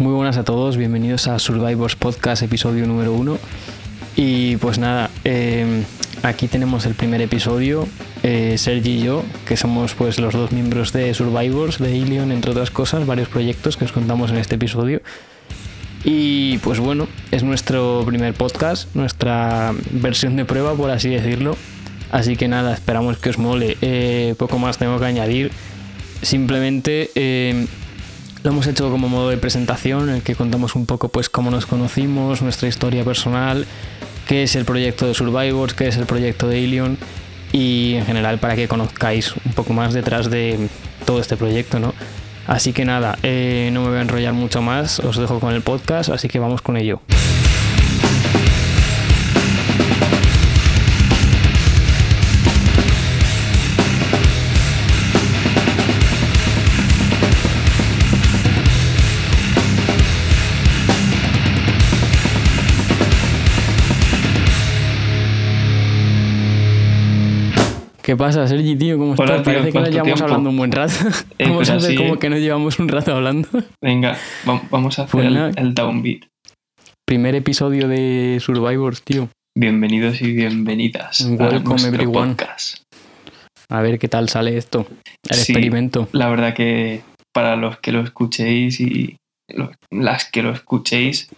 Muy buenas a todos, bienvenidos a Survivors Podcast, episodio número uno. Y pues nada, eh, aquí tenemos el primer episodio, eh, Sergi y yo, que somos pues los dos miembros de Survivors, de Ilion, entre otras cosas, varios proyectos que os contamos en este episodio. Y pues bueno, es nuestro primer podcast, nuestra versión de prueba, por así decirlo. Así que nada, esperamos que os mole. Eh, poco más tengo que añadir. Simplemente lo hemos hecho como modo de presentación, en el que contamos un poco pues cómo nos conocimos, nuestra historia personal, qué es el proyecto de Survivors, qué es el proyecto de Ilion y en general para que conozcáis un poco más detrás de todo este proyecto, ¿no? Así que nada, eh, no me voy a enrollar mucho más, os dejo con el podcast, así que vamos con ello. ¿Qué pasa, Sergi, tío? ¿Cómo Hola, estás? tío, Parece que nos ¿cuánto llevamos tiempo? hablando un buen rato. Eh, Vamos pues a hacer como que nos llevamos un rato hablando. Venga, va- vamos a hacer Pues el, downbeat. Primer episodio de Survivors, tío. Bienvenidos y bienvenidas a Welcome, nuestro everyone. podcast. A ver qué tal sale esto. El Sí. experimento. La verdad que para los que lo escuchéis y las que lo escuchéis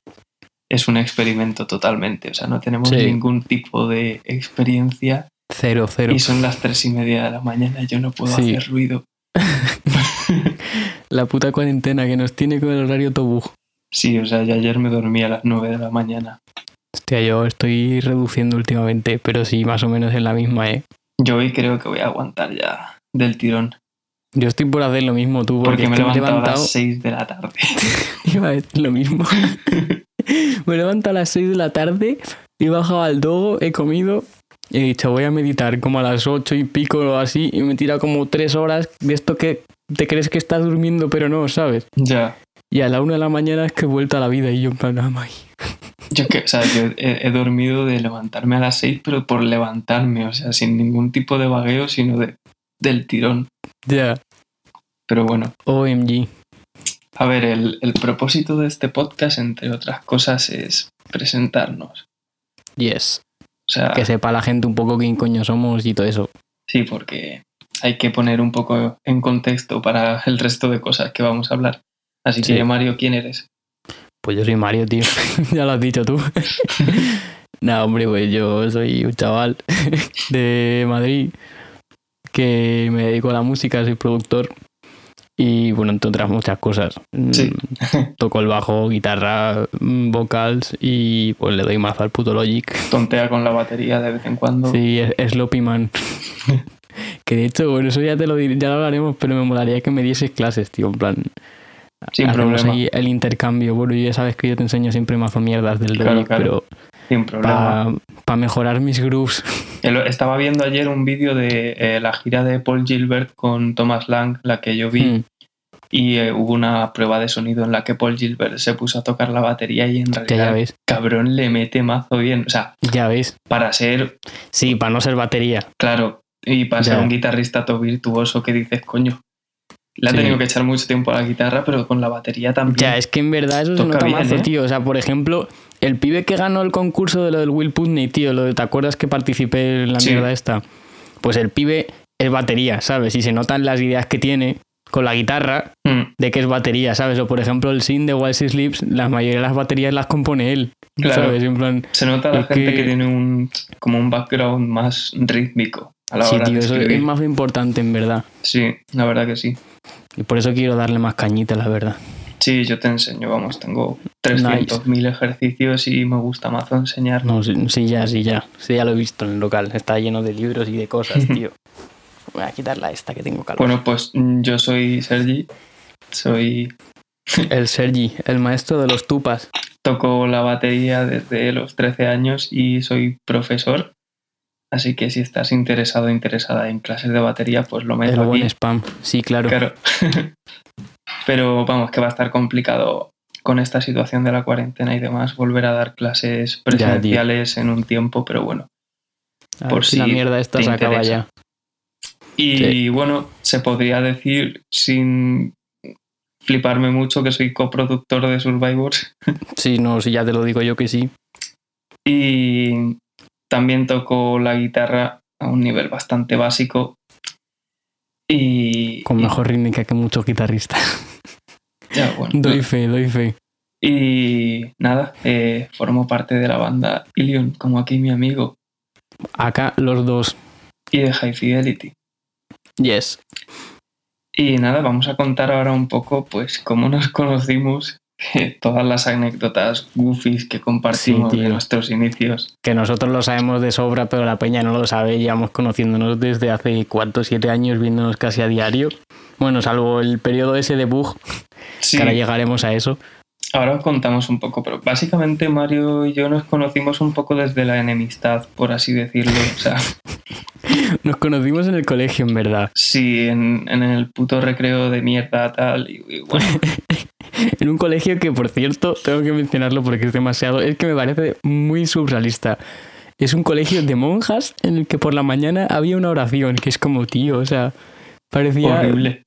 es un experimento totalmente. O sea, no tenemos Sí. ningún tipo de experiencia Cero, cero. y son las tres y media de la mañana. Yo no puedo Sí. hacer ruido. La puta cuarentena que nos tiene con el horario Tobu. Sí, o sea, yo ayer me dormí a las nueve de la mañana. Hostia, yo estoy reduciendo últimamente, pero sí, más o menos en la misma, ¿eh? Yo hoy creo que voy a aguantar ya del tirón. Yo estoy por hacer lo mismo, tú, Porque porque, me he levantado a las seis de la tarde. Iba a decir lo mismo. me levanto a las 6 de la tarde, he bajado al dogo, he comido, he dicho voy a meditar como a las 8 y pico o así, y me tira como 3 horas de esto que te crees que estás durmiendo, pero no, ¿sabes? ya. Y a la 1 de la mañana es que he vuelto a la vida y yo en plan, "Ah. Yo que, o sea, yo he, he dormido de levantarme a las 6, pero por levantarme, o sea, sin ningún tipo de vagueo, sino de, del tirón. Ya, Pero bueno, OMG. a ver, el, el propósito de este podcast, entre otras cosas, es presentarnos. Yes. O sea, Que sepa la gente un poco quién coño somos y todo eso. sí, porque hay que poner un poco en contexto para el resto de cosas que vamos a hablar. Así Sí. que, Mario, ¿quién eres? Pues yo soy Mario, tío. ya lo has dicho tú. no, hombre, pues yo soy un chaval de Madrid que me dedico a la música, soy productor. Y bueno, entre otras muchas cosas. Mm, Sí. Toco el bajo, guitarra, mm, vocals y pues le doy mazo al puto Logic. Tontea con la batería de vez en cuando. Sí, es, es Sloppy Man. que de hecho, bueno, eso ya te lo diré, ya lo hablaremos, pero me molaría que me dieses clases, tío, en plan. Sin hacemos problema. ahí el intercambio. Bueno, ya sabes que yo te enseño siempre mazo mierdas del Logic, claro. pero Sin problema. para mejorar mis grooves. Estaba viendo ayer un vídeo de eh, la gira de Paul Gilbert con Thomas Lang, la que yo vi, Mm, y eh, hubo una prueba de sonido en la que Paul Gilbert se puso a tocar la batería y en realidad cabrón le mete mazo bien. O sea, ya ves. para ser, Sí, para no ser batería. claro, y para Ya. ser un guitarrista todo virtuoso que dices, coño, le ha Sí. tenido que echar mucho tiempo a la guitarra, pero con la batería también. Ya, es que en verdad eso se Toca nota bien, mazo, ¿eh? tío. O sea, por ejemplo, el pibe que ganó el concurso de lo del Will Putney, tío, lo de, ¿te acuerdas que participé en la Sí. mierda esta? Pues el pibe es batería, ¿sabes? Y se notan las ideas que tiene con la guitarra Mm, de que es batería, ¿sabes? O por ejemplo, el sin de She Sleeps, la mayoría de las baterías las compone él, Claro. ¿sabes? En plan, se nota la gente que... que- tiene un como un background más rítmico a la sí, hora tío, de eso es más importante en verdad. Sí, la verdad que sí. Y por eso quiero darle más cañita, la verdad. Sí, yo te enseño, vamos, tengo 300.000 ejercicios y me gusta mazo enseñar. No, sí, sí, ya, sí, ya. Sí, ya lo he visto en el local. Está lleno de libros y de cosas, tío. Voy a quitarla esta que tengo calor. Bueno, pues mm, yo soy Sergi, soy El Sergi, el maestro de los tupas. toco la batería desde los 13 años y soy profesor. Así que si estás interesado o interesada en clases de batería, pues lo El meto buen aquí. spam. Sí, claro. Claro. Pero vamos, que va a estar complicado con esta situación de la cuarentena y demás volver a dar clases presenciales en un tiempo, pero bueno. A por si la mierda esta te se acaba ya. Y Sí. bueno, se podría decir sin fliparme mucho que soy coproductor de Survivors. Sí, no, si ya te lo digo yo que sí. Y también toco la guitarra a un nivel bastante básico. Y. Con mejor rítmica que muchos guitarristas. Ya, bueno. Doy fe, doy fe. Y nada, eh, formo parte de la banda Ilion, como aquí mi amigo, Acá los dos. y de High Fidelity. Yes. Y nada, vamos a contar ahora un poco, pues, cómo nos conocimos, todas las anécdotas goofies que compartimos Sí, de nuestros inicios. Que nosotros lo sabemos de sobra, pero la peña no lo sabe. Llevamos conociéndonos desde hace cuántos, siete años, viéndonos casi a diario. Bueno, salvo el periodo ese de bug, Sí, que ahora llegaremos a eso. Ahora os contamos un poco, pero básicamente Mario y yo nos conocimos un poco desde la enemistad, por así decirlo. O sea, Nos conocimos en el colegio, en verdad. sí, en, en el puto recreo de mierda, tal, y, y bueno, En un colegio que, por cierto, tengo que mencionarlo porque es demasiado. Es que me parece muy surrealista. Es un colegio de monjas en el que por la mañana había una oración, que es como, tío, o sea, parecía. horrible.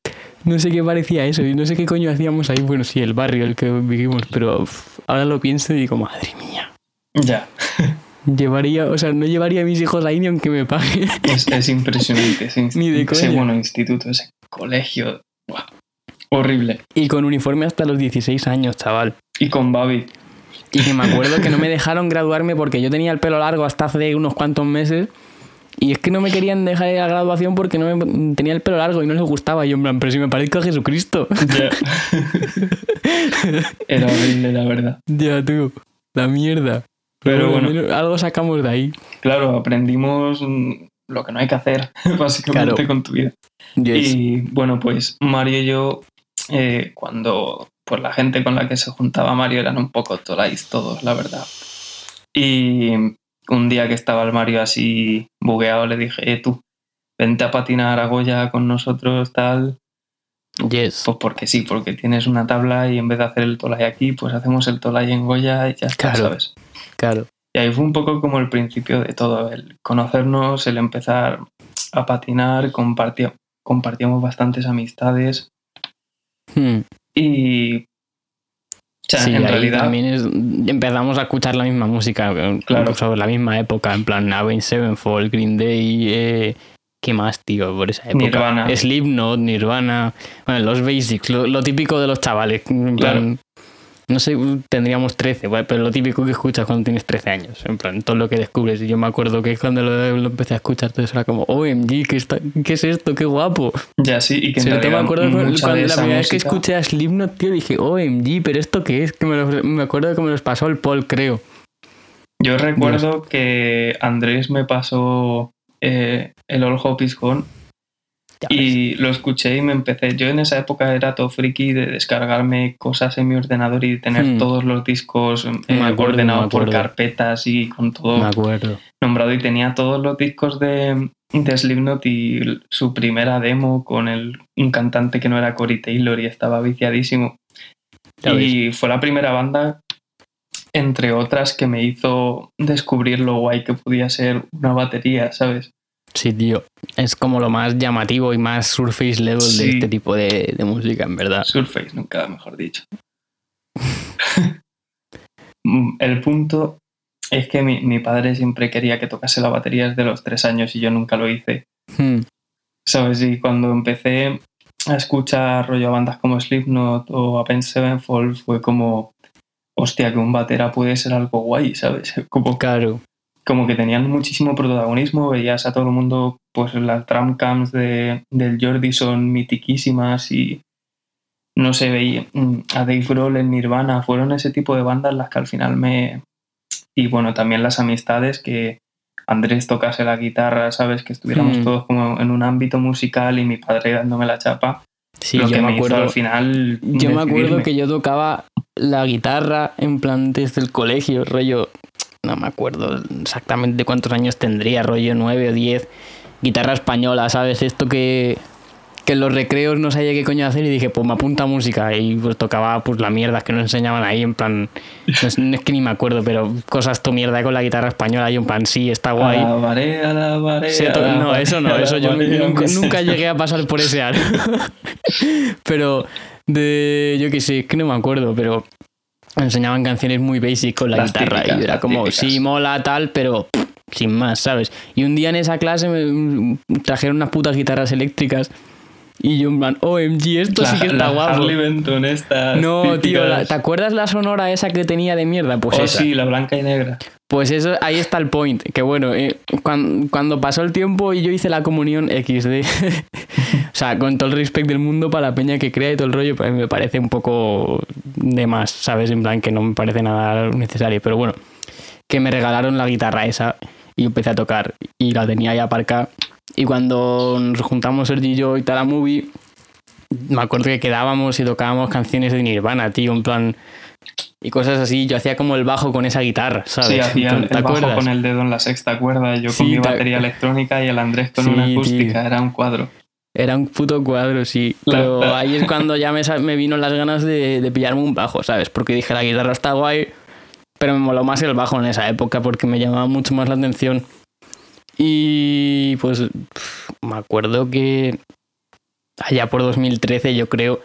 No sé qué parecía eso y no sé qué coño hacíamos ahí. Bueno, sí, el barrio, el que vivimos, pero uf, ahora lo pienso y digo, madre mía. Ya, Llevaría, o sea, no llevaría a mis hijos ahí ni aunque me paguen. es, es impresionante ese, Ni de ese, coña. bueno, instituto, ese colegio. buah, horrible. Y con uniforme hasta los 16 años, chaval. Y con Babi. Y que me acuerdo que no me dejaron graduarme porque yo tenía el pelo largo hasta hace unos cuantos meses. Y es que no me querían dejar ir a la graduación porque no me, tenía el pelo largo y no les gustaba. Y yo, en plan, pero si me parezco a Jesucristo. Era horrible, la verdad. ya, tú, la mierda. Pero bueno. algo sacamos de ahí. Claro, aprendimos lo que no hay que hacer, básicamente, Claro. con tu vida. Yes. Y bueno, pues Mario y yo, eh, cuando pues la gente con la que se juntaba Mario eran un poco tolais todos, la verdad. Y un día que estaba el Mario así bugueado, le dije, eh, tú, vente a patinar a Goya con nosotros, tal. Yes. Pues porque sí, porque tienes una tabla y en vez de hacer el tolai aquí, pues hacemos el tolai en Goya y ya está, Claro. ¿sabes? Claro. Y ahí fue un poco como el principio de todo, el conocernos, el empezar a patinar, compartí- compartíamos bastantes amistades Hmm. y... Sea, Sí, en ahí realidad... también es- empezamos a escuchar la misma música, eh, Claro. incluso en la misma época, en plan Avenged Sevenfold, Green Day, eh, ¿qué más, tío? Por esa época. Nirvana. Slipknot, Nirvana, bueno, los basics, lo, lo típico de los chavales, en plan, no sé, tendríamos 13, bueno, pero lo típico que escuchas cuando tienes 13 años, en plan, todo lo que descubres. Y yo me acuerdo que cuando lo, lo empecé a escuchar, todo eso era como, OMG, ¿qué, está, ¿qué es esto? ¡Qué guapo! Ya sí, y que Sobre todo me acuerdo cuando, la primera vez que escuché a Slipknot, tío, dije, OMG, pero ¿esto qué es? Que me, me acuerdo que me los pasó el Paul, creo. Yo recuerdo que Andrés me pasó eh, el All Hope is Gone Ya ves. y lo escuché y me empecé. Yo en esa época era todo friki de descargarme cosas en mi ordenador y tener Hmm. todos los discos eh, ordenados por carpetas y con todo Me acuerdo. nombrado y tenía todos los discos de, de Slipknot y su primera demo con el, un cantante que no era Corey Taylor y estaba viciadísimo. Ya ves. y fue la primera banda, entre otras, que me hizo descubrir lo guay que podía ser una batería, ¿sabes? Sí, tío. Es como lo más llamativo y más surface level de este tipo de, de música, en verdad. Surface, nunca mejor dicho. El punto es que mi, mi padre siempre quería que tocase la batería desde los tres años y yo nunca lo hice. Hmm. ¿Sabes? Y cuando empecé a escuchar rollo a bandas como Slipknot o Avenged Sevenfold fue como, hostia, que un batera puede ser algo guay, ¿sabes? Como, Claro. Como que tenían muchísimo protagonismo, veías a todo el mundo, pues las tramcams de, del Jordi son mitiquísimas y no sé, veía mm, a Dave Grohl en Nirvana, fueron ese tipo de bandas las que al final me... Y bueno, también las amistades que Andrés tocase la guitarra, ¿sabes? Que estuviéramos Hmm. todos como en un ámbito musical y mi padre dándome la chapa. Sí, lo yo que me me hizo acuerdo. al final Yo me acuerdo que yo tocaba la guitarra en plan desde el colegio, rollo, no me acuerdo exactamente cuántos años tendría, rollo 9 o 10, guitarra española, ¿sabes? Esto que, que en los recreos no sabía qué coño hacer y dije, pues me apunta música y pues tocaba pues la mierda que nos enseñaban ahí, en plan, no es, no es que ni me acuerdo, pero cosas tu mierda con la guitarra española y en plan, sí, está guay. Alabaré, alabaré, Sí, to- no, eso no, eso yo nunca, llegué a pasar por ese aro. Pero de yo qué sé, es que no me acuerdo, pero enseñaban canciones muy basic con la Las guitarra típicas, y era como, típicas. sí, mola tal, pero pff, sin más, ¿sabes? Y un día en esa clase me trajeron unas putas guitarras eléctricas y yo en plan, OMG, esto sí que está la guapo. Harley Benton estas No, tío, típicas- la- ¿te acuerdas la sonora esa que tenía de mierda? Pues oh, esa. sí, la blanca y negra. Pues eso, ahí está el point. Que bueno, eh, cuan- cuando, pasó el tiempo y yo hice la comunión XD, sea, con todo el respect del mundo para la peña que crea y todo el rollo, pues a mí me parece un poco de más, ¿sabes? En plan, que no me parece nada necesario. Pero bueno, que me regalaron la guitarra esa y empecé a tocar y la tenía ahí aparcada. Y cuando nos juntamos Sergi y yo y tal a movie, me acuerdo que quedábamos y tocábamos canciones de Nirvana, tío, en plan. Y cosas así, yo hacía como el bajo con esa guitarra, ¿sabes? Sí, hacía el, ¿Te el bajo con el dedo en la sexta cuerda, yo Sí, con mi te- batería electrónica y el Andrés con Sí, una tío. acústica, era un cuadro. Era un puto cuadro, sí. Pero ahí es cuando ya me, me vino las ganas de, de pillarme un bajo, ¿sabes? Porque dije, la guitarra está guay, pero me moló más el bajo en esa época porque me llamaba mucho más la atención. Y pues me acuerdo que allá por 2013 yo creo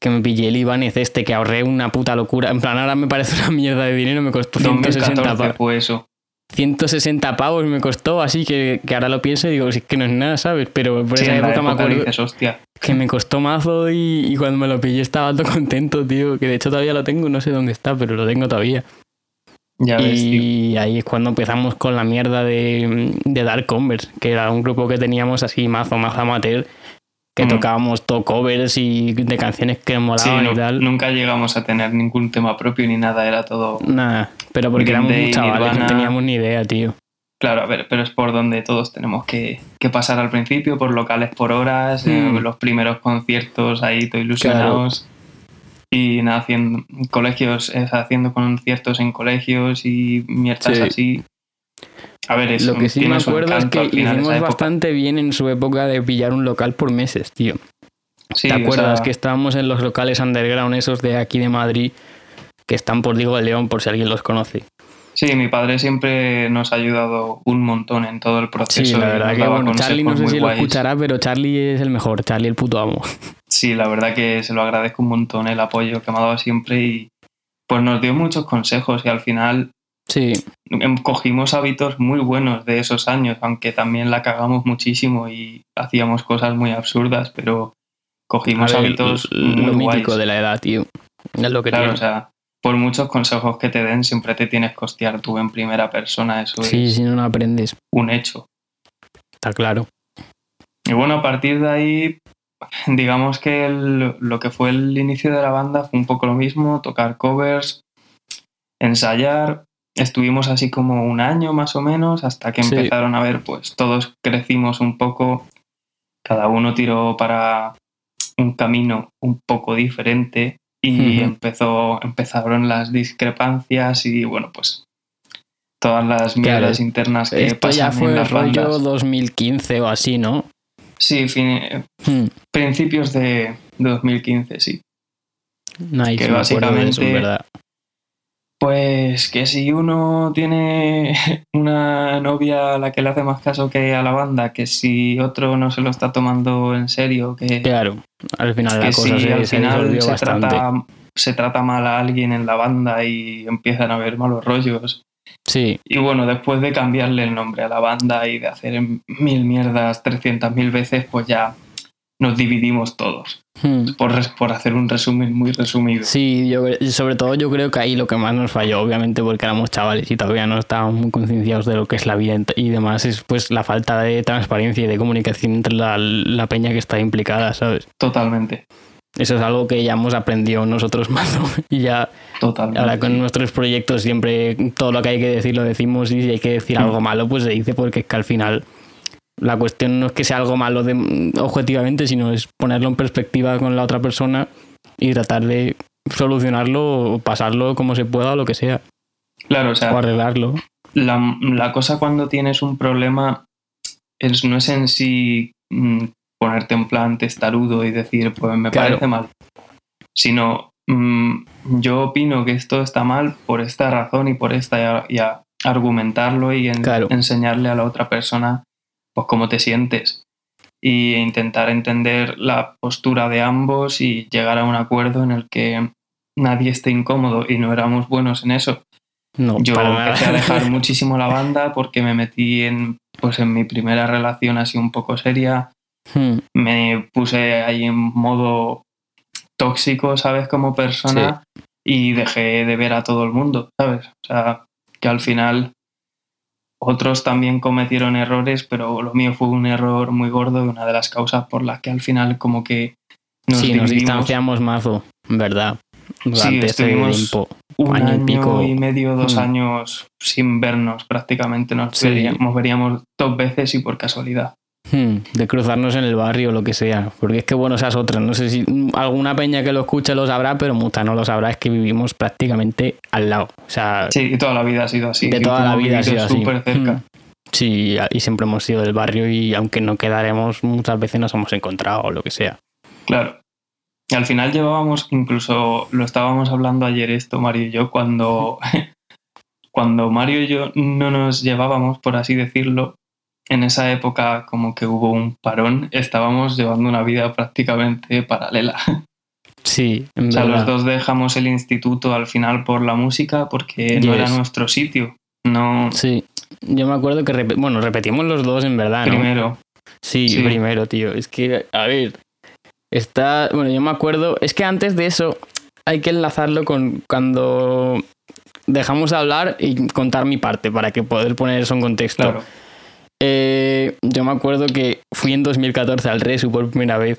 que me pillé el Ibanez este que ahorré una puta locura. En plan, ahora me parece una mierda de dinero, me costó 160 2014 pavos. fue eso. 160 pavos me costó, así que, que ahora lo pienso y digo, si es que no es nada, ¿sabes? Pero por Sí, esa época, me acuerdo dices, que me costó mazo y, y cuando me lo pillé estaba todo contento, tío. Que de hecho todavía lo tengo, no sé dónde está, pero lo tengo todavía. ya ves, tío. y ahí es cuando empezamos con la mierda de, de Dark Converse, que era un grupo que teníamos así mazo, mazo amateur, que Mm. tocábamos todo covers y de canciones que Sí, molaban no- y tal. nunca llegamos a tener ningún tema propio ni nada, era todo... Nada, pero porque éramos muy chavales, no teníamos ni idea, tío. Claro, a ver, pero es por donde todos tenemos que, que pasar al principio, por locales por horas, eh, Mm. los primeros conciertos ahí todo ilusionados. Y nada, haciendo colegios, es, haciendo conciertos en colegios y mierdas Sí. así. A ver, Lo que sí me acuerdo es que hicimos bastante bien en su época de pillar un local por meses, tío. Sí, ¿Te o acuerdas sea, que estábamos en los locales underground esos de aquí de Madrid que están por Diego de León por si alguien los conoce? Sí, mi padre siempre nos ha ayudado un montón en todo el proceso. Sí, la verdad que bueno, Charlie no sé si lo escuchará, pero Charlie es el mejor, Charlie el puto amo. Sí, la verdad que se lo agradezco un montón el apoyo que me ha dado siempre y pues nos dio muchos consejos y al final Sí, em, cogimos hábitos muy buenos de esos años, aunque también la cagamos muchísimo y hacíamos cosas muy absurdas, pero cogimos ver, hábitos lo muy mítico guays. de la edad, tío. Es lo que Claro, tiene. o sea, por muchos consejos que te den, siempre te tienes que hostiar tú en primera persona, eso sí, es si no, no aprendes, un hecho. está claro. Y bueno, a partir de ahí, digamos que el- lo que fue el inicio de la banda fue un poco lo mismo, tocar covers, ensayar. Estuvimos así como un año más o menos, hasta que Sí. empezaron a ver, pues todos crecimos un poco, cada uno tiró para un camino un poco diferente y empezó, empezaron las discrepancias y bueno, pues todas las Claro, mierdas internas que Esto ya pasan en fue las rollo bandas. 2015 o así, ¿no? Sí, fin- Hmm, principios de 2015, sí. Que eso, básicamente- ¿verdad? Pues que si uno tiene una novia a la que le hace más caso que a la banda, que si otro no se lo está tomando en serio, que, Claro, al final la que cosa si se, al se final se bastante. trata, se trata mal a alguien en la banda y empiezan a haber malos rollos. Sí, Y bueno, después de cambiarle el nombre a la banda y de hacer mil mierdas 300 mil veces, pues ya nos dividimos todos. Hmm. Por, por hacer un resumen muy resumido. Sí, yo, sobre todo yo creo que ahí lo que más nos falló, obviamente porque éramos chavales y todavía no estábamos muy concienciados de lo que es la vida y demás, es pues la falta de transparencia y de comunicación entre la, la peña que está implicada, ¿sabes? Totalmente. Eso es algo que ya hemos aprendido nosotros más y ya Totalmente. ahora con nuestros proyectos siempre todo lo que hay que decir lo decimos y si hay que decir algo malo pues se dice porque es que al final la cuestión no es que sea algo malo de, objetivamente, sino es ponerlo en perspectiva con la otra persona y tratar de solucionarlo o pasarlo como se pueda o lo que sea, Claro, o sea, o arreglarlo. la, la cosa cuando tienes un problema es, no es en sí mm, ponerte en plan testarudo y decir, pues me Claro. parece mal, sino mm, yo opino que esto está mal por esta razón y por esta, y, a- y a- argumentarlo y en- Claro. enseñarle a la otra persona pues cómo te sientes. e intentar entender la postura de ambos y llegar a un acuerdo en el que nadie esté incómodo y no éramos buenos en eso. No, Yo empecé a dejar muchísimo la banda porque me metí en, pues en mi primera relación así un poco seria. Hmm, Me puse ahí en modo tóxico, ¿sabes? Como persona y dejé de ver a todo el mundo, ¿sabes? O sea, que al final otros también cometieron errores, pero lo mío fue un error muy gordo y una de las causas por las que al final como que nos sí, nos distanciamos mazo, ¿verdad? Durante ese estuvimos tiempo. un año y pico. y medio, dos Mm. años sin vernos prácticamente. Nos Sí. veríamos, veríamos dos veces y por casualidad. Hmm, de cruzarnos en el barrio o lo que sea. Porque es que, bueno, esas otras. No sé si alguna peña que lo escuche lo sabrá, pero mucha no lo sabrá. Es que vivimos prácticamente al lado. O sea, Sí, y toda la vida ha sido así. de toda la vida ha sido así. súper cerca. Hmm. Sí, y siempre hemos sido del barrio y aunque no quedaremos, muchas veces nos hemos encontrado o lo que sea. Claro. Y al final llevábamos, incluso lo estábamos hablando ayer esto, Mario y yo, cuando, cuando Mario y yo no nos llevábamos, por así decirlo, en esa época como que hubo un parón, estábamos llevando una vida prácticamente paralela. Sí, en O sea, los dos dejamos el instituto al final por la música porque no era nuestro sitio. No, Sí. Yo me acuerdo que, bueno, repetimos los dos en verdad, ¿no? primero. Sí, Sí. primero, tío. Es que, a ver, está. Bueno, yo me acuerdo. Es que antes de eso hay que enlazarlo con cuando dejamos de hablar y contar mi parte para que poder poner eso en contexto. Claro. Eh, yo me acuerdo que fui en 2014 al Resu por primera vez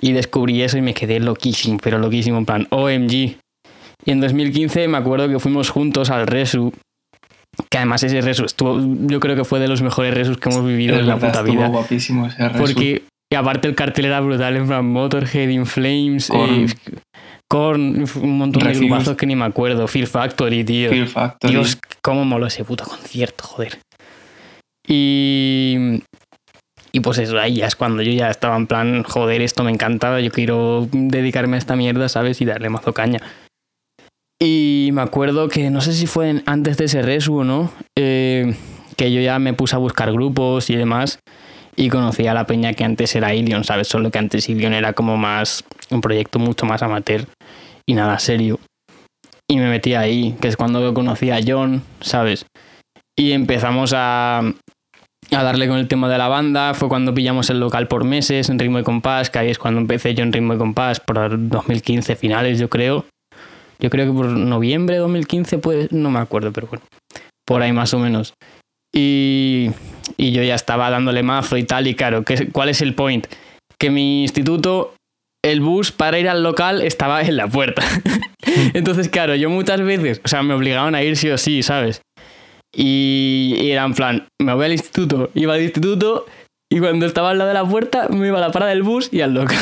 y descubrí eso y me quedé loquísimo, pero loquísimo, en plan, OMG. Y en 2015 me acuerdo que fuimos juntos al Resu, que además ese Resu estuvo, yo creo que fue de los mejores Resus que hemos vivido Es en la puta vida. guapísimo ese resu. Porque y aparte el cartel era brutal, en plan Motorhead, In Flames, Korn. eh, Korn, un montón de grupazos que ni me acuerdo, Fear Factory, tío. Fear Factory. Dios, cómo moló ese puto concierto, joder. Y. Y pues eso, ahí ya es cuando yo ya estaba en plan, joder, esto me encantaba, yo quiero dedicarme a esta mierda, ¿sabes? Y darle mazo caña. Y me acuerdo que no sé si fue antes de ese resu o no, eh, que yo ya me puse a buscar grupos y demás. Y conocí a la peña que antes era Ilion, ¿sabes? Solo que antes Ilion era como más. un proyecto mucho más amateur y nada serio. Y me metí ahí, que es cuando conocí a John, ¿sabes? Y empezamos a, a darle con el tema de la banda. Fue cuando pillamos el local por meses en Ritmo y Compás, que ahí es cuando empecé yo en Ritmo y Compás, por 2015 finales, yo creo. Yo creo que por noviembre de 2015, pues no me acuerdo, pero bueno, por ahí más o menos. Y, y yo ya estaba dándole mazo y tal, y claro, ¿qué, ¿cuál es el point? Que mi instituto, el bus para ir al local estaba en la puerta. Entonces, claro, yo muchas veces, o sea, me obligaban a ir sí o sí, ¿sabes? Y, y era en plan, me voy al instituto, iba al instituto y cuando estaba al lado de la puerta me iba a la parada del bus y al local.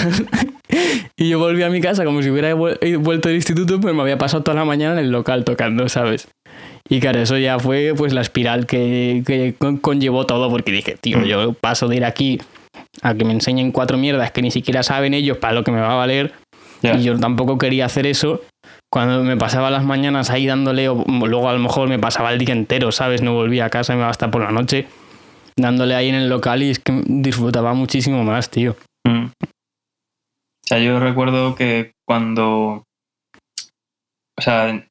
y yo volví a mi casa como si hubiera vuel- vuelto del instituto, pero me había pasado toda la mañana en el local tocando, ¿sabes? Y claro, eso ya fue pues la espiral que, que con- conllevó todo, porque dije, tío, yo paso de ir aquí a que me enseñen cuatro mierdas que ni siquiera saben ellos para lo que me va a valer, Ya. y yo tampoco quería hacer eso. Cuando me pasaba las mañanas ahí dándole, o luego a lo mejor me pasaba el día entero, ¿sabes? No volvía a casa, me iba hasta por la noche, dándole ahí en el local y es que disfrutaba muchísimo más, tío. Mm. O sea, yo recuerdo que cuando. O sea,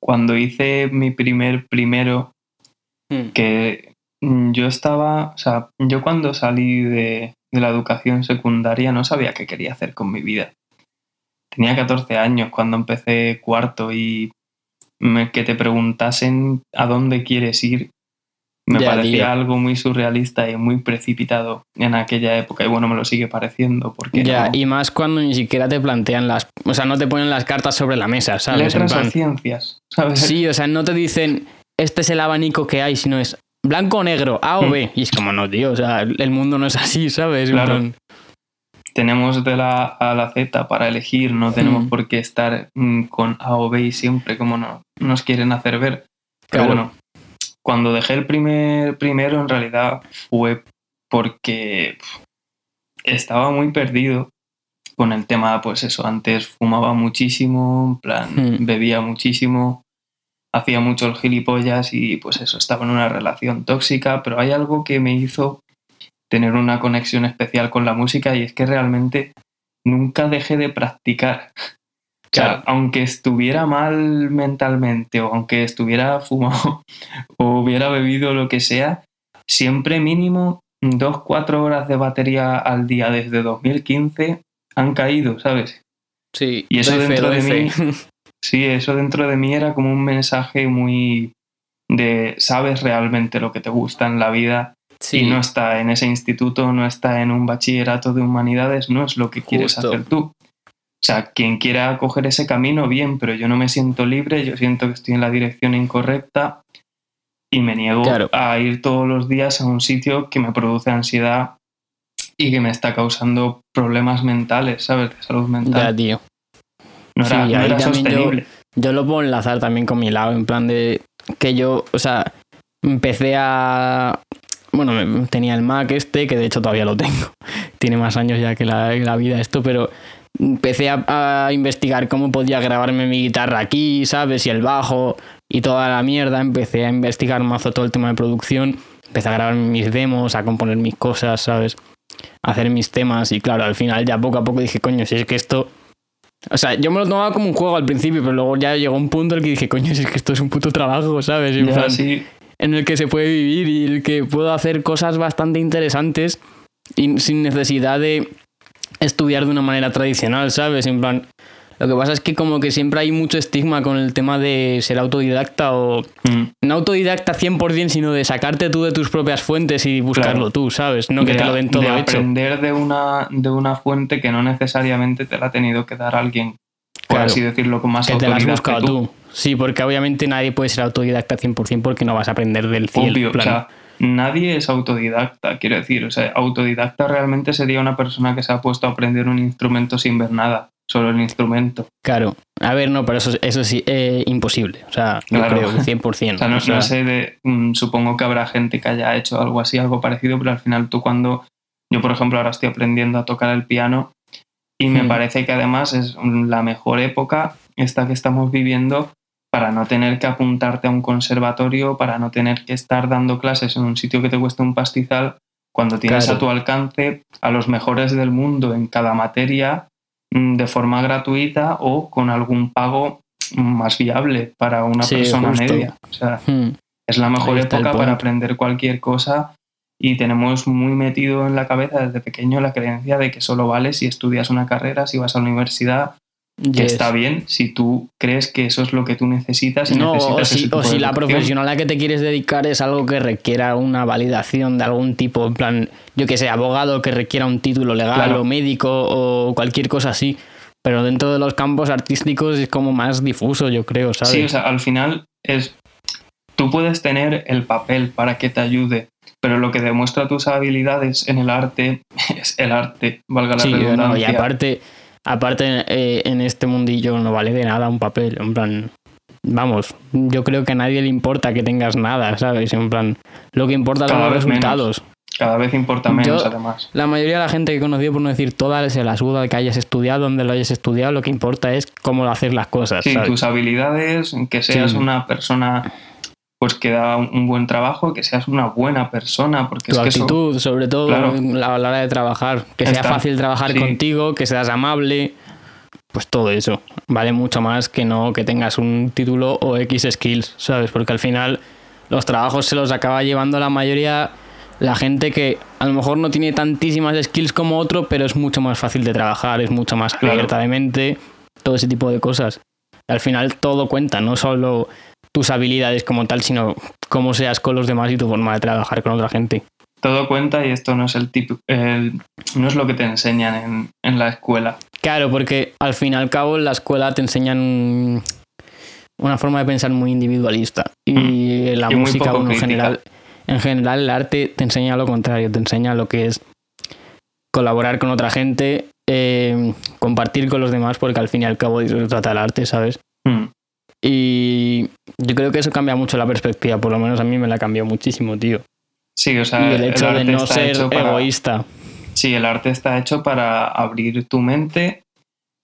cuando hice mi primer primero, que mm, yo estaba. O sea, yo cuando salí de, de la educación secundaria no sabía qué quería hacer con mi vida. Tenía 14 años cuando empecé cuarto y me- que te preguntasen a dónde quieres ir me Ya, parecía tío. algo muy surrealista y muy precipitado en aquella época y bueno, me lo sigue pareciendo porque Ya, no- y más cuando ni siquiera te plantean las. O sea, no te ponen las cartas sobre la mesa, ¿sabes? En letras o ciencias, ¿sabes? Sí, o sea, no te dicen este es el abanico que hay, sino es blanco o negro, A o B. Y es como, no, tío, o sea, el mundo no es así, ¿sabes? Mm. Claro. Tenemos de la A a la Z para elegir, no tenemos Mm. por qué estar mm, con A o B siempre como no, nos quieren hacer ver. Pero Claro. bueno, cuando dejé el primer primero en realidad fue porque estaba muy perdido con el tema, pues eso, antes fumaba muchísimo, en plan, Hmm. bebía muchísimo, hacía mucho el gilipollas y pues eso, estaba en una relación tóxica, pero hay algo que me hizo tener una conexión especial con la música y es que realmente nunca dejé de practicar. O sea, aunque estuviera mal mentalmente o aunque estuviera fumado o hubiera bebido lo que sea, siempre mínimo dos, cuatro horas de batería al día desde 2015 han caído, ¿sabes? Sí, y eso fe, dentro de mí, sí, eso dentro de mí era como un mensaje muy de sabes realmente lo que te gusta en la vida Sí, y no está en ese instituto, no está en un bachillerato de humanidades, no es lo que quieres hacer tú. O sea, quien quiera coger ese camino, bien, pero yo no me siento libre, yo siento que estoy en la dirección incorrecta y me niego Claro. a ir todos los días a un sitio que me produce ansiedad y que me está causando problemas mentales, ¿sabes? De salud ya, mental. tío. no era, sí, no ahí era también yo- sostenible. Yo lo puedo enlazar también con mi lado, en plan de que yo, o sea, empecé a... Bueno, tenía el Mac este, que de hecho todavía lo tengo. Tiene más años ya que la, la vida esto, pero empecé a, a investigar cómo podía grabarme mi guitarra aquí, ¿sabes? Y el bajo y toda la mierda. Empecé a investigar mazo todo el tema de producción. Empecé a grabar mis demos, a componer mis cosas, ¿sabes? A hacer mis temas y claro, al final ya poco a poco dije, coño, si es que esto... O sea, yo me lo tomaba como un juego al principio, pero luego ya llegó un punto en el que dije, coño, si es que esto es un puto trabajo, ¿sabes? En Ya, plan, sí, en el que se puede vivir y el que puedo hacer cosas bastante interesantes y sin necesidad de estudiar de una manera tradicional, ¿sabes? En plan, lo que pasa es que como que siempre hay mucho estigma con el tema de ser autodidacta o mm, no autodidacta 100%, sino de sacarte tú de tus propias fuentes y buscarlo Claro. tú, ¿sabes? No que te lo den todo de hecho. aprender de una, de una fuente que no necesariamente te la ha tenido que dar alguien, por Claro. así decirlo, con más Que te la has autoridad que buscado tú. tú. Sí, porque obviamente nadie puede ser autodidacta 100% porque no vas a aprender del cielo. Obvio, plan. o sea, nadie es autodidacta, quiero decir, o sea, autodidacta realmente sería una persona que se ha puesto a aprender un instrumento sin ver nada, solo el instrumento. Claro. A ver, no, pero eso, eso sí, eh, imposible. O sea, no Claro. creo, 100%. O sea, no, O sea, no sé de, mm, supongo que habrá gente que haya hecho algo así, algo parecido, pero al final tú cuando, yo por ejemplo ahora estoy aprendiendo a tocar el piano y me Hmm. parece que además es la mejor época esta que estamos viviendo para no tener que apuntarte a un conservatorio, para no tener que estar dando clases en un sitio que te cuesta un pastizal, cuando tienes Claro. a tu alcance a los mejores del mundo en cada materia mm, de forma gratuita o con algún pago más viable para una Sí, persona justo. media. O sea, hmm. es la mejor época para aprender cualquier cosa y tenemos muy metido en la cabeza desde pequeño la creencia de que solo vale si estudias una carrera, si vas a la universidad, que Yes. está bien si tú crees que eso es lo que tú necesitas y No, o necesitas ese si, o si la profesión a la que te quieres dedicar es algo que requiera una validación de algún tipo, en plan, yo que sé, abogado que requiera un título legal Claro. o médico o cualquier cosa así. Pero dentro de los campos artísticos es como más difuso, yo creo, ¿sabes? Sí, o sea, al final es tú puedes tener el papel para que te ayude, pero lo que demuestra tus habilidades en el arte es el arte, valga la Sí, no, redundancia. y aparte, aparte eh, en este mundillo no vale de nada un papel, en plan, vamos, yo creo que a nadie le importa que tengas nada, ¿sabes? En plan, lo que importa son los menos. resultados. Cada vez importa menos, Yo- además. La mayoría de la gente que he conocido, por no decir toda, se la suda de que hayas estudiado, donde lo hayas estudiado, lo que importa es cómo hacer las cosas, Sí, ¿sabes? tus habilidades, que seas Sí. una persona pues que da un buen trabajo, que seas una buena persona, porque Tu es que eso- actitud, sobre todo Claro. la- a la hora de trabajar. Que sea fácil trabajar sí. contigo, que seas amable. Pues todo eso. Vale mucho más que no que tengas un título o X skills, ¿sabes? Porque al final los trabajos se los acaba llevando la mayoría la gente que a lo mejor no tiene tantísimas skills como otro, pero es mucho más fácil de trabajar, es mucho más Claro. abierta de mente, todo ese tipo de cosas. Al final todo cuenta, no solo tus habilidades como tal, sino cómo seas con los demás y tu forma de trabajar con otra gente. todo cuenta y esto no es el tipo, el- no es lo que te enseñan en, en la escuela. Claro, porque al fin y al cabo en la escuela te enseñan una forma de pensar muy individualista. Y la Mm. Y muy música, bueno, en general, en general el arte te enseña lo contrario, te enseña lo que es colaborar con otra gente, eh, compartir con los demás, porque al fin y al cabo de eso se trata el arte, ¿sabes? Mm. Y yo creo que eso cambia mucho la perspectiva, por lo menos a mí me la cambió muchísimo, tío. Sí, o sea, y el hecho de no ser para- egoísta. Sí, el arte está hecho para abrir tu mente,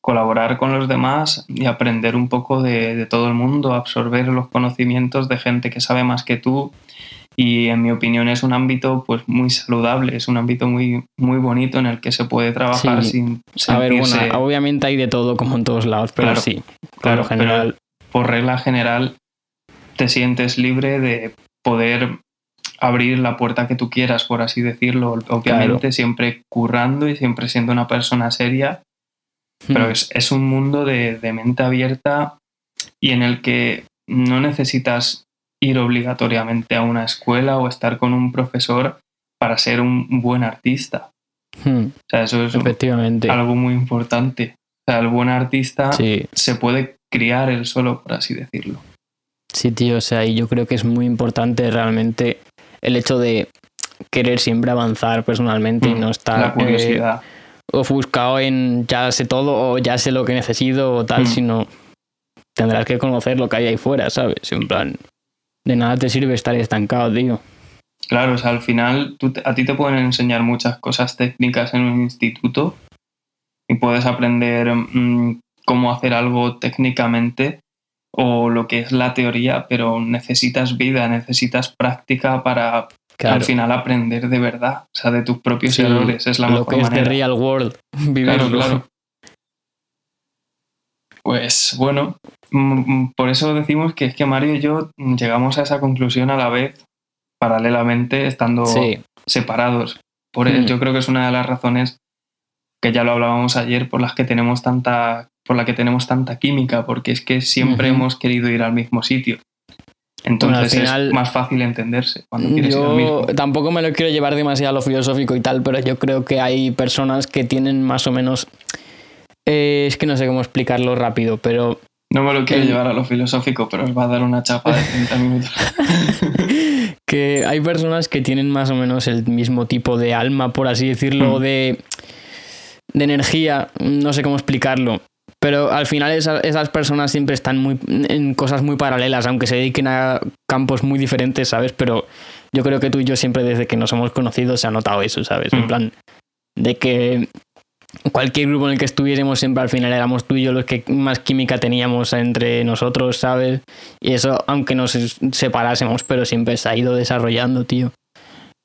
colaborar con los demás y aprender un poco de, de todo el mundo, absorber los conocimientos de gente que sabe más que tú y en mi opinión es un ámbito pues muy saludable, es un ámbito muy, muy bonito en el que se puede trabajar sin A ver, bueno, obviamente hay de todo como en todos lados, pero sí, claro, general... por regla general te sientes libre de poder abrir la puerta que tú quieras, por así decirlo, obviamente siempre currando y siempre siendo una persona seria, pero hmm. es, es, un mundo de, de mente abierta y en el que no necesitas ir obligatoriamente a una escuela o estar con un profesor para ser un buen artista. Hmm. O sea, eso es Efectivamente. algo muy importante. O sea, el buen artista se puede criar él solo, por así decirlo. Sí, tío, o sea, y yo creo que es muy importante realmente el hecho de querer siempre avanzar personalmente y hmm. no estar la curiosidad. ofuscado en ya sé todo o ya sé lo que necesito o tal, hmm. sino tendrás que conocer lo que hay ahí fuera, ¿sabes? En plan, de nada te sirve estar estancado, tío. Claro, o sea, al final a ti te pueden enseñar muchas cosas técnicas en un instituto y puedes aprender mm, cómo hacer algo técnicamente o lo que es la teoría, pero necesitas vida, necesitas práctica para al final aprender de verdad, o sea, de tus propios errores. Es la lo que es de real world, Claro, claro. Pues bueno, mm, mm, por eso decimos que es que Mario y yo llegamos a esa conclusión a la vez, paralelamente, estando separados. Por hmm. yo creo que es una de las razones que ya lo hablábamos ayer por las que tenemos tanta por la que tenemos tanta química, porque es que siempre hemos querido ir al mismo sitio. Entonces es más fácil entenderse cuando quieres ir al mismo. Tampoco me lo quiero llevar demasiado a lo filosófico y tal, pero yo creo que hay personas que tienen más o menos eh, es que no sé cómo explicarlo rápido, pero... No me lo quiero llevar a lo filosófico, pero os va a dar una chapa de 30 minutos. que hay personas que tienen más o menos el mismo tipo de alma, por así decirlo, mm. de, de energía, no sé cómo explicarlo. Pero al final esas, personas siempre están muy, en cosas muy paralelas, aunque se dediquen a campos muy diferentes, ¿sabes? Pero yo creo que tú y yo siempre desde que nos hemos conocido se ha notado eso, ¿sabes? En mm. plan, de que cualquier grupo en el que estuviésemos, siempre al final éramos tú y yo los que más química teníamos entre nosotros, ¿sabes? Y eso, aunque nos separásemos, pero siempre se ha ido desarrollando, tío.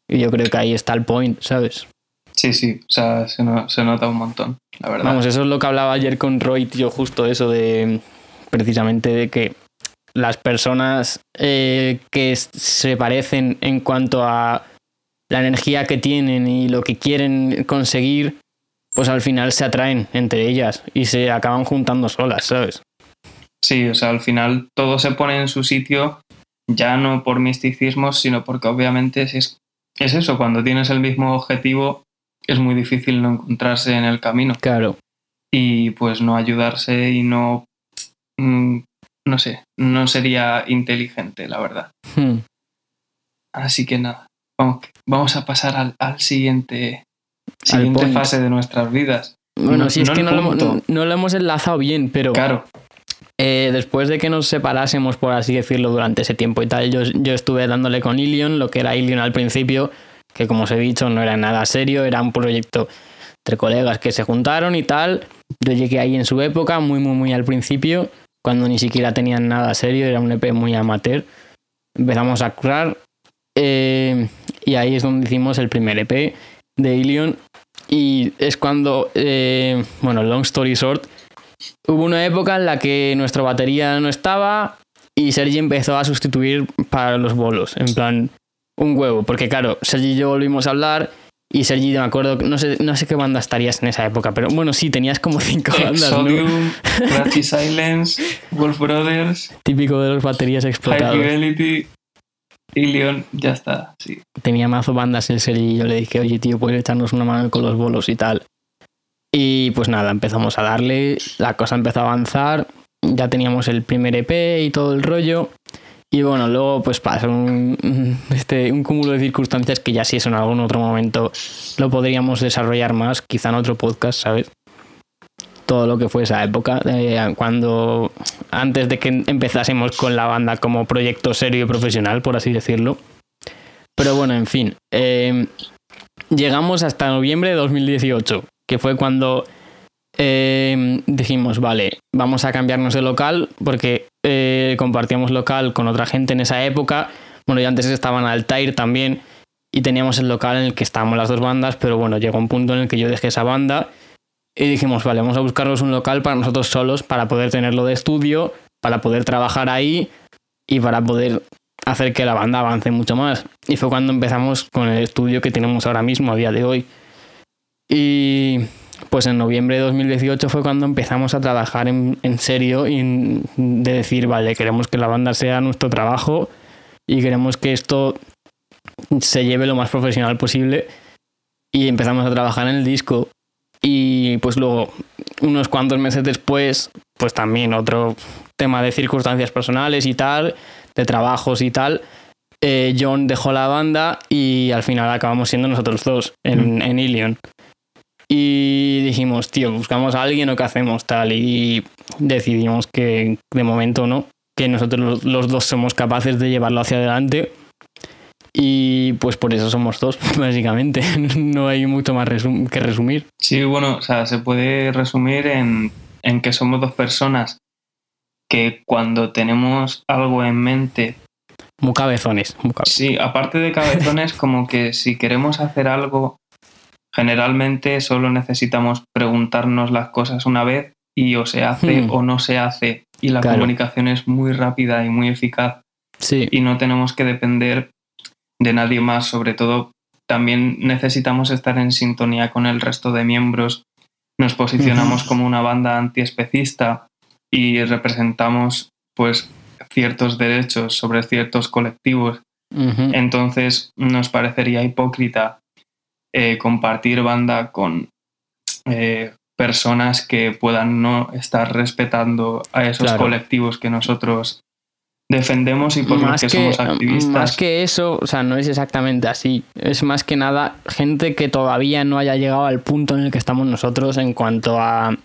Y yo creo que ahí está el point, ¿sabes? Sí, sí, o sea, se, nota un montón, la verdad. Vamos, eso es lo que hablaba ayer con Roy, tío, justo eso de, precisamente de que las personas eh, que se parecen en cuanto a la energía que tienen y lo que quieren conseguir, pues al final se atraen entre ellas y se acaban juntando solas, ¿sabes? Sí, o sea, al final todo se pone en su sitio ya no por misticismo, sino porque obviamente es, es eso, cuando tienes el mismo objetivo es muy difícil no encontrarse en el camino. Claro. Y pues no ayudarse y no... Mm, no sé, no sería inteligente, la verdad. Hmm. Así que nada, vamos, vamos a pasar al, al siguiente siguiente fase de nuestras vidas. Bueno, si es que no lo, hemos enlazado bien, pero. Claro. Eh, después de que nos separásemos, por así decirlo, durante ese tiempo y tal, yo, yo estuve dándole con Ilion, lo que era Ilion al principio, que como os he dicho, no era nada serio, era un proyecto entre colegas que se juntaron y tal. Yo llegué ahí en su época, muy, muy, muy al principio, cuando ni siquiera tenían nada serio, era un EP muy amateur. Empezamos a curar eh, y ahí es donde hicimos el primer EP de Ilion y es cuando, eh, bueno, long story short, hubo una época en la que nuestra batería no estaba y Sergi empezó a sustituir para los bolos, en plan, un huevo, porque claro, Sergi y yo volvimos a hablar y Sergi, me acuerdo, no sé, no sé qué banda estarías en esa época, pero bueno, sí, tenías como cinco bandas, Exodium, ¿no? Silence, Wolf Brothers. Típico de los baterías explotados. High Fidelity, y León, ya está, sí. Tenía mazo bandas en serie y yo le dije, oye, tío, puedes echarnos una mano con los bolos y tal. Y pues nada, empezamos a darle, la cosa empezó a avanzar, ya teníamos el primer EP y todo el rollo. Y bueno, luego pues pasó un, este, un cúmulo de circunstancias que ya si eso en algún otro momento lo podríamos desarrollar más, quizá en otro podcast, ¿sabes? todo lo que fue esa época, eh, cuando antes de que empezásemos con la banda como proyecto serio y profesional, por así decirlo. Pero bueno, en fin, eh, llegamos hasta noviembre de 2018, que fue cuando eh, dijimos, vale, vamos a cambiarnos de local, porque compartíamos local con otra gente en esa época, Bueno, y antes estaban Altair también y teníamos el local en el que estábamos las dos bandas, pero bueno, llegó un punto en el que yo dejé esa banda y dijimos, vale, vamos a buscarnos un local para nosotros solos, para poder tenerlo de estudio, para poder trabajar ahí y para poder hacer que la banda avance mucho más. Y fue cuando empezamos con el estudio que tenemos ahora mismo, a día de hoy. Y pues en noviembre de 2018 fue cuando empezamos a trabajar en, serio y de decir, vale, queremos que la banda sea nuestro trabajo y queremos que esto se lleve lo más profesional posible. Y empezamos a trabajar en el disco. Y pues luego, unos cuantos meses después, pues también otro tema de circunstancias personales y tal, de trabajos y tal, eh, John dejó la banda y al final acabamos siendo nosotros dos en, en Ilion. Y dijimos, tío, buscamos a alguien o qué hacemos tal. Y decidimos que de momento no, que nosotros los dos somos capaces de llevarlo hacia adelante. Y pues por eso somos dos, básicamente. No hay mucho más que resumir. Sí, bueno, o sea, se puede resumir en, en que somos dos personas que cuando tenemos algo en mente muy cabezones, muy cabezones. Sí, aparte de cabezones, como que si queremos hacer algo Generalmente solo necesitamos preguntarnos las cosas una vez y o se hace hmm. o no se hace. Y la comunicación es muy rápida y muy eficaz. Sí. Y no tenemos que depender de nadie más. Sobre todo, también necesitamos estar en sintonía con el resto de miembros. Nos posicionamos como una banda antiespecista y representamos pues ciertos derechos sobre ciertos colectivos. Entonces nos parecería hipócrita eh, compartir banda con eh, personas que puedan no estar respetando a esos colectivos que nosotros defendemos y por los que, somos activistas. Más que eso, o sea, no es exactamente así. Es más que nada gente que todavía no haya llegado al punto en el que estamos nosotros en cuanto a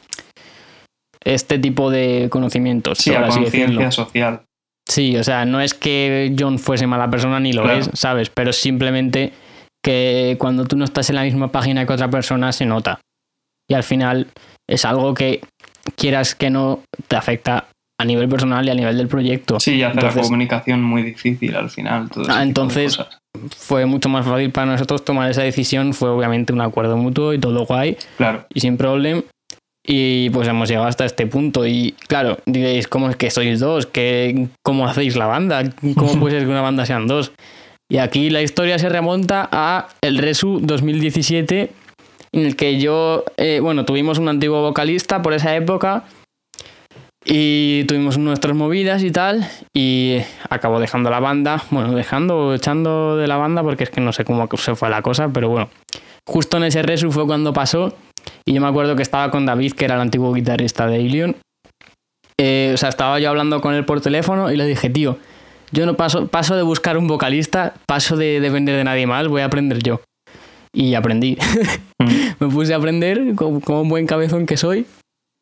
este tipo de conocimientos. Sí, a conciencia social. Sí, o sea, no es que John fuese mala persona ni lo es, ¿sabes? Pero simplemente que cuando tú no estás en la misma página que otra persona se nota. Y al final es algo que quieras que no te afecta a nivel personal y a nivel del proyecto. Sí, y hace la comunicación muy difícil al final. Ah, entonces fue mucho más fácil para nosotros tomar esa decisión. Fue obviamente un acuerdo mutuo y todo guay. Claro. Y sin problema. Y pues hemos llegado hasta este punto. Y claro, diréis, ¿cómo es que sois dos? ¿Qué, ¿Cómo hacéis la banda? ¿Cómo puede ser que una banda sean dos? Y aquí la historia se remonta a el Resu 2017, en el que yo, eh, bueno, tuvimos un antiguo vocalista por esa época y tuvimos nuestras movidas y tal, y acabó dejando la banda, bueno, dejando, echando de la banda porque es que no sé cómo se fue la cosa, pero bueno, justo en ese Resu fue cuando pasó y yo me acuerdo que estaba con David, que era el antiguo guitarrista de Ilion. Eh, o sea, estaba yo hablando con él por teléfono y le dije, tío, yo no paso, paso de buscar un vocalista, paso de depender de nadie más, voy a aprender yo. Y aprendí. Mm. Me puse a aprender como, un buen cabezón que soy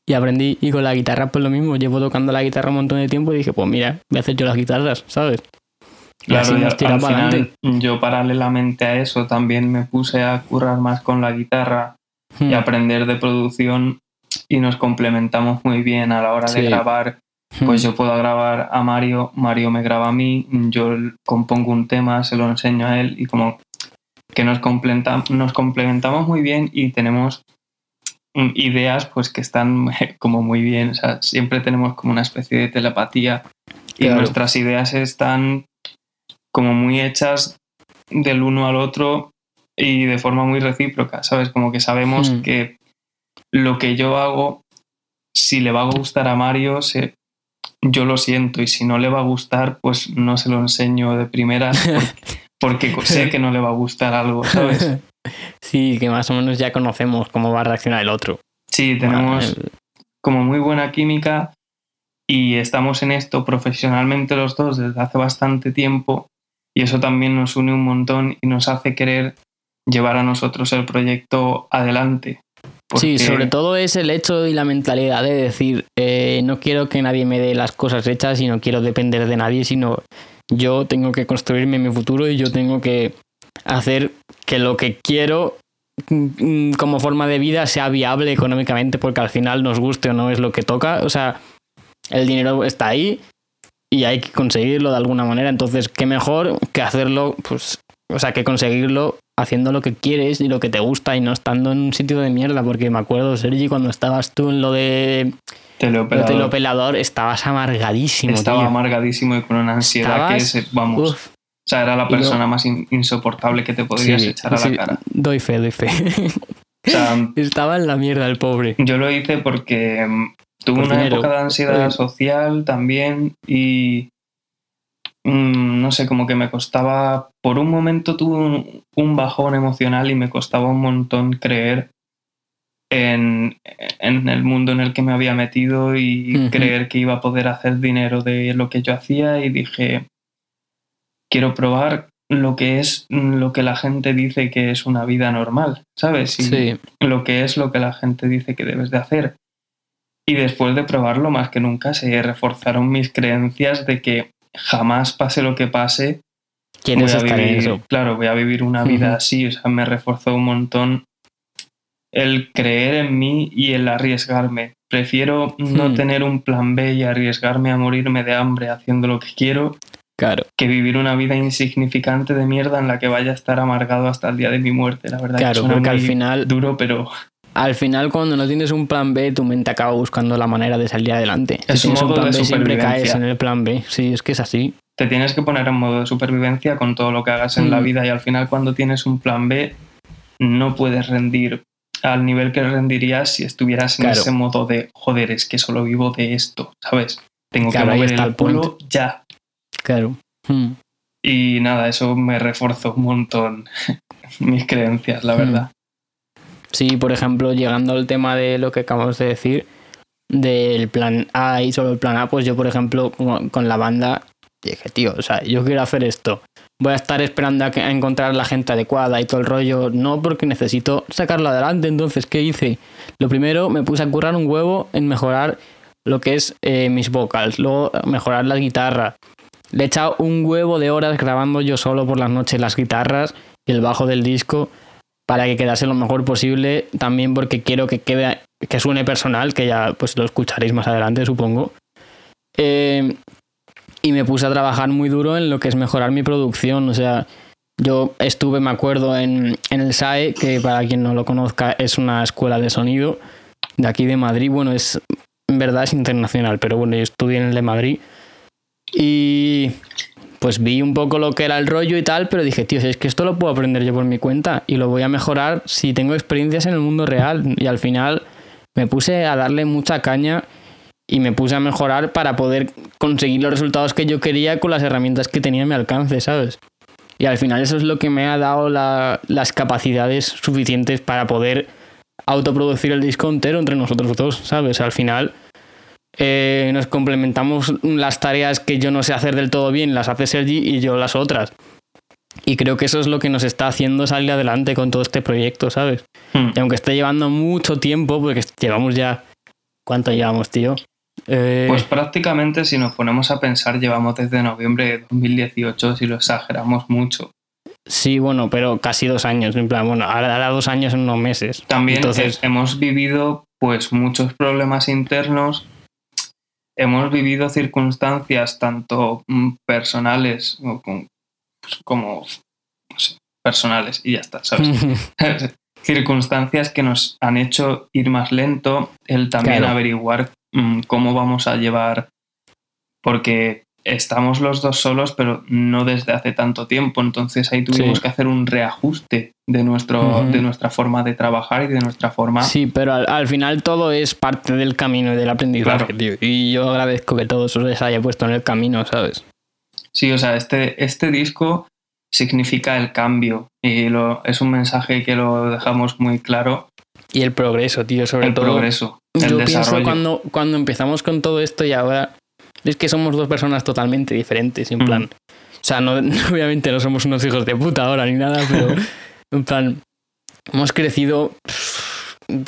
y aprendí. Y con la guitarra, pues lo mismo. Llevo tocando la guitarra un montón de tiempo y dije, pues mira, voy a hacer yo las guitarras, ¿sabes? Y así nos al final, yo paralelamente a eso también me puse a currar más con la guitarra y hmm. aprender de producción y nos complementamos muy bien a la hora de grabar pues yo puedo grabar a Mario, Mario me graba a mí, yo compongo un tema, se lo enseño a él y como que nos, nos complementamos muy bien y tenemos ideas pues que están como muy bien, o sea, siempre tenemos como una especie de telepatía y nuestras ideas están como muy hechas del uno al otro y de forma muy recíproca, ¿sabes? Como que sabemos hmm. que lo que yo hago, si le va a gustar a Mario, se, yo lo siento y si no le va a gustar, pues no se lo enseño de primera porque, sé que no le va a gustar algo, ¿sabes? Sí, que más o menos ya conocemos cómo va a reaccionar el otro. Sí, tenemos como muy buena química y estamos en esto profesionalmente los dos desde hace bastante tiempo y eso también nos une un montón y nos hace querer llevar a nosotros el proyecto adelante. Sí, sobre todo es el hecho y la mentalidad de decir, eh, no quiero que nadie me dé las cosas hechas y no quiero depender de nadie, sino yo tengo que construirme mi futuro y yo tengo que hacer que lo que quiero mm, como forma de vida sea viable económicamente porque al final nos guste o no es lo que toca. O sea, el dinero está ahí y hay que conseguirlo de alguna manera. Entonces, qué mejor que hacerlo, pues, o sea, que conseguirlo haciendo lo que quieres y lo que te gusta y no estando en un sitio de mierda. Porque me acuerdo, Sergi, cuando estabas tú en lo de teleoperador, teleoperador estabas amargadísimo. Estaba tío. amargadísimo y con una ansiedad que, se- vamos, Uf, o sea, era la lo- persona más in- insoportable que te podrías sí, echar a sí, la cara. Doy fe, doy fe. O sea, Estaba en la mierda el pobre. Yo lo hice porque mm, tuve Por una dinero. época de ansiedad social también y mm, no sé, como que me costaba, por un momento tuve un, un bajón emocional y me costaba un montón creer en, en el mundo en el que me había metido y creer que iba a poder hacer dinero de lo que yo hacía y dije, quiero probar lo que es mm, lo que la gente dice que es una vida normal, ¿sabes? Y- Sí, lo que es lo que la gente dice que debes de hacer. Y después de probarlo más que nunca se reforzaron mis creencias de que jamás pase lo que pase, quieres voy a estar en vivir, eso. claro, voy a vivir una vida así, o sea, me reforzó un montón el creer en mí y el arriesgarme. Prefiero no Hmm. tener un plan B y arriesgarme a morirme de hambre haciendo lo que quiero Claro. que vivir una vida insignificante de mierda en la que vaya a estar amargado hasta el día de mi muerte. La verdad que suena porque al muy final, duro, pero al final cuando no tienes un plan B, tu mente acaba buscando la manera de salir adelante. Es si un modo plan de B, siempre caes en el plan B. Sí, es que es así. te tienes que poner en modo de supervivencia con todo lo que hagas en Mm. la vida y al final cuando tienes un plan B no puedes rendir al nivel que rendirías si estuvieras en Claro. ese modo de joder, es que solo vivo de esto, ¿sabes? Tengo Claro, que mover el culo ya. Claro. Hmm. Y nada, eso me reforzó un montón mis creencias, la Mm. verdad. Sí, por ejemplo, llegando al tema de lo que acabamos de decir, del plan A y solo el plan A, pues yo, por ejemplo, con, la banda, dije, tío, o sea, yo quiero hacer esto. Voy a estar esperando a, que- a encontrar la gente adecuada y todo el rollo. No, porque necesito sacarlo adelante. Entonces, ¿qué hice? Lo primero, me puse a currar un huevo en mejorar lo que es eh, mis vocals, luego mejorar la guitarra. Le he echado un huevo de horas grabando yo solo por las noches las guitarras y el bajo del disco para que quedase lo mejor posible, también porque quiero que quede que suene personal, que ya pues lo escucharéis más adelante, supongo. Eh, y me puse a trabajar muy duro en lo que es mejorar mi producción, o sea, yo estuve, me acuerdo, en, en el SAE, que para quien no lo conozca es una escuela de sonido de aquí de Madrid, bueno, es en verdad es internacional, pero bueno, yo estudié en el de Madrid y pues vi un poco lo que era el rollo y tal, pero dije, tío, si es que esto lo puedo aprender yo por mi cuenta y lo voy a mejorar si tengo experiencias en el mundo real. Y al final me puse a darle mucha caña y me puse a mejorar para poder conseguir los resultados que yo quería con las herramientas que tenía a mi alcance, ¿sabes? Y al final eso es lo que me ha dado la- las capacidades suficientes para poder autoproducir el disco entero entre nosotros dos, ¿sabes? Al final eh, nos complementamos las tareas que yo no sé hacer del todo bien, las hace Sergi y yo las otras. Y creo que eso es lo que nos está haciendo salir adelante con todo este proyecto, ¿sabes? Hmm. Y aunque esté llevando mucho tiempo, porque llevamos ya... ¿Cuánto llevamos, tío? Eh, Pues prácticamente si nos ponemos a pensar llevamos desde noviembre de 2018 si lo exageramos mucho. sí, bueno, pero casi dos años. En plan, bueno, ahora, dos años en unos meses. También Entonces- hemos vivido pues muchos problemas internos, hemos vivido circunstancias tanto mm, personales pues, como no sé, personales y ya está, ¿sabes? circunstancias que nos han hecho ir más lento, el también Claro. averiguar mm, cómo vamos a llevar, porque estamos los dos solos, pero no desde hace tanto tiempo, entonces ahí tuvimos Sí. que hacer un reajuste de, nuestro, de nuestra forma de trabajar y de nuestra forma... Sí, pero al, al final todo es parte del camino y del aprendizaje, Claro. tío. Y yo agradezco que todo eso les haya puesto en el camino, ¿sabes? Sí, o sea, este, este disco significa el cambio y lo, es un mensaje que lo dejamos muy claro, Y el progreso, tío, sobre el todo. progreso, el yo pienso desarrollo. cuando, cuando empezamos con todo esto y ahora es que somos dos personas totalmente diferentes, en Mm. plan. O sea, no, obviamente no somos unos hijos de puta ahora ni nada, pero en plan, hemos crecido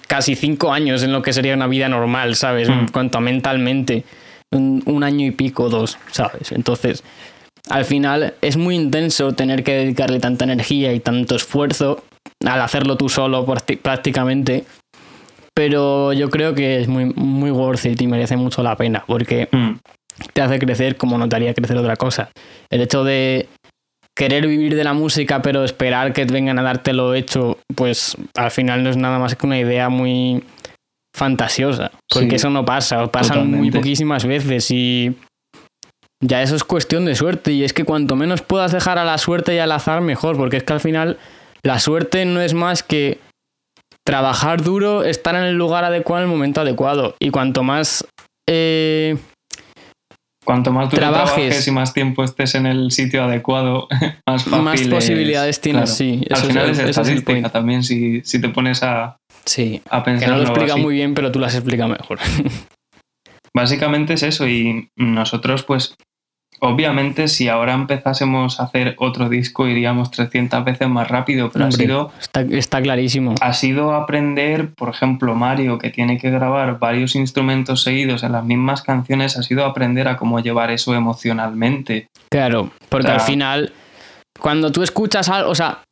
casi cinco años en lo que sería una vida normal, ¿sabes? Mm. En cuanto a mentalmente, un, un año y pico, dos, ¿sabes? Entonces, al final es muy intenso tener que dedicarle tanta energía y tanto esfuerzo al hacerlo tú solo prácti- prácticamente. Pero yo creo que es muy, muy worth it y merece mucho la pena, porque Mm. Te hace crecer como no te haría crecer otra cosa. El hecho de querer vivir de la música pero esperar que vengan a dártelo hecho, pues al final no es nada más que una idea muy fantasiosa, porque Sí, eso no pasa, pasan muy totalmente. poquísimas veces y ya eso es cuestión de suerte y es que cuanto menos puedas dejar a la suerte y al azar mejor, porque es que al final la suerte no es más que trabajar duro, estar en el lugar adecuado en el momento adecuado y cuanto más eh, Cuanto más tú Trabajes. trabajes y más tiempo estés en el sitio adecuado, más fácil Más es- posibilidades tienes, claro. sí, Al final es, es el estadística también, si, si te pones a, sí, a que pensar no lo explica así. muy bien, pero tú lo has explicado mejor. Básicamente es eso y nosotros pues obviamente si ahora empezásemos a hacer otro disco iríamos 300 veces más rápido, pero ha sido, está, está clarísimo. ha sido aprender, por ejemplo, Mario que tiene que grabar varios instrumentos seguidos en las mismas canciones, ha sido aprender a cómo llevar eso emocionalmente. Claro, porque O sea- al final, cuando tú escuchas algo, o sea,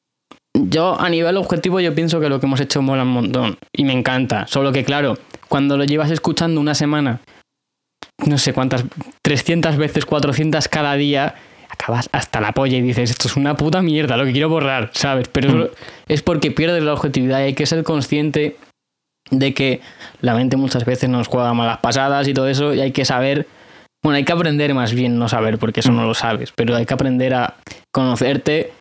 yo a nivel objetivo yo pienso que lo que hemos hecho mola un montón y me encanta, solo que claro, cuando lo llevas escuchando una semana, no sé cuántas, 300 veces, 400 cada día, acabas hasta la polla y dices, esto es una puta mierda, lo que quiero borrar, ¿sabes? Pero eso es porque pierdes la objetividad y hay que ser consciente de que la mente muchas veces nos juega malas pasadas y todo eso y hay que saber bueno, hay que aprender más bien, no saber, porque eso no lo sabes, pero hay que aprender a conocerte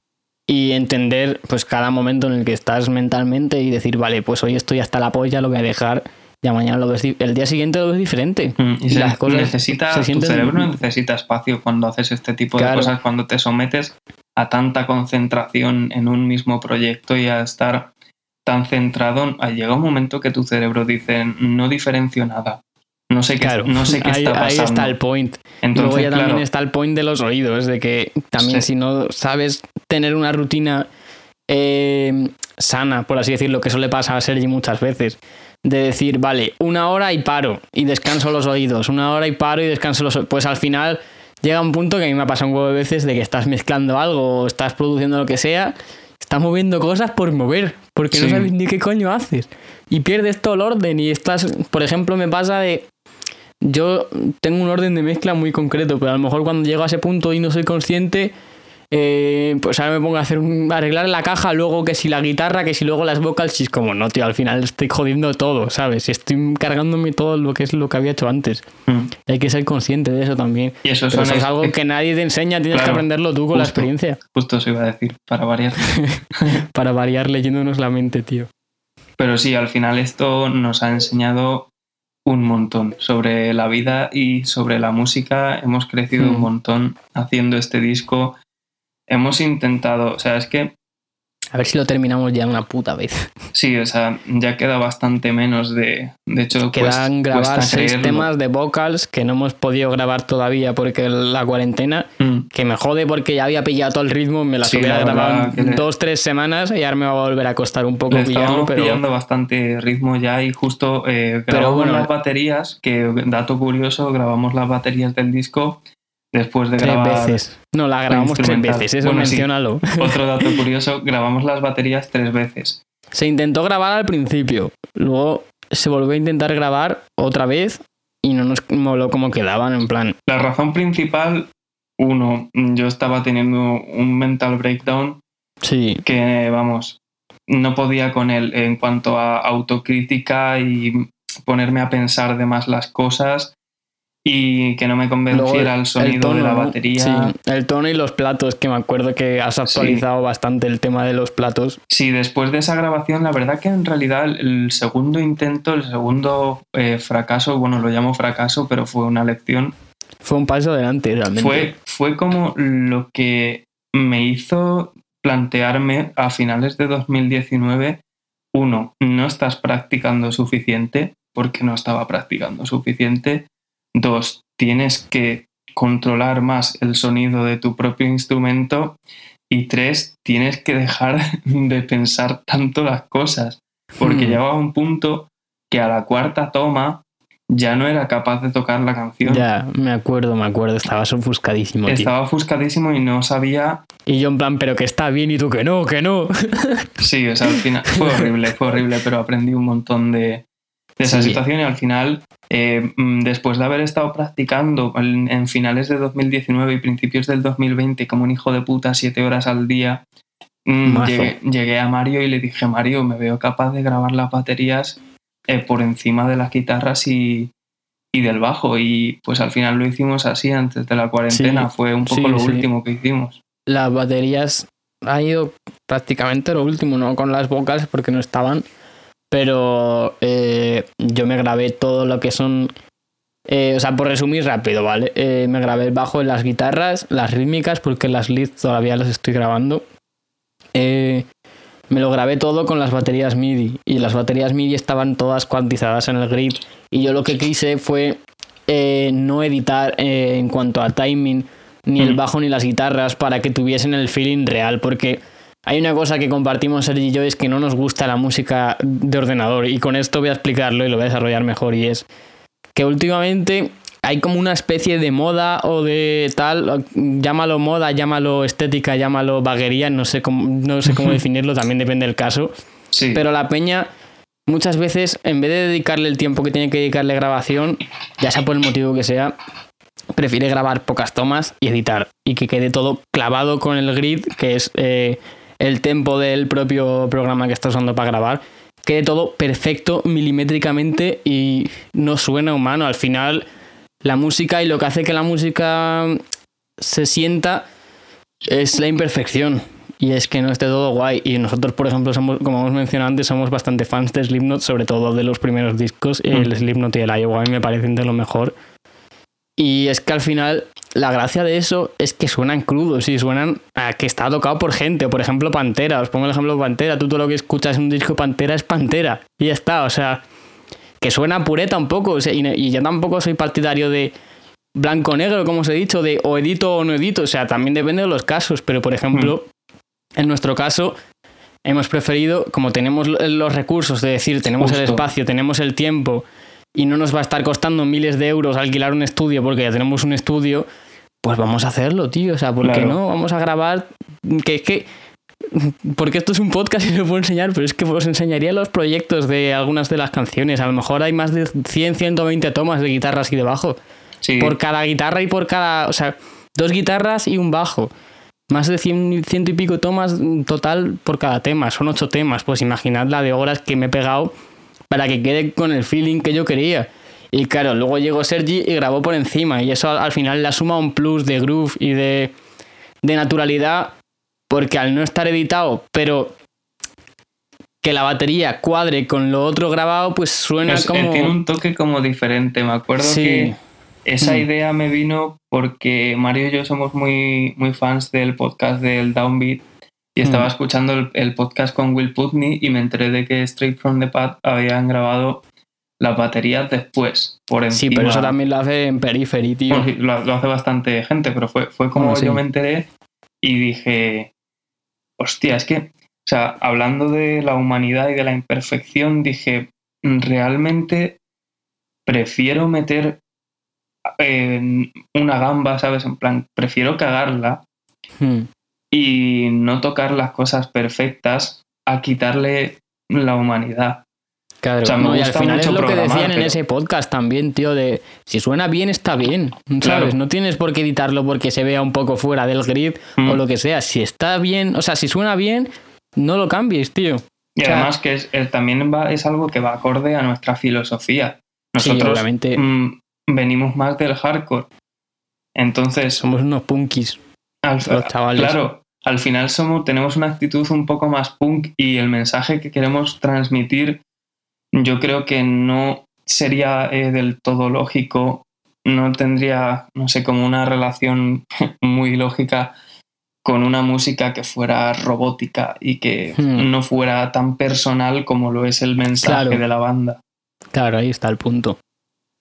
y entender pues cada momento en el que estás mentalmente y decir, vale, pues hoy estoy hasta la polla, lo voy a dejar, ya mañana lo ves, el día siguiente lo ves diferente. Y, Y se las cosas necesita, se tu cerebro necesita espacio cuando haces este tipo Claro. de cosas, cuando te sometes a tanta concentración en un mismo proyecto y a estar tan centrado, llega un momento que tu cerebro dice, no diferencio nada. No sé qué, Claro, no sé qué ahí, está ahí pasando. está el point. Entonces, luego ya también está el point de los oídos, de que también Sí. si no sabes tener una rutina eh, sana, por así decirlo, que eso le pasa a Sergi muchas veces, de decir, vale, una hora y paro y descanso los oídos, una hora y paro y descanso los oídos, pues al final llega un punto que a mí me ha pasado un huevo de veces de que estás mezclando algo o estás produciendo lo que sea, estás moviendo cosas por mover, porque no sabes ni qué coño haces. Y pierdes todo el orden y estás, por ejemplo, me pasa de yo tengo un orden de mezcla muy concreto, pero a lo mejor cuando llego a ese punto y no soy consciente, eh, pues ahora me pongo a hacer un, a arreglar la caja, luego que si la guitarra, que si luego las vocals, y es como, no, tío, al final estoy jodiendo todo, ¿sabes? Y estoy cargándome todo lo que es lo que había hecho antes. mm, Hay que ser consciente de eso también. Y eso eso es algo que nadie te enseña, tienes que aprenderlo tú con la experiencia. justo se iba a decir, para variar. Para variar leyéndonos la mente, tío. Pero sí, al final esto nos ha enseñado un montón sobre la vida y sobre la música. Hemos crecido Mm. un montón haciendo este disco. Hemos intentado, o sea, es que A ver si lo terminamos ya una puta vez. sí, o sea, ya queda bastante menos de. De hecho, Quedan cuesta- grabar cuesta seis creerlo. temas de vocals que no hemos podido grabar todavía porque la cuarentena, Mm, que me jode porque ya había pillado todo el ritmo, me las Sí, hubiera la grabado en le- dos, tres semanas y ahora me va a volver a costar un poco Le pillarlo, pero pillando bastante ritmo ya y justo eh, Pero grabamos bueno. las baterías, que dato curioso, grabamos las baterías del disco después de tres grabar veces. No, la grabamos tres veces, eso Bueno, sí. Otro dato curioso, grabamos las baterías tres veces. Se intentó grabar al principio, luego se volvió a intentar grabar otra vez y no nos moló como quedaban, en plan, La razón principal, uno, yo estaba teniendo un mental breakdown sí, que, vamos, no podía con él en cuanto a autocrítica y ponerme a pensar de más las cosas y que no me convenciera el sonido de la ¿no? batería. Sí, el tono y los platos, que me acuerdo que has actualizado bastante el tema de los platos. Sí, después de esa grabación, la verdad que en realidad el, el segundo intento, el segundo eh, fracaso, bueno, lo llamo fracaso, pero fue una lección, Fue un paso adelante, realmente. fue, fue como lo que me hizo plantearme a finales de 2019, uno, no estás practicando suficiente, porque no estaba practicando suficiente. Dos, tienes que controlar más el sonido de tu propio instrumento. Y tres, tienes que dejar de pensar tanto las cosas, porque Hmm. llegaba un punto que a la cuarta toma ya no era capaz de tocar la canción. Ya, me acuerdo, me acuerdo, estabas ofuscadísimo. Estaba ofuscadísimo y no sabía. Y yo en plan, pero que está bien y tú que no, que no. Sí, o sea, al final fue horrible, fue horrible, pero aprendí un montón de, de esa Sí. situación y al final, eh, mm, después de haber estado practicando en, en finales de 2019 y principios del 2020 como un hijo de puta siete horas al día, mm, llegué, llegué a Mario y le dije, Mario, me veo capaz de grabar las baterías eh, por encima de las guitarras y, y del bajo y pues al final lo hicimos así antes de la cuarentena, Sí, fue un poco sí, lo último que hicimos. Las baterías ha ido prácticamente lo último, no con las vocals porque no estaban, pero eh, yo me grabé todo lo que son, eh, o sea, por resumir rápido, ¿vale? Eh, me grabé el bajo en las guitarras, las rítmicas, porque las leads todavía las estoy grabando. Eh, me lo grabé todo con las baterías MIDI y las baterías MIDI estaban todas cuantizadas en el grid y yo lo que quise fue no editar en cuanto a timing ni el Mm. bajo ni las guitarras para que tuviesen el feeling real porque hay una cosa que compartimos Sergi y yo es que no nos gusta la música de ordenador y con esto voy a explicarlo y lo voy a desarrollar mejor y es que últimamente hay como una especie de moda o de tal, llámalo moda, llámalo estética, llámalo vaguería, no sé cómo, no sé cómo definirlo, también depende del caso. Sí, Pero la peña muchas veces, en vez de dedicarle el tiempo que tiene que dedicarle a grabación, ya sea por el motivo que sea, prefiere grabar pocas tomas y editar. Y que quede todo clavado con el grid, que es eh, el tempo del propio programa que está usando para grabar. Quede todo perfecto milimétricamente y no suena humano. Al final, la música y lo que hace que la música se sienta es la imperfección. Y es que no esté todo guay. Y nosotros, por ejemplo, somos, como hemos mencionado antes, somos bastante fans de Slipknot, sobre todo de los primeros discos. El Slipknot y el Iowa me parecen de lo mejor. Y es que al final la gracia de eso es que suenan crudos y suenan a que está tocado por gente. Por ejemplo, Pantera. Os pongo el ejemplo de Pantera. Tú todo lo que escuchas en un disco Pantera es Pantera. Y ya está. O sea, que suena pureta un poco. O sea, y, y yo tampoco soy partidario de blanco-negro, como os he dicho, de o edito o no edito. O sea, también depende de los casos. Pero, por ejemplo, en nuestro caso, hemos preferido, como tenemos los recursos, de decir, tenemos el espacio, tenemos el tiempo y no nos va a estar costando miles de euros alquilar un estudio porque ya tenemos un estudio, pues vamos a hacerlo, tío. O sea, ¿por qué no? Vamos a grabar. Que es que. Porque esto es un podcast y lo puedo enseñar, pero es que os enseñaría los proyectos de algunas de las canciones. A lo mejor hay más de 100, 120 tomas de guitarras y de bajo sí. por cada guitarra y por cada. O sea, dos guitarras y un bajo. Más de 100, ciento y pico tomas total por cada tema. Son ocho temas. Pues imaginad la de horas que me he pegado para que quede con el feeling que yo quería. Y claro, luego llegó Sergi y grabó por encima. Y eso al, al final le suma un plus de groove y de, de naturalidad. Porque al no estar editado, pero que la batería cuadre con lo otro grabado, pues suena Es- eh, como. tiene un toque como diferente. Me acuerdo Sí. que esa Mm. idea me vino porque Mario y yo somos muy, muy fans del podcast del Downbeat y estaba Mm. escuchando el, el podcast con Will Putney y me enteré de que Straight from the Pad habían grabado las baterías después, por encima. Sí, pero eso también lo hace en Periphery, tío. Bueno, sí, lo, lo hace bastante gente, pero fue, fue como Bueno, sí. yo me enteré y dije, hostia, es que, o sea, hablando de la humanidad y de la imperfección, dije, realmente prefiero meter en una gamba, ¿sabes? En plan, prefiero cagarla Hmm. y no tocar las cosas perfectas a quitarle la humanidad. Claro, O sea, me no, y al final es lo que decían en ese podcast también, tío, de si suena bien, está bien. ¿Sabes? Claro. No tienes por qué editarlo porque se vea un poco fuera del grid Mm. o lo que sea. Si está bien, o sea, si suena bien, no lo cambies, tío. Y O sea- además que es, el- también va, es algo que va acorde a nuestra filosofía. Sí, Nosotros obviamente. mm, venimos más del hardcore. Entonces, Somos unos punkis. al, los chavales. claro, al final somos, tenemos una actitud un poco más punk y el mensaje que queremos transmitir yo creo que no sería eh, del todo lógico, no tendría, no sé, como una relación muy lógica con una música que fuera robótica y que Hmm. no fuera tan personal como lo es el mensaje Claro. de la banda. Claro, ahí está el punto.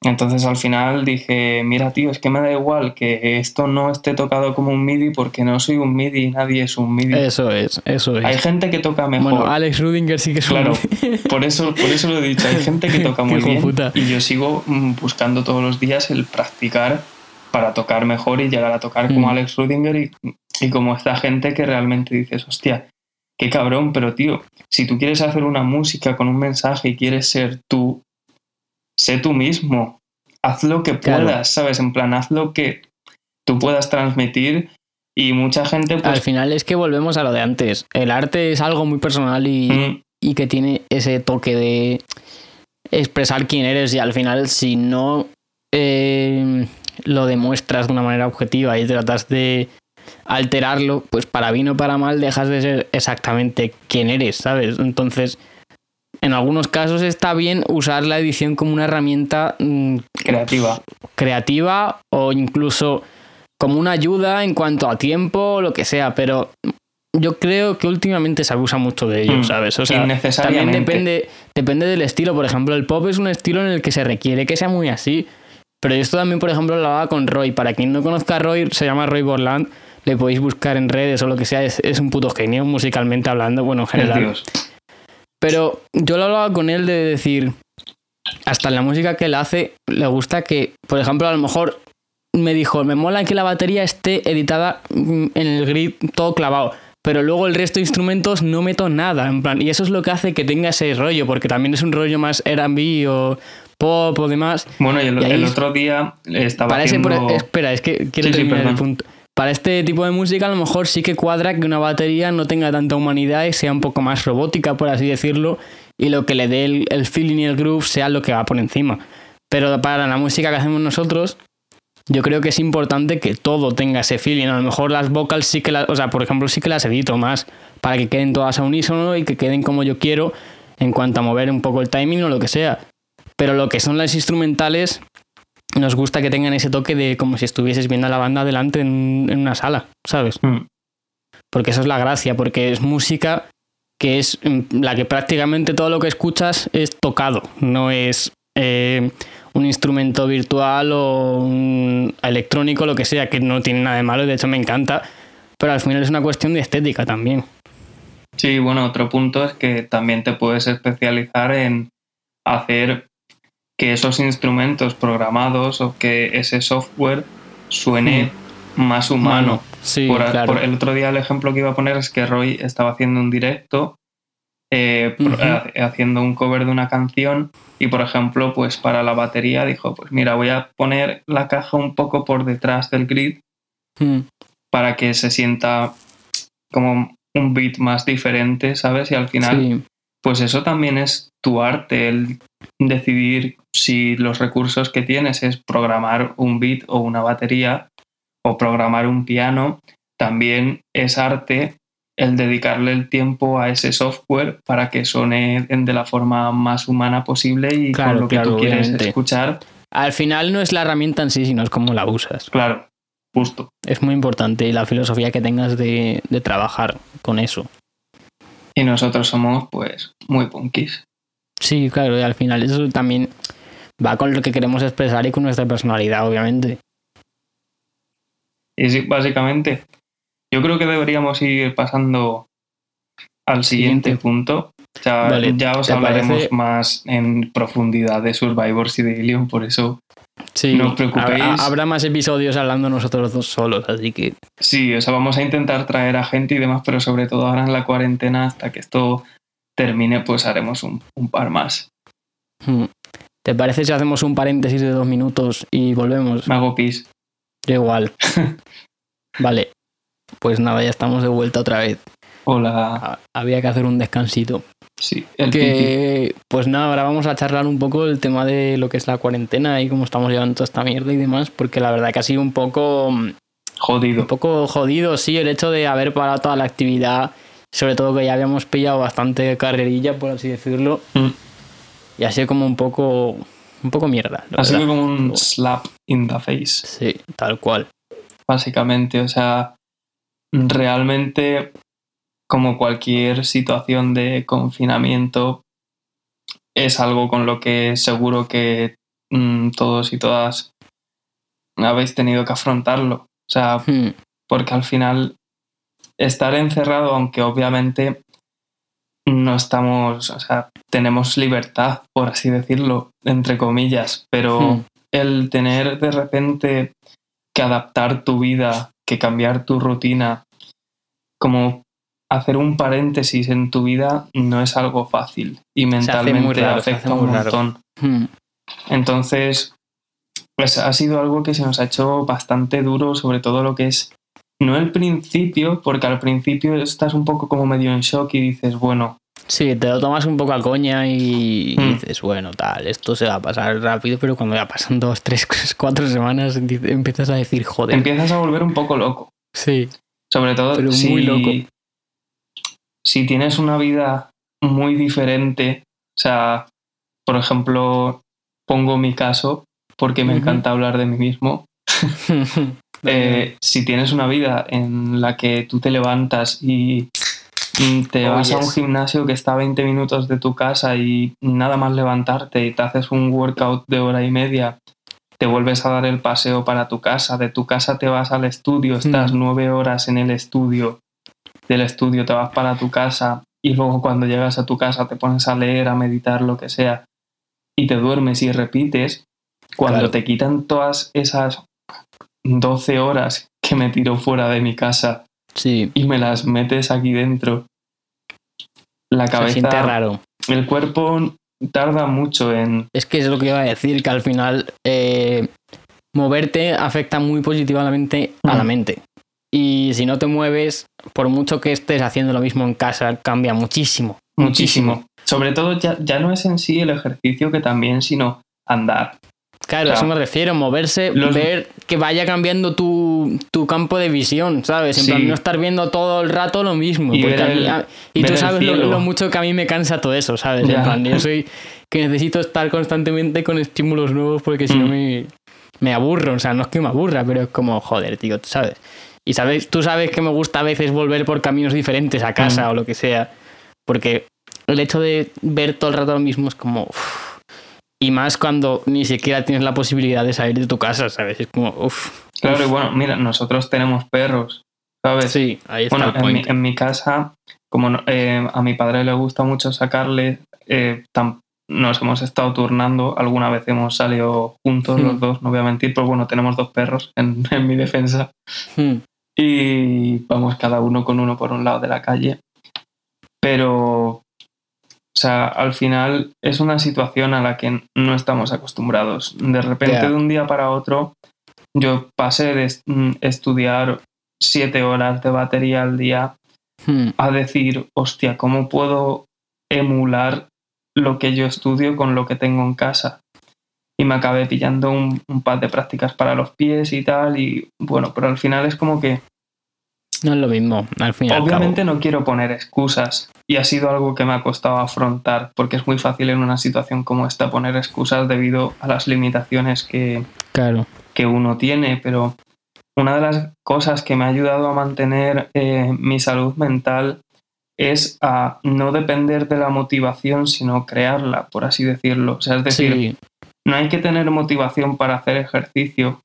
Entonces al final dije, mira tío, es que me da igual que esto no esté tocado como un MIDI porque no soy un MIDI, nadie es un MIDI. Eso es, eso es. Hay gente que toca mejor. bueno, Alex Rudinger sí que es un- Claro, por eso, por eso lo he dicho, hay gente que toca muy bien puta. y yo sigo mm, buscando todos los días el practicar para tocar mejor y llegar a tocar como Mm. Alex Rudinger y, y como esta gente que realmente dices, hostia, qué cabrón, pero tío, si tú quieres hacer una música con un mensaje y quieres ser tú, sé tú mismo, haz lo que puedas, ¿sabes? En plan, haz lo que tú puedas transmitir y mucha gente pues... Al final es que volvemos a lo de antes. El arte es algo muy personal y, mm. y que tiene ese toque de expresar quién eres y al final si no eh, lo demuestras de una manera objetiva y tratas de alterarlo, pues para bien o para mal dejas de ser exactamente quién eres, ¿sabes? Entonces, en algunos casos está bien usar la edición como una herramienta mm, creativa. Creativa o incluso como una ayuda en cuanto a tiempo o lo que sea, pero yo creo que últimamente se abusa mucho de ello, mm, ¿sabes? O sea, también depende, depende del estilo. Por ejemplo, el pop es un estilo en el que se requiere que sea muy así. Pero esto también, por ejemplo, lo hago con Roy. Para quien no conozca a Roy, se llama Roy Borland. Le podéis buscar en redes o lo que sea. Es, un puto genio musicalmente hablando, bueno, en general. Pero yo lo hablaba con él de decir, hasta en la música que él hace, le gusta que, por ejemplo, a lo mejor me dijo, me mola que la batería esté editada en el grid todo clavado pero luego el resto de instrumentos no meto nada, en plan, y eso es lo que hace que tenga ese rollo, porque también es un rollo más R&B o pop o demás. Bueno, y el, otro día estaba espera, es que quiero terminar el punto. Para este tipo de música a lo mejor sí que cuadra que una batería no tenga tanta humanidad y sea un poco más robótica, por así decirlo, y lo que le dé el, el feeling y el groove sea lo que va por encima. Pero para la música que hacemos nosotros, yo creo que es importante que todo tenga ese feeling. A lo mejor las vocals sí que las, o sea, por ejemplo, sí que las edito más para que queden todas a unísono y que queden como yo quiero en cuanto a mover un poco el timing o lo que sea. Pero lo que son las instrumentales, nos gusta que tengan ese toque de como si estuvieses viendo a la banda delante en, una sala, ¿sabes? Mm. Porque eso es la gracia, porque es música que es mm, la que prácticamente todo lo que escuchas es tocado, no es eh, un instrumento virtual o un electrónico, lo que sea, que no tiene nada de malo, de hecho me encanta, pero al final es una cuestión de estética también. Sí, bueno, otro punto es que también te puedes especializar en hacer que esos instrumentos programados o que ese software suene hmm. más humano. Sí, por, claro. el otro día el ejemplo que iba a poner es que Roy estaba haciendo un directo eh, haciendo un cover de una canción y por ejemplo pues para la batería dijo pues mira voy a poner la caja un poco por detrás del grid hmm. para que se sienta como un beat más diferente sabes y al final pues eso también es tu arte el decidir si los recursos que tienes es programar un beat o una batería o programar un piano también es arte el dedicarle el tiempo a ese software para que suene de la forma más humana posible y con lo que tú quieres escuchar. Al final no es la herramienta en sí, sino es cómo la usas. Claro, justo. Es muy importante la filosofía que tengas de, trabajar con eso. Y nosotros somos, pues, muy punkis. Sí, claro, y al final eso también va con lo que queremos expresar y con nuestra personalidad, obviamente. Y sí, básicamente, yo creo que deberíamos ir pasando al siguiente, punto. Ya, ya os hablaremos más en profundidad de Survivors y de Ilion, por eso no os preocupéis. Habrá, más episodios hablando nosotros dos solos, así que. Sí, o sea, vamos a intentar traer a gente y demás, pero sobre todo ahora en la cuarentena, hasta que esto termine, pues haremos un, par más. ¿Te parece si hacemos un paréntesis de dos minutos y volvemos? Me hago pis. Yo igual. vale, pues nada, ya estamos de vuelta otra vez. Hola. Había que hacer un descansito. Sí, el que, Pues nada, ahora vamos a charlar un poco el tema de lo que es la cuarentena y cómo estamos llevando toda esta mierda y demás, porque la verdad que ha sido un poco... Mm, jodido. Un poco jodido, sí, el hecho de haber parado toda la actividad, sobre todo que ya habíamos pillado bastante carrerilla, por así decirlo, mm. Y ha sido como un poco... Un poco mierda. Ha sido como un slap in the face. Sí, tal cual. Básicamente, o sea, realmente, como cualquier situación de confinamiento, es algo con lo que seguro que mm, todos y todas habéis tenido que afrontarlo. O sea, hmm. porque al final estar encerrado, aunque obviamente no estamos, o sea, tenemos libertad, por así decirlo, entre comillas, pero hmm. el tener de repente que adaptar tu vida, que cambiar tu rutina, como hacer un paréntesis en tu vida no es algo fácil y mentalmente afecta un montón. Hmm. Entonces, pues ha sido algo que se nos ha hecho bastante duro, sobre todo lo que es, no el principio, porque al principio estás un poco como medio en shock y dices, bueno, Sí, te lo tomas un poco a coña y Mm. dices, bueno, tal, esto se va a pasar rápido, pero cuando ya pasan dos, tres, cuatro semanas empiezas a decir, joder. empiezas a volver un poco loco. Sí, Sobre todo Pero si, muy loco. si tienes una vida muy diferente, o sea, por ejemplo, pongo mi caso, porque me encanta hablar de mí mismo. Eh, si tienes una vida en la que tú te levantas y te Oh, vas a un gimnasio que está a 20 minutos de tu casa y nada más levantarte y te haces un workout de hora y media, te vuelves a dar el paseo para tu casa, de tu casa te vas al estudio, estás Mm. nueve horas en el estudio, del estudio te vas para tu casa y luego cuando llegas a tu casa te pones a leer, a meditar, lo que sea, y te duermes y repites, cuando Claro. te quitan todas esas 12 horas que me tiro fuera de mi casa sí, y me las metes aquí dentro, la se siente cabeza, raro. el cuerpo tarda mucho en... Es que es lo que iba a decir, que al final eh, moverte afecta muy positivamente a la mente. Y si no te mueves, por mucho que estés haciendo lo mismo en casa, cambia muchísimo. Muchísimo. Sobre todo ya, ya no es en sí el ejercicio que también, sino andar. Claro, O a sea, eso me refiero, moverse, los- ver que vaya cambiando tu, tu campo de visión, ¿sabes? En Sí. plan, no estar viendo todo el rato lo mismo. Y porque ver a mí- el- a- y ver tú sabes lo, mucho que a mí me cansa todo eso, ¿sabes? Ya. En plan, yo soy que necesito estar constantemente con estímulos nuevos porque si no Mm. me, me aburro. O sea, no es que me aburra, pero es como, joder, tío, tú sabes. Y sabes, tú sabes que me gusta a veces volver por caminos diferentes a casa Mm. o lo que sea. Porque el hecho de ver todo el rato lo mismo es como... Y más cuando ni siquiera tienes la posibilidad de salir de tu casa, ¿sabes? Es como, uff. Claro, y bueno, mira, nosotros tenemos perros, ¿sabes? Sí, ahí está Bueno, el en mi, point. en mi casa, como no- eh, a mi padre le gusta mucho sacarle, eh, tam- nos hemos estado turnando, alguna vez hemos salido juntos Hmm. los dos, no voy a mentir, pero bueno, tenemos dos perros en, en mi defensa Hmm. y vamos cada uno con uno por un lado de la calle. Pero, o sea, al final es una situación a la que no estamos acostumbrados. De repente, de un día para otro, yo pasé de mm, estudiar siete horas de batería al día Hmm. a decir, hostia, ¿cómo puedo emular lo que yo estudio con lo que tengo en casa? Y me acabé pillando un, un pad de prácticas para los pies y tal, y bueno, pero al final es como que No es lo mismo, al al obviamente cabo. no quiero poner excusas, y ha sido algo que me ha costado afrontar, porque es muy fácil en una situación como esta poner excusas debido a las limitaciones que, Claro. que uno tiene, pero una de las cosas que me ha ayudado a mantener eh, mi salud mental es a no depender de la motivación, sino crearla, por así decirlo. O sea, es decir, Sí, no hay que tener motivación para hacer ejercicio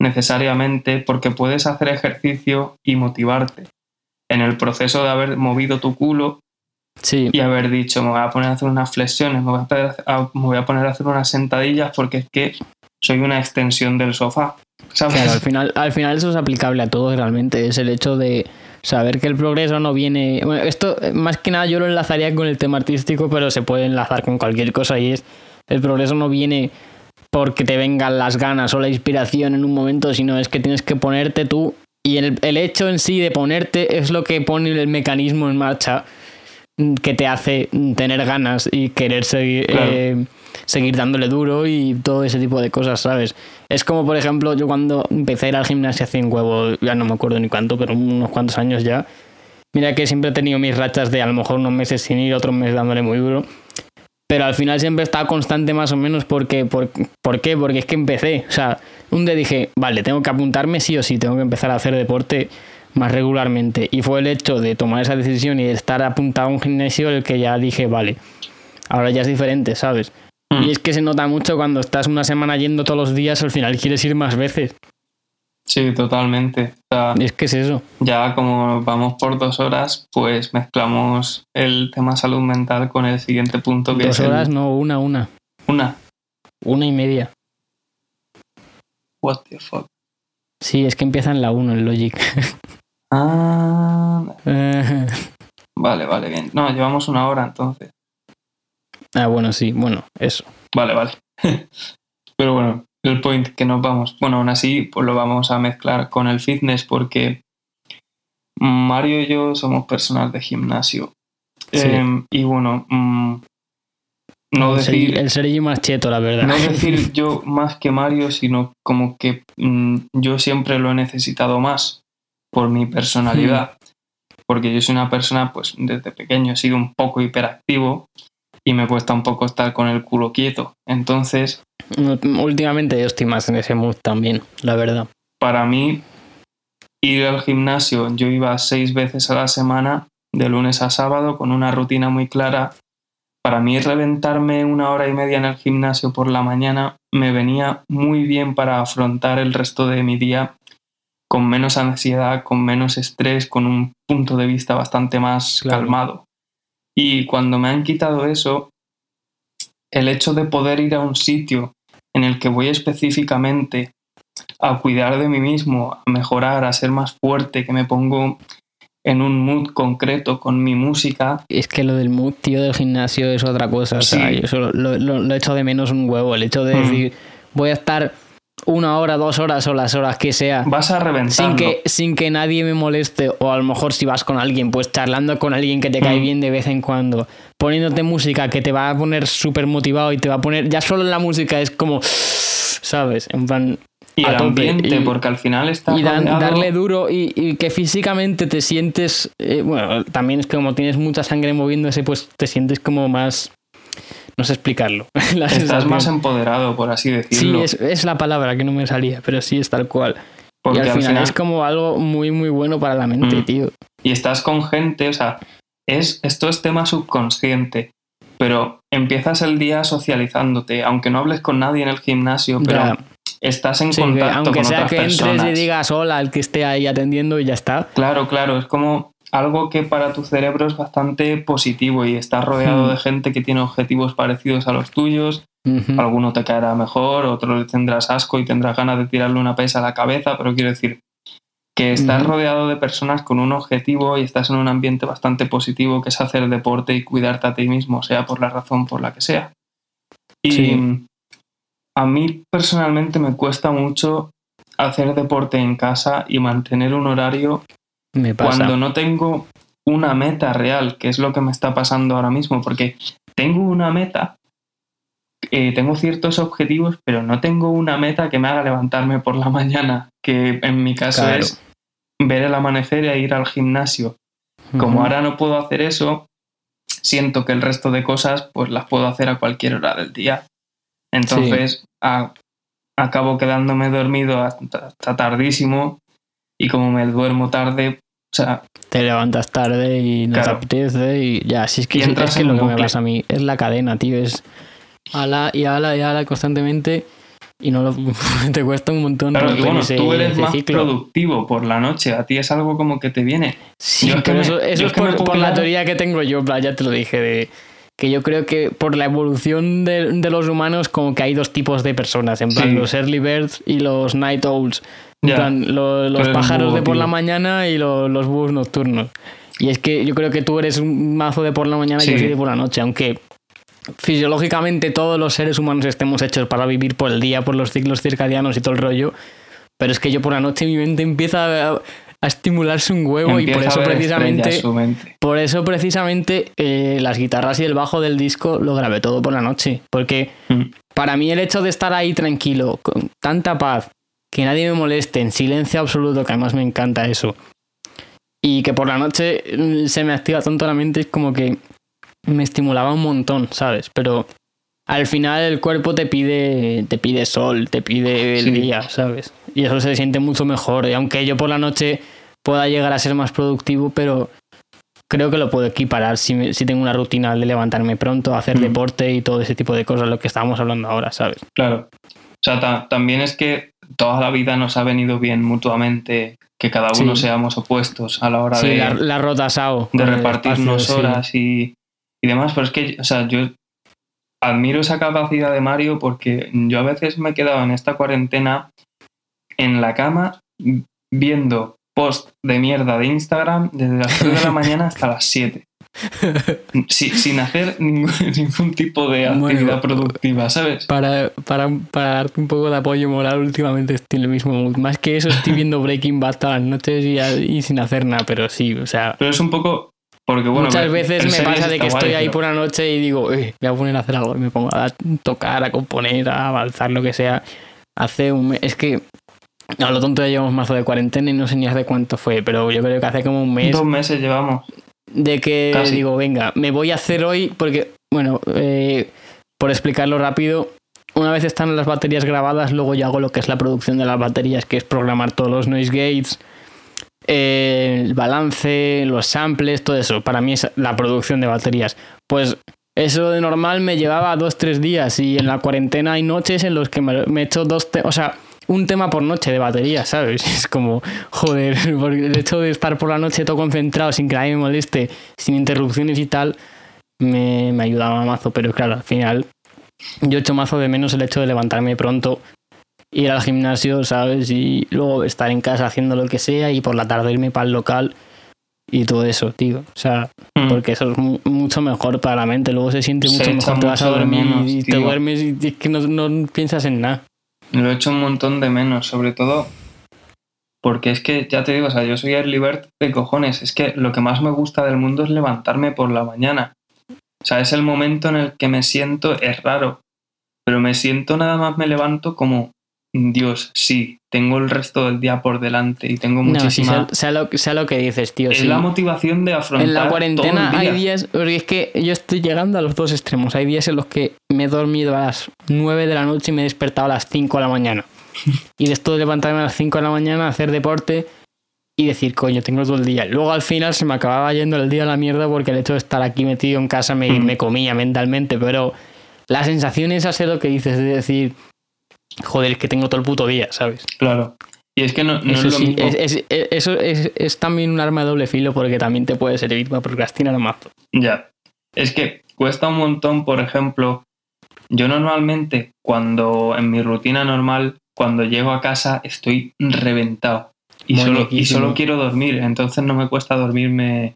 necesariamente, porque puedes hacer ejercicio y motivarte. En el proceso de haber movido tu culo sí. y haber dicho, me voy a poner a hacer unas flexiones, me voy a, poner a- me voy a poner a hacer unas sentadillas porque es que soy una extensión del sofá. ¿sabes? Claro, al final, al final eso es aplicable a todos realmente. Es el hecho de saber que el progreso no viene. Bueno, esto eh, más que nada yo lo enlazaría con el tema artístico, pero se puede enlazar con cualquier cosa y es el progreso no viene porque te vengan las ganas o la inspiración en un momento, sino es que tienes que ponerte tú y el, el hecho en sí de ponerte es lo que pone el mecanismo en marcha que te hace tener ganas y querer seguir, Claro. eh, seguir dándole duro y todo ese tipo de cosas, ¿sabes? Es como, por ejemplo, yo cuando empecé a ir al gimnasio hace un huevo, ya no me acuerdo ni cuánto, pero unos cuantos años ya. Mira que siempre he tenido mis rachas de a lo mejor unos meses sin ir, otros meses dándole muy duro. Pero al final siempre he estado constante más o menos porque, por, ¿por qué? Porque es que empecé. O sea, un día dije, vale, tengo que apuntarme sí o sí, tengo que empezar a hacer deporte más regularmente. Y fue el hecho de tomar esa decisión y de estar apuntado a un gimnasio el que ya dije, vale, ahora ya es diferente, ¿sabes? Mm. Y es que se nota mucho cuando estás una semana yendo todos los días, al final quieres ir más veces. Sí, totalmente. O sea, Y es que es eso. ya como vamos por dos horas, pues mezclamos el tema salud mental con el siguiente punto que Dos es horas, no, una, una. una. Una y media. What the fuck. Sí, es que empieza en la 1 el Logic. Ah, ah, vale, vale, bien. No, llevamos una hora entonces. bueno, sí, bueno, eso. Vale, vale. Pero bueno, el point que nos vamos. Bueno, aún así, pues lo vamos a mezclar con el fitness porque Mario y yo somos personas de gimnasio. Em, y bueno, mm, no el decir. El Sergi más cheto, la verdad. No decir yo más que Mario, sino como que mm, yo siempre lo he necesitado más por mi personalidad. Porque yo soy una persona, pues desde pequeño he sido un poco hiperactivo y me cuesta un poco estar con el culo quieto. Entonces, Últimamente yo estoy más en ese mood también, la verdad. para mí, ir al gimnasio, yo iba seis veces a la semana, de lunes a sábado, con una rutina muy clara. Para mí, reventarme una hora y media en el gimnasio por la mañana me venía muy bien para afrontar el resto de mi día con menos ansiedad, con menos estrés, con un punto de vista bastante más Claro. calmado. Y cuando me han quitado eso, el hecho de poder ir a un sitio en el que voy específicamente a cuidar de mí mismo, a mejorar, a ser más fuerte, que me pongo en un mood concreto con mi música, Es que lo del mood, tío, del gimnasio es otra cosa. O sea, Sí. yo eso lo, lo, lo echo de menos un huevo. El hecho de Mm. decir, voy a estar una hora, dos horas o las horas que sea. vas a reventarlo. Sin que, sin que nadie me moleste, o a lo mejor si vas con alguien, pues charlando con alguien que te cae Mm. bien de vez en cuando, poniéndote música que te va a poner súper motivado y te va a poner. Ya solo la música es como. ¿Sabes? En plan. y el ambiente, Y- porque al final está y dan- darle duro y, y que físicamente te sientes. eh, bueno, también es que como tienes mucha sangre moviéndose, pues te sientes como más. No sé explicarlo. la estás sensación. más empoderado, por así Sí, decirlo. es, es la palabra que no me salía, pero sí es tal cual. porque y al al final, final es como algo muy, muy bueno para la mente, Mm. tío. y estás con gente, o sea, es, esto es tema subconsciente, pero empiezas el día socializándote, aunque no hables con nadie en el gimnasio, pero Ya. estás en Sí, que contacto aunque con sea otras que entres personas. y digas hola al que esté ahí atendiendo y ya está. Claro, claro, es como algo que para tu cerebro es bastante positivo y estás rodeado Hmm. de gente que tiene objetivos parecidos a los tuyos. Alguno te caerá mejor, otro le tendrás asco y tendrás ganas de tirarle una pesa a la cabeza, pero quiero decir que estás rodeado de personas con un objetivo y estás en un ambiente bastante positivo que es hacer deporte y cuidarte a ti mismo, sea por la razón por la que sea. Y Sí. a mí personalmente me cuesta mucho hacer deporte en casa y mantener un horario Me pasa. cuando no tengo una meta real, que es lo que me está pasando ahora mismo, porque tengo una meta, eh, tengo ciertos objetivos, pero no tengo una meta que me haga levantarme por la mañana, que en mi caso Claro. es ver el amanecer e ir al gimnasio. Como ahora no puedo hacer eso, siento que el resto de cosas pues las puedo hacer a cualquier hora del día. Entonces a- acabo quedándome dormido hasta, hasta tardísimo y como me duermo tarde, sea, Te levantas tarde y no Claro. te apetece y ya, si es que, es, que lo que me pasa a mí es la cadena, tío, es ala y ala y ala constantemente y no lo, te cuesta un montón Claro, bueno, tú eres más ciclo. productivo por la noche, a ti es algo como que te viene. Sí, Yo es que pero me- eso, eso yo es que por, por la teoría que tengo yo, ya te lo dije, de que yo creo que por la evolución de, de los humanos como que hay dos tipos de personas, en plan Sí. los early birds y los night owls. En plan, lo- los pájaros búho, de por tío. la mañana y lo- los búhos nocturnos. Y es que yo creo que tú eres un mazo de por la mañana y yo Sí. soy de por la noche, aunque fisiológicamente todos los seres humanos estemos hechos para vivir por el día, por los ciclos circadianos y todo el rollo. Pero es que yo por la noche mi mente empieza a, a estimularse un huevo y por eso precisamente... Por eso precisamente eh, las guitarras y el bajo del disco lo grabé todo por la noche. Porque Mm. para mí el hecho de estar ahí tranquilo, con tanta paz, que nadie me moleste, en silencio absoluto, que además me encanta eso, y que por la noche mm, se me activa tanto la mente, es como que me estimulaba un montón, ¿sabes? Pero al final el cuerpo te pide, te pide sol, te pide el Sí. día, ¿sabes? Y eso se siente mucho mejor. Y aunque yo por la noche pueda llegar a ser más productivo, pero creo que lo puedo equiparar si, me- si tengo una rutina de levantarme pronto, hacer Mm. deporte y todo ese tipo de cosas, lo que estábamos hablando ahora, ¿sabes? Claro. O sea, ta- también es que toda la vida nos ha venido bien mutuamente que cada uno Sí. seamos opuestos a la hora Sí, de, la, la rota SAO. de repartirnos espacio, horas y, y demás. Pero es que, o sea, yo admiro esa capacidad de Mario porque yo a veces me he quedado en esta cuarentena en la cama viendo post de mierda de Instagram desde las 3 de la mañana hasta las 7. sin hacer ningún, tipo de actividad productiva, ¿sabes? Para, para, para, darte un poco de apoyo moral, últimamente estoy en el mismo mood. Más que eso, estoy viendo Breaking Bad todas las noches y, sin hacer nada, pero sí, o sea. Pero es un poco. Porque, bueno, muchas veces me pasa de que estoy ahí por la noche y digo, voy a poner a hacer algo. Y me pongo a tocar, a componer, a avanzar, lo que sea. Hace un mes. Es que a lo tonto ya llevamos mazo de cuarentena y no sé ni hace cuánto fue, pero yo creo que hace como un mes. Dos meses llevamos de que digo, venga, me voy a hacer hoy, porque, bueno, eh, por explicarlo rápido, una vez están las baterías grabadas, luego ya hago lo que es la producción de las baterías, que es programar todos los noise gates, el balance, los samples, todo eso. Para mí es la producción de baterías. Pues eso de normal me llevaba dos, tres días y en la cuarentena hay noches en los que me, he hecho dos, o sea, un tema por noche de batería, ¿sabes? Es como, joder, porque el hecho de estar por la noche todo concentrado sin que nadie me moleste, sin interrupciones y tal, me, me ayudaba mazo. Pero claro, al final, yo he hecho mazo de menos el hecho de levantarme pronto, ir al gimnasio, ¿sabes? Y luego estar en casa haciendo lo que sea y por la tarde irme para el local y todo eso, tío. O sea, mm. porque eso es mucho mejor para la mente. Luego se siente mucho mejor. Te vas a dormir y te duermes y es que no, no piensas en nada. Lo he hecho un montón de menos, sobre todo porque es que, ya te digo, o sea, yo soy early bird de cojones. Es que lo que más me gusta del mundo es levantarme por la mañana. O sea, es el momento en el que me siento, es raro, pero me siento nada más me levanto como, Dios, sí, tengo el resto del día por delante y tengo muchísima... No, sea, lo, sea, lo, que dices, tío. Es la motivación de afrontar En la cuarentena hay días, porque es que yo estoy llegando a los dos extremos. Hay días en los que me he dormido a las 9 de la noche y me he despertado a las 5 de la mañana. y de esto de levantarme a las 5 de la mañana, hacer deporte y decir, coño, tengo todo el día. Luego al final se me acababa yendo el día a la mierda porque el hecho de estar aquí metido en casa me, mm. me comía mentalmente, pero la sensación es hacer lo que dices, de decir, joder, es que tengo todo el puto día, ¿sabes? Claro. Y es que no, eso es, lo Es, eso es, también un arma de doble filo porque también te puede servir para procrastinar mazo. Ya. Es que cuesta un montón, por ejemplo, yo normalmente cuando en mi rutina normal, cuando llego a casa estoy reventado y, solo, y solo, quiero dormir, entonces no me cuesta dormirme,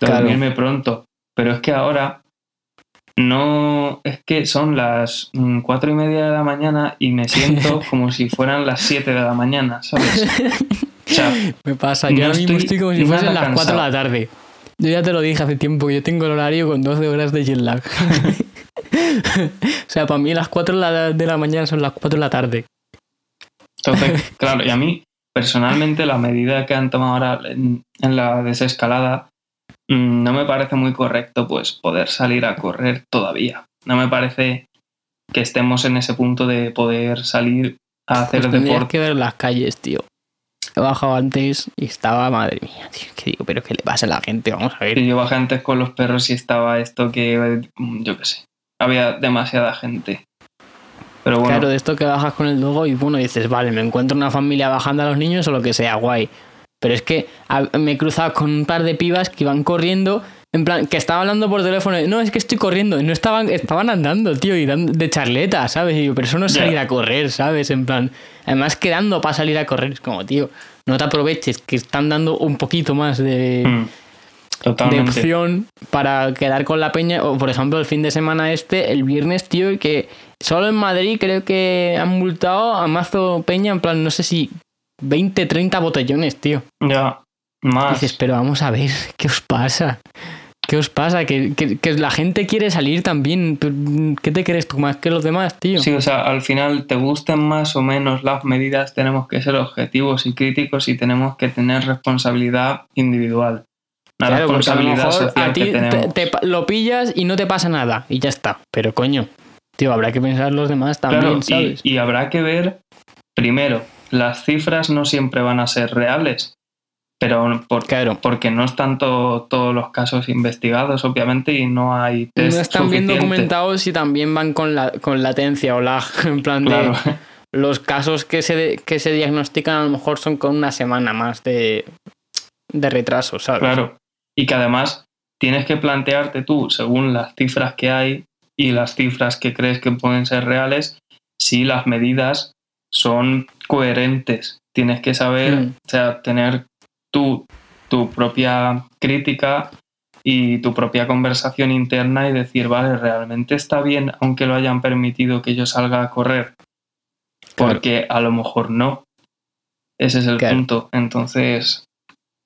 dormirme pronto. Pero es que ahora no es que son las mm, cuatro y media de la mañana y me siento como si fueran las siete de la mañana, ¿sabes? me pasa, yo ahora mismo estoy como si fuesen las cuatro de la tarde. Yo ya te lo dije hace tiempo, yo tengo el horario con 12 horas de jet lag. o sea, para mí las 4 de la mañana son las 4 de la tarde. Entonces, claro, y a mí personalmente la medida que han tomado ahora en la desescalada no me parece muy correcto pues poder salir a correr todavía. No me parece que estemos en ese punto de poder salir a hacer pues deporte. que ver las calles, tío. He bajado antes y estaba, madre mía, tío, ¿qué digo? ¿Pero qué le pasa a la gente? Vamos a ver. yo bajé antes con los perros y estaba esto que, yo qué sé, había demasiada gente. Pero bueno. Claro, de esto que bajas con el dogo y bueno, dices, vale, me encuentro una familia bajando a los niños o lo que sea, guay. Pero es que me he cruzado con un par de pibas que iban corriendo, en plan, que estaban hablando por teléfono. No, es que estoy corriendo. No estaban, estaban andando, tío, y dando de charleta, ¿sabes? Y pero eso no es salir a correr, ¿sabes? En plan, además quedando para salir a correr. Es como, tío, no te aproveches, que están dando un poquito más de. Mm, de opción para quedar con la peña. O, por ejemplo, el fin de semana este, el viernes, tío, que solo en Madrid creo que han multado a Mazo Peña, en plan, no sé si 20, 30 botellones, tío. Ya, más. dices, pero vamos a ver, ¿qué os pasa? ¿Qué os pasa? Que, la gente quiere salir también. ¿Qué te crees tú más que los demás, tío? Sí, o sea, al final, te gusten más o menos las medidas, tenemos que ser objetivos y críticos y tenemos que tener responsabilidad individual. La responsabilidad social a ti Te, lo pillas y no te pasa nada y ya está. Pero coño, tío, habrá que pensar los demás también, ¿sabes? y habrá que ver, primero, las cifras no siempre van a ser reales, pero por, porque no están todos los casos investigados, obviamente, y no hay test No están bien documentados y también van con, la, con latencia o lag, en plan de... Los casos que se, que se diagnostican a lo mejor son con una semana más de, de retraso, ¿sabes? Claro. Y que además tienes que plantearte tú, según las cifras que hay y las cifras que crees que pueden ser reales, si las medidas son coherentes. Tienes que saber, mm. o sea, tener tu, tu propia crítica y tu propia conversación interna y decir, vale, realmente está bien aunque lo hayan permitido que yo salga a correr. Porque a lo mejor no. Ese es el punto. Entonces,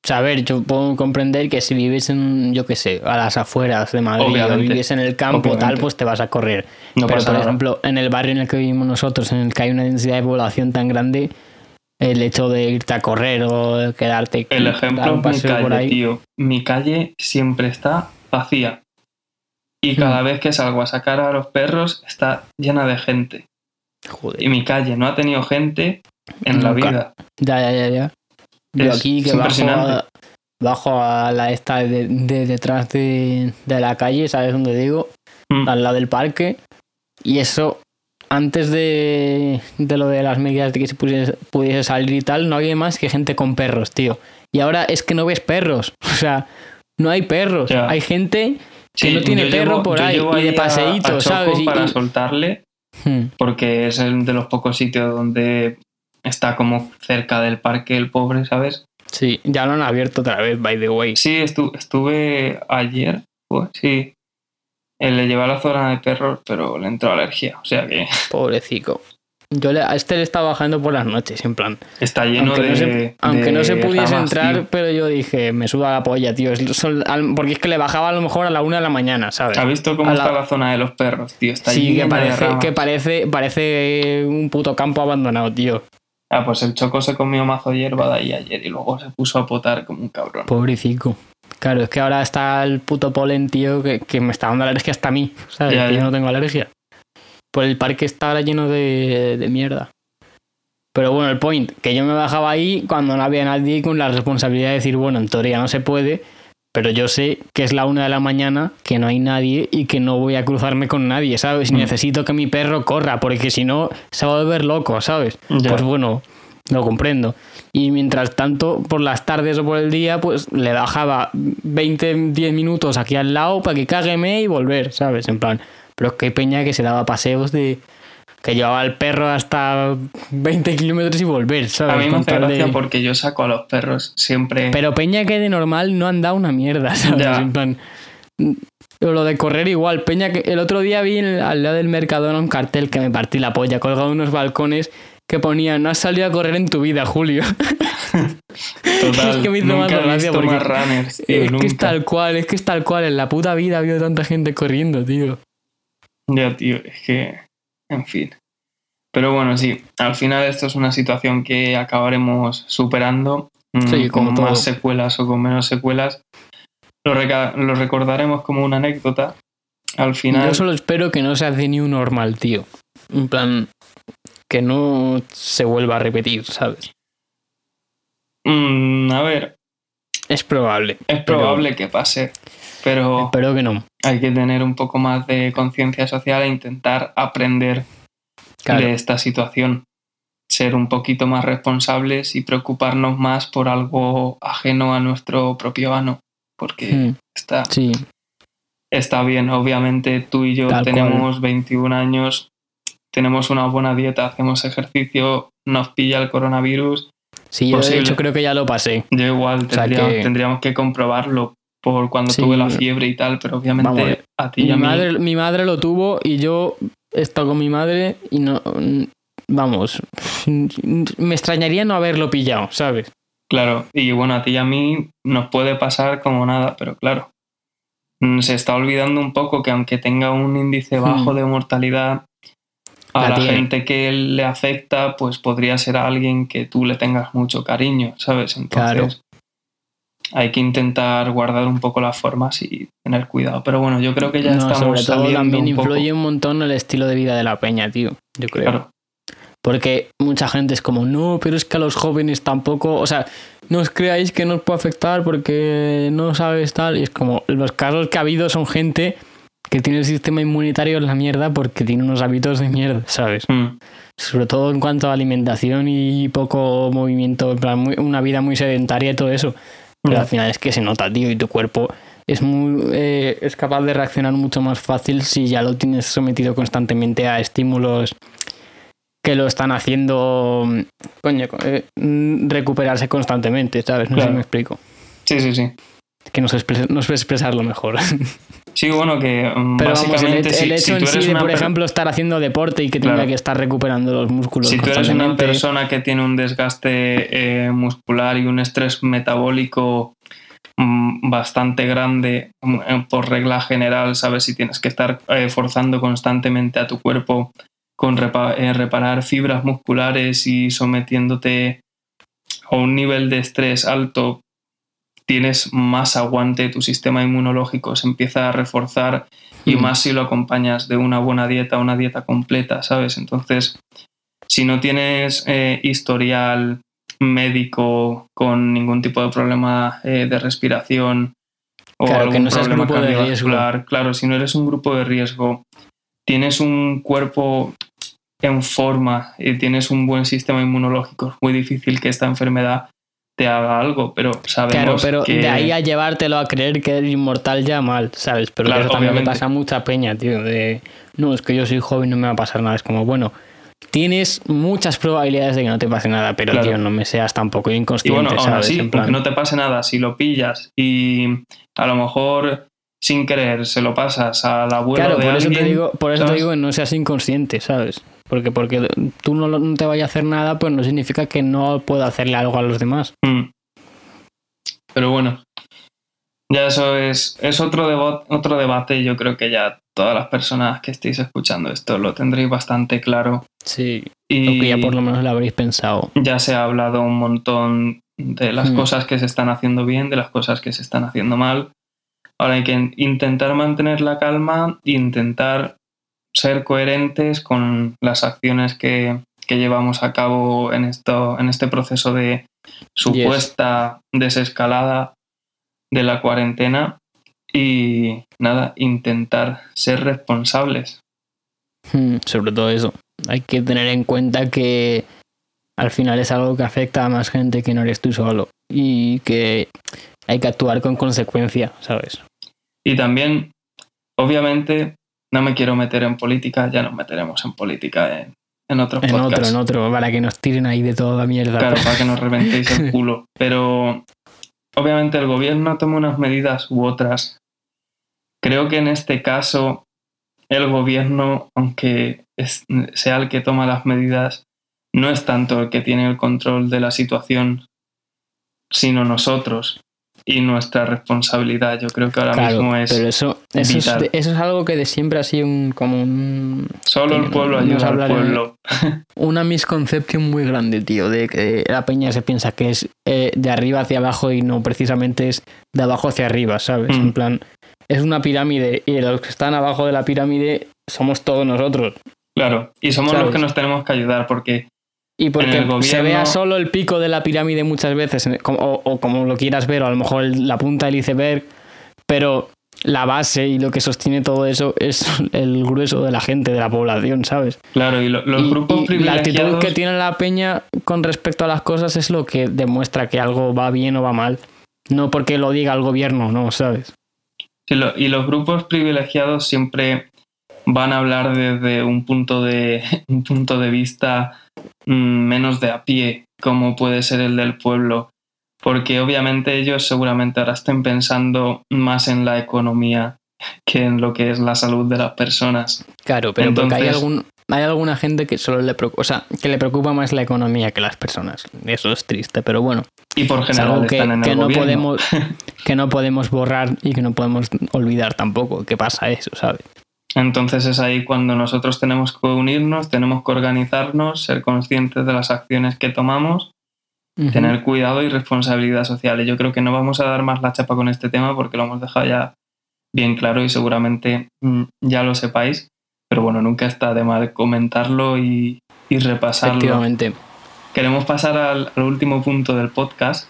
o sea, a ver, yo puedo comprender que si vives en, yo qué sé, a las afueras de Madrid o vives en el campo tal, pues te vas a correr. Pero, por ejemplo, en el barrio en el que vivimos nosotros, en el que hay una densidad de población tan grande, el hecho de irte a correr o quedarte... El ejemplo, mi calle, por ahí. tío. Mi calle siempre está vacía. Y cada hmm. vez que salgo a sacar a los perros está llena de gente. Joder. Y mi calle no ha tenido gente en la vida. Ya, ya, ya, ya. Yo aquí que bajo a, la esta de, detrás de, la calle, ¿sabes dónde digo? Mm. Al lado del parque. Y eso, antes de, lo de las medidas de que se pudiese, salir y tal, no había más que gente con perros, tío. Y ahora es que no ves perros. O sea, no hay perros. Hay gente que no tiene perro por ahí y de paseíto, ¿sabes? Para soltarle, hmm. porque es de los pocos sitios donde está como cerca del parque el pobre, ¿sabes? Sí, ya lo han abierto otra vez, by the way. Sí, estuve ayer, pues sí. Él le lleva a la zona de perros, pero le entró alergia, o sea que... Pobrecito. Yo a este le estaba bajando por las noches, en plan. Está lleno aunque de. No se, aunque no se pudiese entrar, pero yo dije, me suba la polla, tío. porque es que le bajaba a lo mejor a la una de la mañana, ¿sabes? ¿Has visto cómo está la... zona de los perros, tío? Está sí, que parece, que parece, parece un puto campo abandonado, tío. Ah, pues el Choco se comió mazo hierba de ahí ayer y luego se puso a potar como un cabrón. Pobrecico. Claro, es que ahora está el puto polen, tío, que, me está dando alergia hasta a mí. ¿Sabes? que yo no tengo alergia. Pues el parque está ahora lleno de, de mierda. Pero bueno, el point, que yo me bajaba ahí cuando no había nadie con la responsabilidad de decir, bueno, en teoría no se puede, pero yo sé que es la una de la mañana, que no hay nadie y que no voy a cruzarme con nadie, ¿sabes? Y mm. necesito que mi perro corra, porque si no se va a volver loco, ¿sabes? Pues bueno, lo comprendo. Y mientras tanto, por las tardes o por el día, pues le bajaba 20, 10 minutos aquí al lado para que cágueme y volver, ¿sabes? En plan, pero es que peña que se daba paseos de que llevaba al perro hasta 20 kilómetros y volver, ¿sabes? A mí me hace gracia porque yo saco a los perros siempre. Pero Peña que de normal no han dado una mierda, ¿sabes? En plan. Lo de correr igual, Peña que el otro día vi al lado del Mercadona un cartel que me partí la polla, colgado unos balcones que ponía no has salido a correr en tu vida, Julio. Total, es que me hizo más gracia porque runners, tío, es que es tal cual, es que es tal cual, en la puta vida ha habido tanta gente corriendo, tío. Ya, tío, es que en fin. Pero bueno, sí, al final esto es una situación que acabaremos superando, mm, con más secuelas o con menos secuelas. Lo, recordaremos como una anécdota. Al final. Yo solo espero que no sea de New Normal, tío. En plan, que no se vuelva a repetir, ¿sabes? Mm, a ver. Es probable. Es probable que pase, pero. Espero que no hay que tener un poco más de conciencia social e intentar aprender de esta situación. Ser un poquito más responsables y preocuparnos más por algo ajeno a nuestro propio ano. Porque hmm. está, está bien, obviamente tú y yo tenemos 21 años, tenemos una buena dieta, hacemos ejercicio, nos pilla el coronavirus. Sí, yo de hecho creo que ya lo pasé. Yo igual, tendríamos que comprobarlo, por cuando tuve la fiebre y tal, pero obviamente a ti y mi a mí... Madre, mi madre lo tuvo y yo he estado con mi madre y no... Vamos, me extrañaría no haberlo pillado, ¿sabes? Claro, y bueno, a ti y a mí nos puede pasar como nada, pero claro, se está olvidando un poco que aunque tenga un índice hmm. bajo de mortalidad, a la, gente que le afecta, pues podría ser alguien que tú le tengas mucho cariño, ¿sabes? Entonces, hay que intentar guardar un poco las formas y tener cuidado. Pero bueno, yo creo que ya estamos sobre todo también influye un montón el estilo de vida de la peña, tío. Yo creo. Porque mucha gente es como, no, pero es que a los jóvenes tampoco, o sea, no os creáis que nos puede afectar porque no sabes tal. Y es como, los casos que ha habido son gente que tiene el sistema inmunitario en la mierda porque tiene unos hábitos de mierda, ¿sabes? Mm. Sobre todo en cuanto a alimentación y poco movimiento, en plan, una vida muy sedentaria y todo eso. Pero al final es que se nota, tío, y tu cuerpo es, muy, eh, es capaz de reaccionar mucho más fácil si ya lo tienes sometido constantemente a estímulos que lo están haciendo, coño, eh, recuperarse constantemente, ¿sabes? No sé si me explico. Sí, sí, sí. Que no sé, no sé expresarlo mejor. Sí, bueno, que mm, Pero básicamente vamos, el, hecho en sí de, por ejemplo, estar haciendo deporte y que tenga que estar recuperando los músculos. Si tú eres una persona que tiene un desgaste eh, muscular y un estrés metabólico mm, bastante grande mm, por regla general, sabes si tienes que estar eh, forzando constantemente a tu cuerpo con eh, reparar fibras musculares y sometiéndote a un nivel de estrés alto tienes más aguante, tu sistema inmunológico se empieza a reforzar y mm. más si lo acompañas de una buena dieta, una dieta completa, ¿sabes? Entonces, si no tienes eh, historial médico con ningún tipo de problema eh, de respiración o algún problema cardiovascular, claro, si no eres un grupo de riesgo, tienes un cuerpo en forma y tienes un buen sistema inmunológico, es muy difícil que esta enfermedad te haga algo, pero sabemos claro, pero de ahí a llevártelo a creer que eres inmortal ya mal, ¿sabes? Pero eso también le pasa a mucha peña, tío, de no, es que yo soy joven, no me va a pasar nada. Es como, bueno, tienes muchas probabilidades de que no te pase nada, pero tío, no me seas tampoco inconsciente, y bueno, no te pase nada, si lo pillas y a lo mejor sin querer se lo pasas a la abuela claro, por eso te digo, por eso te digo que no seas inconsciente, ¿sabes? Porque porque tú no, te vayas a hacer nada, pues no significa que no pueda hacerle algo a los demás. Mm. Pero bueno, ya eso es, es otro, otro debate. Yo creo que ya todas las personas que estéis escuchando esto lo tendréis bastante claro. Sí, y ya por lo menos lo habréis pensado. Ya se ha hablado un montón de las mm. cosas que se están haciendo bien, de las cosas que se están haciendo mal. Ahora hay que intentar mantener la calma e intentar ser coherentes con las acciones que, llevamos a cabo en, esto, en este proceso de supuesta desescalada de la cuarentena y nada, intentar ser responsables. Hmm, sobre todo eso. Hay que tener en cuenta que al final es algo que afecta a más gente que no eres tú solo y que hay que actuar con consecuencia, ¿sabes? Y también, obviamente, no me quiero meter en política, ya nos meteremos en política en, en otros en otro, en otro, para que nos tiren ahí de toda mierda. Claro, para que nos reventéis el culo. Pero obviamente el gobierno toma unas medidas u otras. Creo que en este caso el gobierno, aunque sea el que toma las medidas, no es tanto el que tiene el control de la situación, sino nosotros y nuestra responsabilidad. Yo creo que ahora mismo es. Pero eso, eso, Es, eso es algo que de siempre ha sido un, como un. Solo el pueblo ayuda al pueblo. Una misconcepción muy grande, tío, de que la peña se piensa que es eh, de arriba hacia abajo y no precisamente es de abajo hacia arriba, ¿sabes? En mm. plan, es una pirámide y los que están abajo de la pirámide somos todos nosotros. Claro, y somos los que nos tenemos que ayudar porque y porque se vea solo el pico de la pirámide muchas veces, o, como lo quieras ver, o a lo mejor la punta del iceberg, pero la base y lo que sostiene todo eso es el grueso de la gente, de la población, ¿sabes? Claro, y los grupos privilegiados... La actitud que tiene la peña con respecto a las cosas es lo que demuestra que algo va bien o va mal. No porque lo diga el gobierno, no, ¿sabes? y los grupos privilegiados siempre van a hablar desde un punto de, un punto de vista menos de a pie, como puede ser el del pueblo, porque obviamente ellos seguramente ahora estén pensando más en la economía que en lo que es la salud de las personas. Claro, pero porque hay algún hay alguna gente que solo le preocupa, o sea, que le preocupa más la economía que las personas. Eso es triste, pero bueno. Y por general que, están en el no podemos que no podemos borrar y que no podemos olvidar tampoco que pasa eso, ¿sabes? Entonces es ahí cuando nosotros tenemos que unirnos, tenemos que organizarnos, ser conscientes de las acciones que tomamos, tener cuidado y responsabilidad social. Y yo creo que no vamos a dar más la chapa con este tema porque lo hemos dejado ya bien claro y seguramente mm, ya lo sepáis. Pero bueno, nunca está de mal comentarlo y, repasarlo. Efectivamente. Queremos pasar al, último punto del podcast.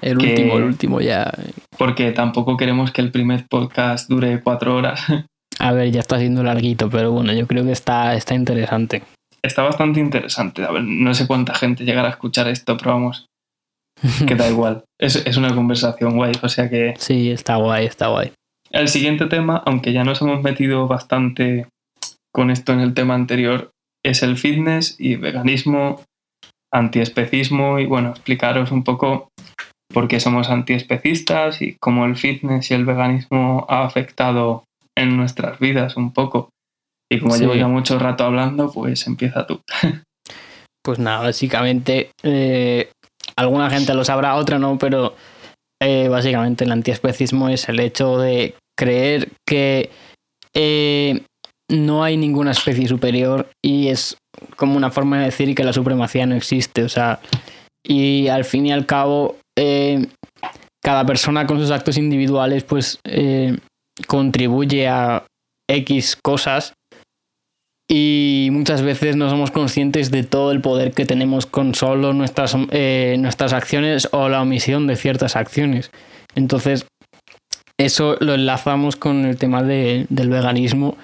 El último, el último ya. Porque tampoco queremos que el primer podcast dure cuatro horas. A ver, ya está siendo larguito, pero bueno, yo creo que está, está interesante. Está bastante interesante. A ver, no sé cuánta gente llegará a escuchar esto, pero vamos, que da igual. Es, es una conversación guay, o sea que... Sí, está guay, está guay. El siguiente tema, aunque ya nos hemos metido bastante con esto en el tema anterior, es el fitness y veganismo, antiespecismo y bueno, explicaros un poco porque somos antiespecistas y como el fitness y el veganismo ha afectado en nuestras vidas un poco. Y como llevo ya mucho rato hablando, pues empieza tú. Pues nada, básicamente eh, alguna gente lo sabrá, otra no, pero eh, básicamente el antiespecismo es el hecho de creer que eh, no hay ninguna especie superior y es como una forma de decir que la supremacía no existe. O sea, y al fin y al cabo, eh, cada persona con sus actos individuales, pues contribuye a X cosas y muchas veces no somos conscientes de todo el poder que tenemos con solo nuestras, eh, nuestras acciones o la omisión de ciertas acciones. Entonces, eso lo enlazamos con el tema del veganismo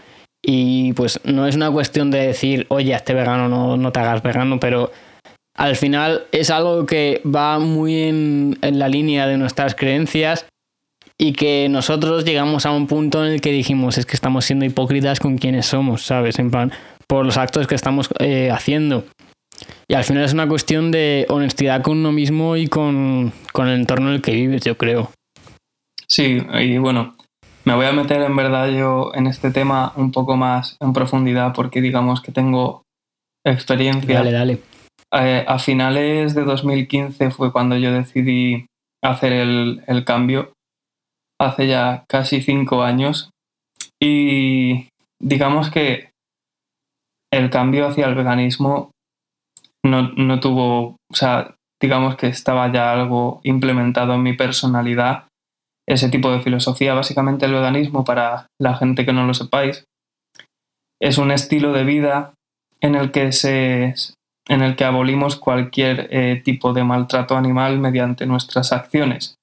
y pues no es una cuestión de decir, oye, este vegano no, no te hagas vegano, pero al final es algo que va muy en, en la línea de nuestras creencias y que nosotros llegamos a un punto en el que dijimos es que estamos siendo hipócritas con quienes somos, ¿sabes? En plan, por los actos que estamos eh, haciendo. Y al final es una cuestión de honestidad con uno mismo y con, el entorno en el que vives, yo creo. Sí, y bueno, me voy a meter en verdad yo en este tema un poco más en profundidad porque digamos que tengo experiencia. Dale, dale. Eh, a finales de 2015 fue cuando yo decidí hacer el, el cambio hace ya casi cinco años y digamos que el cambio hacia el veganismo no, no, tuvo, o sea, digamos que estaba ya algo implementado en mi personalidad, ese tipo de filosofía. Básicamente el veganismo, para la gente que no lo sepáis, es un estilo de vida en el que, se, en el que abolimos cualquier eh, tipo de maltrato animal mediante nuestras acciones,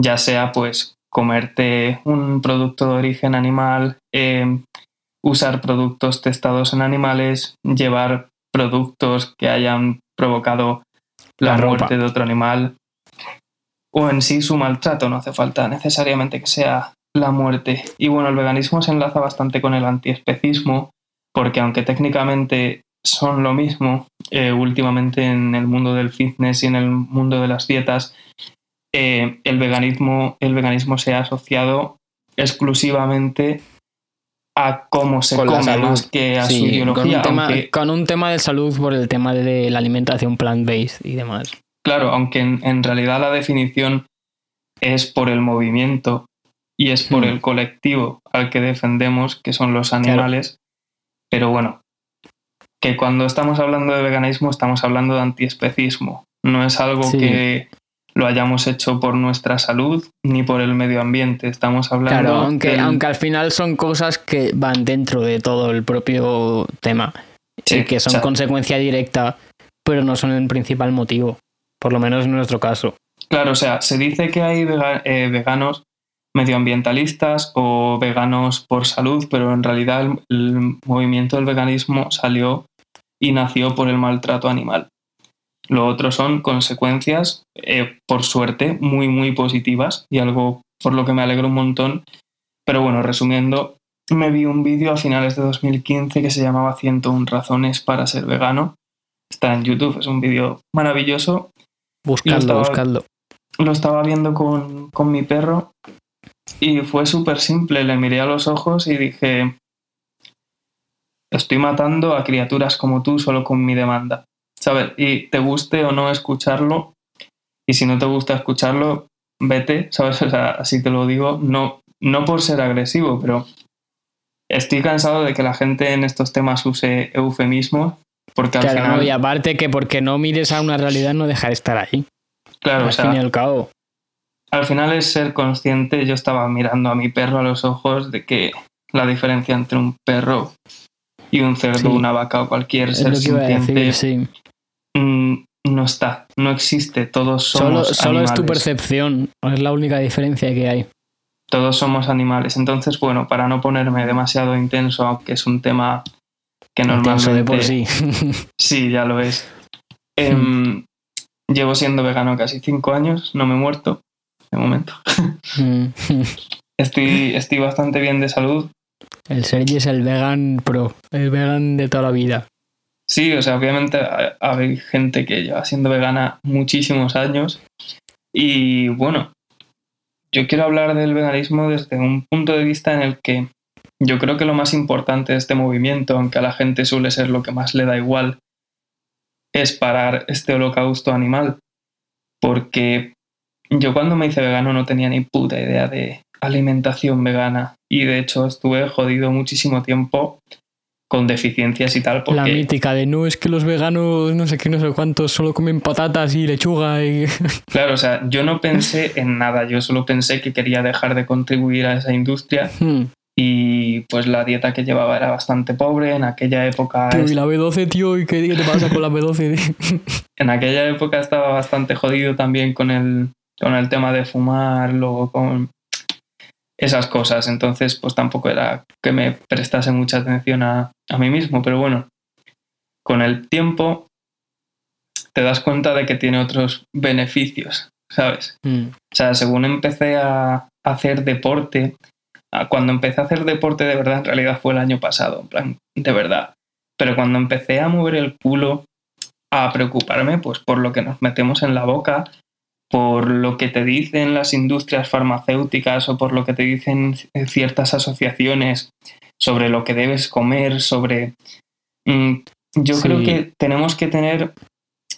ya sea pues comerte un producto de origen animal, eh, usar productos testados en animales, llevar productos que hayan provocado la, muerte de otro animal o en sí su maltrato, no hace falta necesariamente que sea la muerte. Y bueno, el veganismo se enlaza bastante con el antiespecismo, porque aunque técnicamente son lo mismo, eh, últimamente en el mundo del fitness y en el mundo de las dietas eh, el, veganismo, el veganismo se ha asociado exclusivamente a cómo se come más que a su ideología. Con un, tema, de salud por el tema de la alimentación plant-based y demás. Claro, aunque en, realidad la definición es por el movimiento y es por hmm. el colectivo al que defendemos, que son los animales. Pero bueno, que cuando estamos hablando de veganismo estamos hablando de antiespecismo. No es algo que lo hayamos hecho por nuestra salud ni por el medio ambiente. Estamos hablando. Claro, aunque, aunque al final son cosas que van dentro de todo el propio tema. Sí, que son consecuencia directa, pero no son el principal motivo. Por lo menos en nuestro caso. Claro, o sea, se dice que hay eh, veganos medioambientalistas o veganos por salud, pero en realidad el movimiento del veganismo salió y nació por el maltrato animal. Lo otro son consecuencias, eh, por suerte, muy, muy positivas y algo por lo que me alegro un montón. Pero bueno, resumiendo, me vi un vídeo a finales de 2015 que se llamaba 101 razones para ser vegano. Está en YouTube, es un vídeo maravilloso. Buscadlo, buscadlo. Lo estaba viendo con, con mi perro y fue súper simple. Le miré a los ojos y dije, estoy matando a criaturas como tú solo con mi demanda. ¿Sabes? Y te guste o no escucharlo, y si no te gusta escucharlo, vete, ¿sabes? O sea, así te lo digo, no, no por ser agresivo, pero estoy cansado de que la gente en estos temas use eufemismos, porque al final... y aparte que porque no mires a una realidad no deja de estar ahí. Claro, al o sea, fin y al cabo. Al final es ser consciente, yo estaba mirando a mi perro a los ojos de que la diferencia entre un perro y un cerdo, una vaca o cualquier ser sintiente sí. Mm, no está, no existe, todos somos solo, solo es tu percepción, es la única diferencia que hay. Todos somos animales, entonces bueno, para no ponerme demasiado intenso, aunque es un tema que normalmente... de por sí. sí, ya lo es. Em, llevo siendo vegano casi cinco años, no me he muerto, de momento. Mm. estoy, estoy bastante bien de salud. El Sergi es el vegan pro, el vegan de toda la vida. Sí, o sea, obviamente hay gente que lleva siendo vegana muchísimos años Y bueno, yo quiero hablar del veganismo desde un punto de vista en el que yo creo que lo más importante de este movimiento, aunque a la gente suele ser lo que más le da igual, es parar este holocausto animal. Porque yo cuando me hice vegano no tenía ni puta idea de alimentación vegana y de hecho estuve jodido muchísimo tiempo con deficiencias y tal. Porque... La mítica de no es que los veganos no sé qué, no sé cuántos, solo comen patatas y lechuga y... Claro, o sea, yo no pensé en nada, yo solo pensé que quería dejar de contribuir a esa industria hmm. y pues la dieta que llevaba era bastante pobre en aquella época... y la B12, tío, ¿y qué, te pasa con la B12? en aquella época estaba bastante jodido también con el, con el tema de fumar, luego con esas cosas. Entonces, pues tampoco era que me prestase mucha atención a, mí mismo. Pero bueno, con el tiempo te das cuenta de que tiene otros beneficios, ¿sabes? Mm. O sea, según empecé a hacer deporte, cuando empecé a hacer deporte de verdad, en realidad fue el año pasado, en plan, de verdad. Pero cuando empecé a mover el culo, a preocuparme, pues por lo que nos metemos en la boca, por lo que te dicen las industrias farmacéuticas o por lo que te dicen ciertas asociaciones sobre lo que debes comer, sobre... Mm, yo creo que tenemos que tener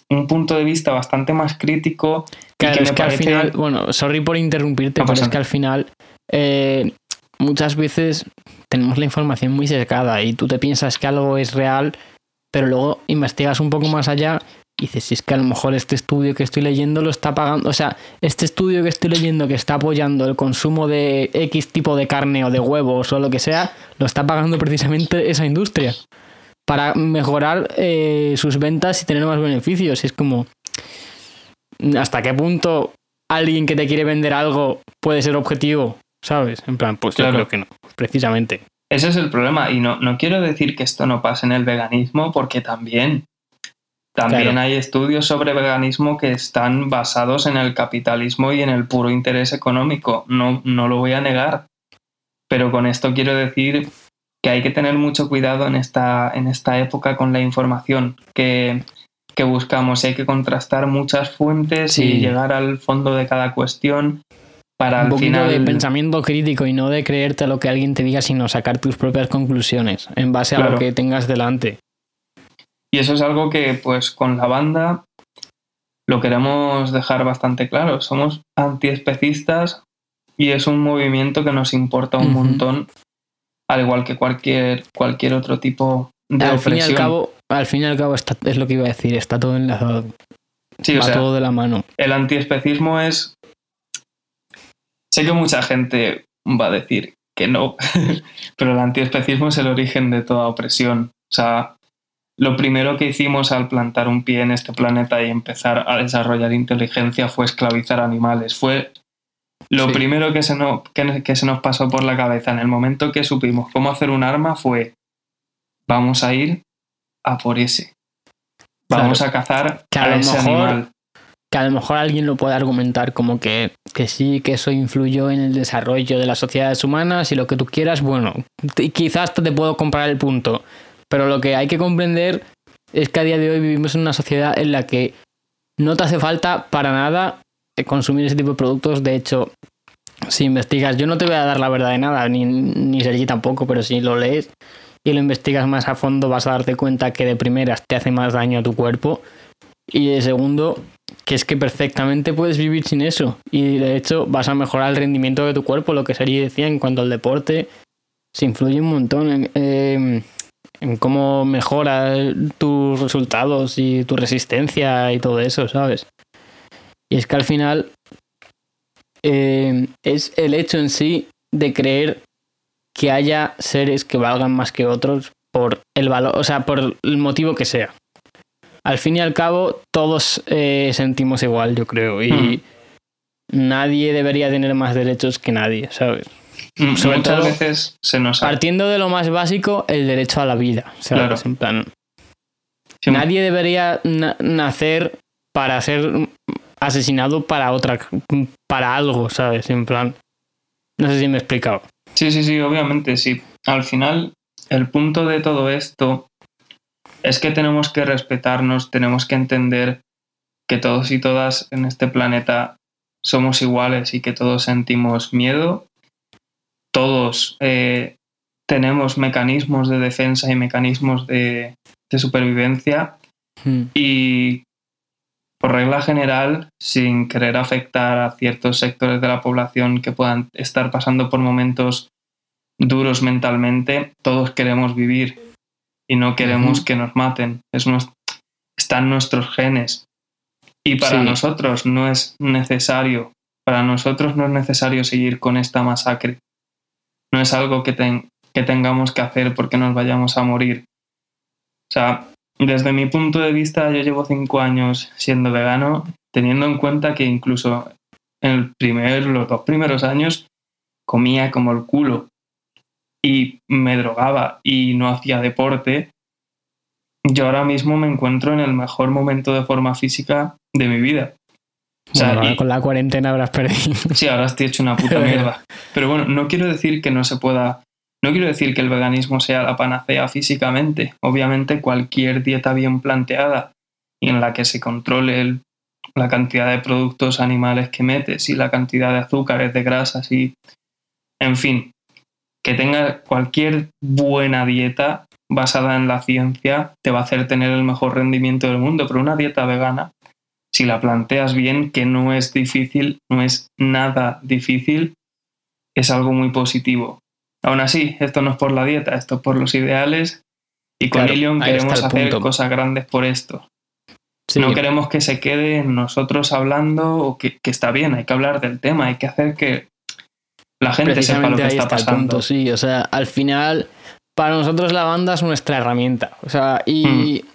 un punto de vista bastante más crítico. Claro, que es que al final, bueno, sorry por interrumpirte, pero es que al final eh, muchas veces tenemos la información muy sesgada y tú te piensas que algo es real, pero luego investigas un poco más allá y dices, si es que a lo mejor este estudio que estoy leyendo lo está pagando, o sea, este estudio que estoy leyendo que está apoyando el consumo de X tipo de carne o de huevos o lo que sea, lo está pagando precisamente esa industria para mejorar eh, sus ventas y tener más beneficios. Y es como, ¿hasta qué punto alguien que te quiere vender algo puede ser objetivo? ¿Sabes? En plan, pues yo creo que no, precisamente. Ese es el problema. Y no, no quiero decir que esto no pase en el veganismo, porque también también hay estudios sobre veganismo que están basados en el capitalismo y en el puro interés económico. No, no lo voy a negar. Pero con esto quiero decir que hay que tener mucho cuidado en esta, en esta época con la información que, buscamos. Hay que contrastar muchas fuentes y llegar al fondo de cada cuestión para Un al final. de pensamiento crítico y no de creerte lo que alguien te diga, sino sacar tus propias conclusiones en base a lo que tengas delante. Y eso es algo que, pues, con la banda lo queremos dejar bastante claro. Somos antiespecistas y es un movimiento que nos importa un montón, al igual que cualquier, cualquier otro tipo de al opresión. Fin y al, cabo, al fin y al cabo, es lo que iba a decir, está todo enlazado. Sí, Va todo de la mano. El antiespecismo es. Sé que mucha gente va a decir que no, pero el antiespecismo es el origen de toda opresión. O sea, lo primero que hicimos al plantar un pie en este planeta y empezar a desarrollar inteligencia fue esclavizar animales. Fue lo primero que se, nos, que, se nos pasó por la cabeza en el momento que supimos cómo hacer un arma fue, vamos a ir a por ese. Vamos a cazar a, ese animal. Que a lo mejor alguien lo puede argumentar como que, que sí, que eso influyó en el desarrollo de las sociedades humanas y lo que tú quieras, bueno, quizás te puedo comprar el punto pero lo que hay que comprender es que a día de hoy vivimos en una sociedad en la que no te hace falta para nada consumir ese tipo de productos. De hecho, si investigas, yo no te voy a dar la verdad de nada, ni, ni Sergi tampoco, pero si lo lees y lo investigas más a fondo vas a darte cuenta que de primeras te hace más daño a tu cuerpo y de segundo que es que perfectamente puedes vivir sin eso y de hecho vas a mejorar el rendimiento de tu cuerpo, lo que Sergi decía en cuanto al deporte, se influye un montón. En, eh, en cómo mejora tus resultados y tu resistencia y todo eso, ¿sabes? Y es que al final eh, es el hecho en sí de creer que haya seres que valgan más que otros por el valor, o sea, por el motivo que sea. Al fin y al cabo, todos eh, sentimos igual, yo creo, y hmm. nadie debería tener más derechos que nadie, ¿sabes? Mm, muchas veces se nos Partiendo de lo más básico, el derecho a la vida. claro. en plan, Nadie debería nacer para ser asesinado para otra, para algo, ¿sabes? En plan, no sé si me he explicado. Sí, sí, sí, obviamente, sí. Al final, el punto de todo esto es que tenemos que respetarnos, tenemos que entender que todos y todas en este planeta somos iguales y que todos sentimos miedo, todos eh, tenemos mecanismos de defensa y mecanismos de, supervivencia hmm. y por regla general, sin querer afectar a ciertos sectores de la población que puedan estar pasando por momentos duros mentalmente, todos queremos vivir y no queremos que nos maten. Es están nuestros genes. Y para nosotros no es necesario, para nosotros no es necesario seguir con esta masacre. No es algo que, que tengamos que hacer porque nos vayamos a morir. O sea, desde mi punto de vista, yo llevo cinco años siendo vegano, teniendo en cuenta que incluso en el primer, los dos primeros años comía como el culo y me drogaba y no hacía deporte. Yo ahora mismo me encuentro en el mejor momento de forma física de mi vida. O sea, con la cuarentena habrás perdido. Sí, ahora estoy hecho una puta mierda. Pero bueno, no quiero decir que no se pueda no quiero decir que el veganismo sea la panacea físicamente. Obviamente cualquier dieta bien planteada y en la que se controle la cantidad de productos animales que metes y la cantidad de azúcares, de grasas y... En fin, que tenga cualquier buena dieta basada en la ciencia te va a hacer tener el mejor rendimiento del mundo, pero una dieta vegana, si la planteas bien, que no es difícil, no es nada difícil, es algo muy positivo. Aún así, esto no es por la dieta, esto es por los ideales y con Ilion queremos hacer cosas grandes por esto. No queremos que se quede nosotros hablando o que, está bien, hay que hablar del tema, hay que hacer que la gente sepa lo que está, pasando. sí, o sea, al final, para nosotros la banda es nuestra herramienta. O sea, y mm.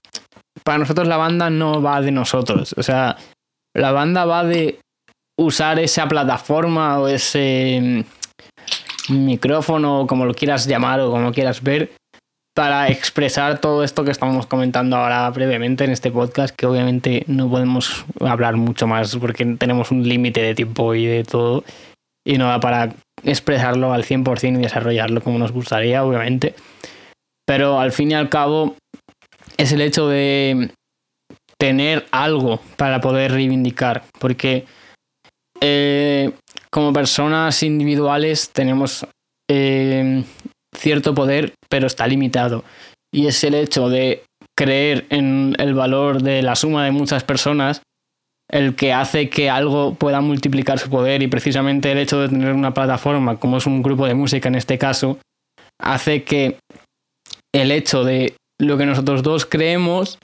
Para nosotros la banda no va de nosotros. O sea, la banda va de usar esa plataforma o ese micrófono, como lo quieras llamar o como quieras ver, para expresar todo esto que estamos comentando ahora brevemente en este podcast, que obviamente no podemos hablar mucho más porque tenemos un límite de tiempo y de todo, y no da para expresarlo al 100% y desarrollarlo como nos gustaría, obviamente. Pero al fin y al cabo es el hecho de tener algo para poder reivindicar, porque eh, como personas individuales tenemos eh, cierto poder, pero está limitado. Y es el hecho de creer en el valor de la suma de muchas personas el que hace que algo pueda multiplicar su poder y precisamente el hecho de tener una plataforma como es un grupo de música en este caso hace que el hecho de lo que nosotros dos creemos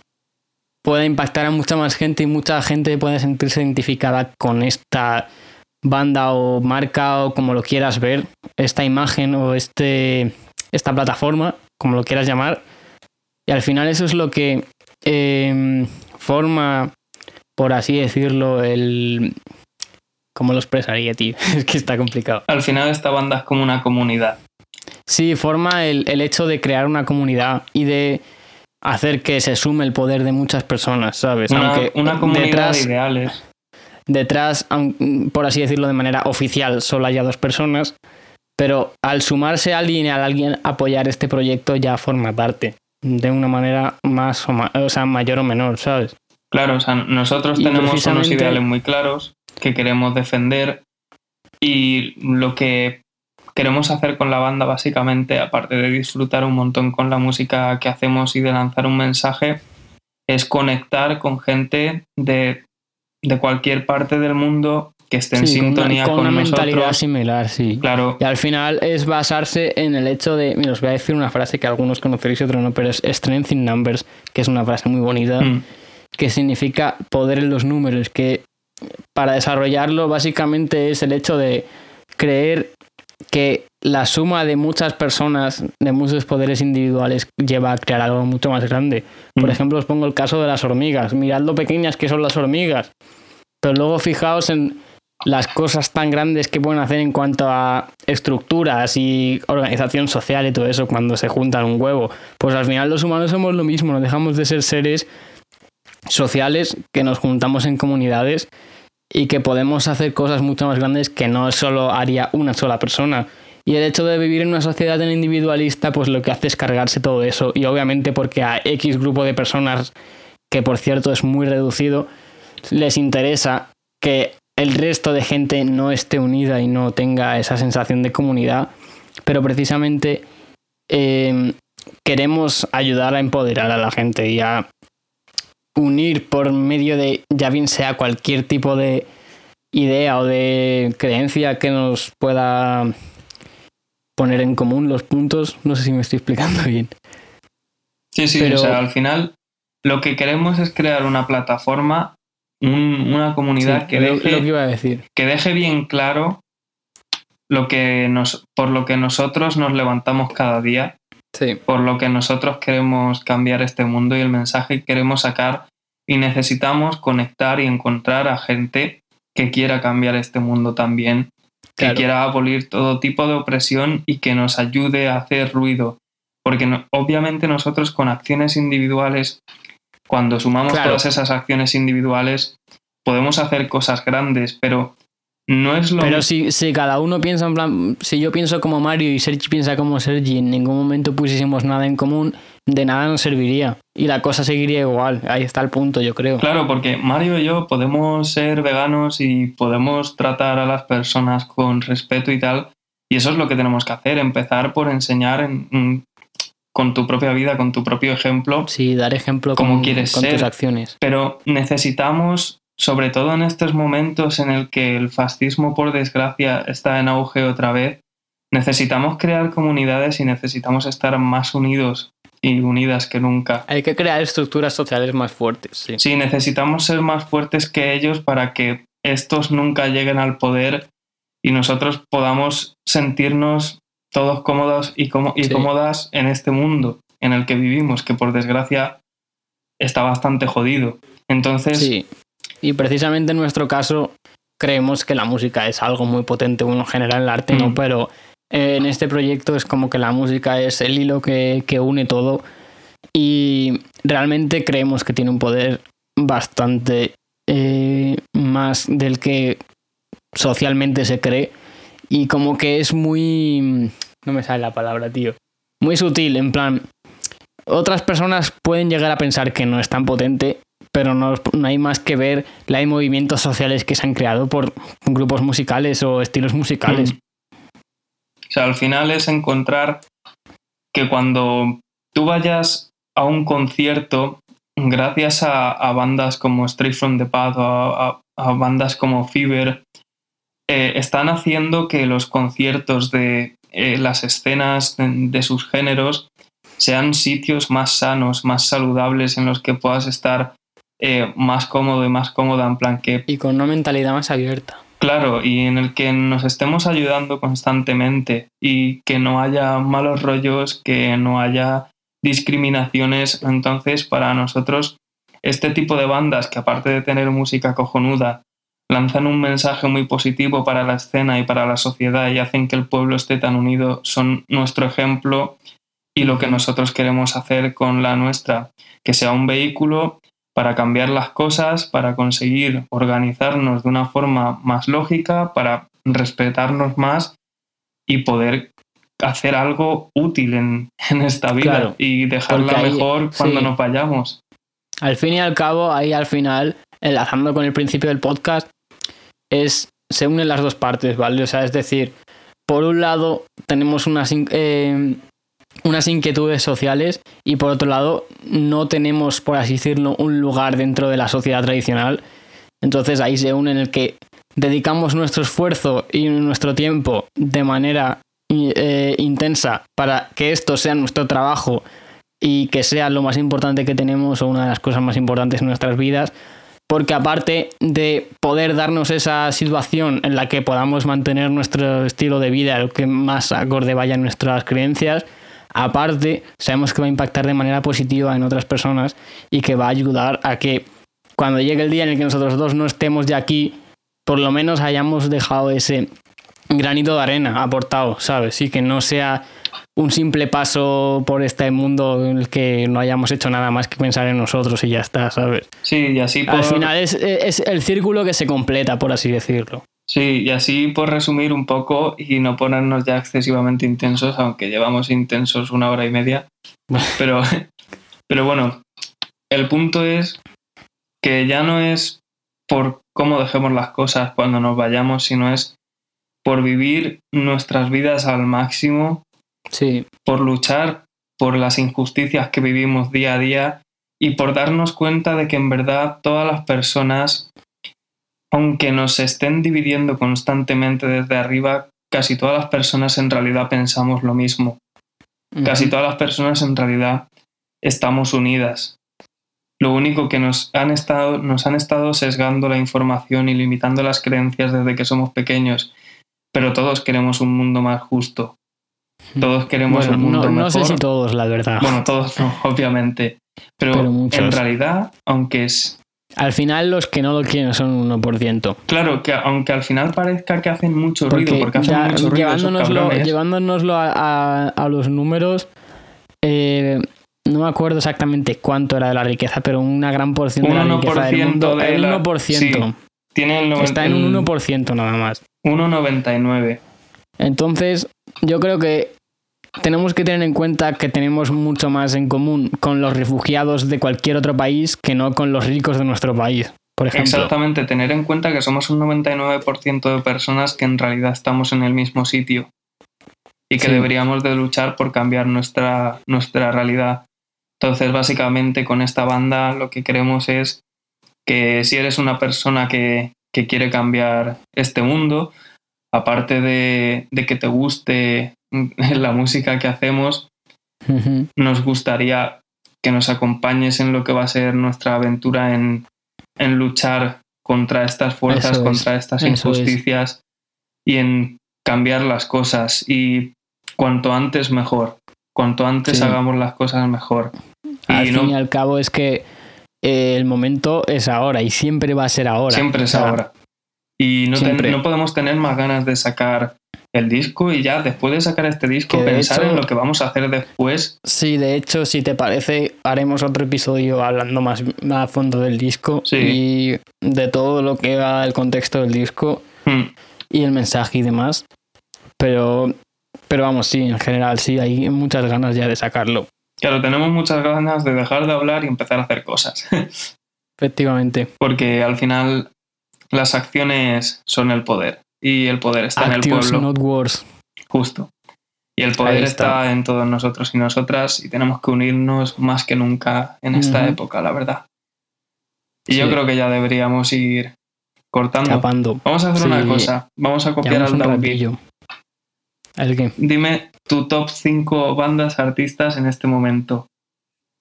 pueda impactar a mucha más gente y mucha gente pueda sentirse identificada con esta banda o marca o como lo quieras ver, esta imagen o este, esta plataforma, como lo quieras llamar. Y al final eso es lo que em, forma, por así decirlo, el... ¿Cómo lo expresaría, tío? es que está complicado. Al final esta banda es como una comunidad. Sí, forma el, hecho de crear una comunidad y de hacer que se sume el poder de muchas personas, ¿sabes? Una, Aunque una comunidad de ideales Detrás, por así decirlo de manera oficial, solo haya dos personas, pero al sumarse a alguien y a alguien apoyar este proyecto ya forma parte de una manera más o, sea, mayor o menor, ¿sabes? Claro, o sea, nosotros tenemos unos ideales muy claros que queremos defender y lo que queremos hacer con la banda básicamente, aparte de disfrutar un montón con la música que hacemos y de lanzar un mensaje, es conectar con gente de de cualquier parte del mundo que esté en sintonía con, con, una mentalidad similar, sí. Claro. Y al final es basarse en el hecho de, mira, os voy a decir una frase que algunos conoceréis y otros no, pero es strength in numbers, que es una frase muy bonita, mm. que significa poder en los números, que para desarrollarlo básicamente es el hecho de creer que la suma de muchas personas, de muchos poderes individuales, lleva a crear algo mucho más grande. Por mm. ejemplo, os pongo el caso de las hormigas. Mirad lo pequeñas que son las hormigas. Pero luego fijaos en las cosas tan grandes que pueden hacer en cuanto a estructuras y organización social y todo eso cuando se juntan un huevo. Pues al final los humanos somos lo mismo, no dejamos de ser seres sociales que nos juntamos en comunidades y que podemos hacer cosas mucho más grandes que no solo haría una sola persona. Y el hecho de vivir en una sociedad tan individualista, pues lo que hace es cargarse todo eso. Y obviamente porque a X grupo de personas, que por cierto es muy reducido, les interesa que el resto de gente no esté unida y no tenga esa sensación de comunidad, pero precisamente em, queremos ayudar a empoderar a la gente y a unir por medio de, ya bien sea cualquier tipo de idea o de creencia que nos pueda poner en común los puntos. No sé si me estoy explicando bien. Sí, sí, o sea, al final lo que queremos es crear una plataforma, una comunidad que, deje, que deje bien claro lo que nos, por lo que nosotros nos levantamos cada día, por lo que nosotros queremos cambiar este mundo y el mensaje que queremos sacar y necesitamos conectar y encontrar a gente que quiera cambiar este mundo también, que quiera abolir todo tipo de opresión y que nos ayude a hacer ruido. Porque obviamente nosotros con acciones individuales, cuando sumamos todas esas acciones individuales, podemos hacer cosas grandes, pero no es lo Pero si, si cada uno piensa en plan, si yo pienso como Mario y Sergi piensa como Sergi, en ningún momento pusiésemos nada en común, de nada nos serviría. Y la cosa seguiría igual. Ahí está el punto, yo creo. Claro, porque Mario y yo podemos ser veganos y podemos tratar a las personas con respeto y tal. Y eso es lo que tenemos que hacer, empezar por enseñar en, con tu propia vida, con tu propio ejemplo. Sí, dar ejemplo como quieres con tus acciones. Pero necesitamos sobre todo en estos momentos en el que el fascismo, por desgracia, está en auge otra vez, necesitamos crear comunidades y necesitamos estar más unidos y unidas que nunca. Hay que crear estructuras sociales más fuertes. Sí, sí necesitamos ser más fuertes que ellos para que estos nunca lleguen al poder y nosotros podamos sentirnos todos cómodos y, y cómodas en este mundo en el que vivimos, que por desgracia está bastante jodido. Entonces, sí. Y precisamente en nuestro caso creemos que la música es algo muy potente, uno genera el arte, ¿no? Mm. Pero eh, en este proyecto es como que la música es el hilo que, une todo y realmente creemos que tiene un poder bastante eh, más del que socialmente se cree y como que es muy... no me sale la palabra, tío. Muy sutil, en plan... Otras personas pueden llegar a pensar que no es tan potente pero no, hay más que ver, hay movimientos sociales que se han creado por grupos musicales o estilos musicales. Mm. O sea, al final es encontrar que cuando tú vayas a un concierto, gracias a, bandas como Straight from the Path o a, bandas como Fever, eh, están haciendo que los conciertos de eh, las escenas de, sus géneros sean sitios más sanos, más saludables en los que puedas estar eh, más cómodo y más cómoda, en plan que... Y con una mentalidad más abierta. Claro, y en el que nos estemos ayudando constantemente y que no haya malos rollos, que no haya discriminaciones. Entonces, para nosotros, este tipo de bandas que aparte de tener música cojonuda, lanzan un mensaje muy positivo para la escena y para la sociedad y hacen que el pueblo esté tan unido, son nuestro ejemplo y lo que nosotros queremos hacer con la nuestra, que sea un vehículo para cambiar las cosas, para conseguir organizarnos de una forma más lógica, para respetarnos más y poder hacer algo útil en, esta vida y dejarla mejor cuando nos vayamos. Al fin y al cabo, ahí al final, enlazando con el principio del podcast, es se unen las dos partes, ¿vale? O sea, es decir, por un lado tenemos unas eh, unas inquietudes sociales y por otro lado no tenemos, por así decirlo, un lugar dentro de la sociedad tradicional. Entonces ahí se une en el que dedicamos nuestro esfuerzo y nuestro tiempo de manera eh, intensa para que esto sea nuestro trabajo y que sea lo más importante que tenemos o una de las cosas más importantes en nuestras vidas. Porque aparte de poder darnos esa situación en la que podamos mantener nuestro estilo de vida, lo que más acorde vaya nuestras creencias, Aparte, sabemos que va a impactar de manera positiva en otras personas y que va a ayudar a que cuando llegue el día en el que nosotros dos no estemos ya aquí, por lo menos hayamos dejado ese granito de arena aportado, ¿sabes? Y que no sea un simple paso por este mundo en el que no hayamos hecho nada más que pensar en nosotros y ya está, ¿sabes? Sí, y así Al final es, es el círculo que se completa, por así decirlo. Sí, y así por resumir un poco y no ponernos ya excesivamente intensos, aunque llevamos intensos una hora y media. Pero, pero bueno, el punto es que ya no es por cómo dejemos las cosas cuando nos vayamos, sino es por vivir nuestras vidas al máximo, Sí, por luchar por las injusticias que vivimos día a día y por darnos cuenta de que en verdad todas las personas, aunque nos estén dividiendo constantemente desde arriba, casi todas las personas en realidad pensamos lo mismo. Casi todas las personas en realidad estamos unidas. Lo único que nos han estado, nos han estado sesgando la información y limitando las creencias desde que somos pequeños. Pero todos queremos un mundo más justo. Todos queremos Bueno, un mundo no, no mejor. sé si todos, la verdad. Bueno, todos no, obviamente. Pero, en realidad, aunque es. Al final los que no lo quieren son un 1%. Claro, que aunque al final parezca que hacen mucho Porque, ruido, porque hacen mucho ruido esos llevándonoslo, cabrones. llevándonoslo a, a- a los números, eh, no me acuerdo exactamente cuánto era de la riqueza, pero una gran porción de la riqueza del 1% mundo, de el la- 1%. Tienen el noven- Está en un el 1% nada más. 1,99. Entonces, yo creo que tenemos que tener en cuenta que tenemos mucho más en común con los refugiados de cualquier otro país que no con los ricos de nuestro país, por ejemplo. Exactamente, tener en cuenta que somos un 99% de personas que en realidad estamos en el mismo sitio y que Sí. deberíamos de luchar por cambiar nuestra, nuestra realidad. Entonces, básicamente con esta banda lo que queremos es que si eres una persona que, que quiere cambiar este mundo, aparte de, de que te guste la música que hacemos, nos gustaría que nos acompañes en lo que va a ser nuestra aventura en, en luchar contra estas fuerzas, Eso es, contra estas es. injusticias y en cambiar las cosas. Y cuanto antes mejor. Cuanto antes Sí. hagamos las cosas mejor. Al Y fin no- y al cabo es que eh, el momento es ahora y siempre va a ser ahora. siempre O es sea, ahora. Y no, ten- no podemos tener más ganas de sacar el disco y ya después de sacar este disco Que pensar hecho- en lo que vamos a hacer después. Sí, de hecho, si te parece, haremos otro episodio hablando más a fondo del disco Sí. y de todo lo que va el contexto del disco Hmm. y el mensaje y demás. Pero, pero vamos, sí, en general, sí, hay muchas ganas ya de sacarlo. Claro, tenemos muchas ganas de dejar de hablar y empezar a hacer cosas. Efectivamente. porque al final las acciones son el poder y el poder está en el pueblo, not wars. justo. Y el poder está. está. en todos nosotros y nosotras y tenemos que unirnos más que nunca en esta época, la verdad. Y yo creo que ya deberíamos ir cortando. Vamos a hacer una cosa, vamos a copiar al ratillo. ¿El qué? Dime tu top 5 bandas artistas en este momento.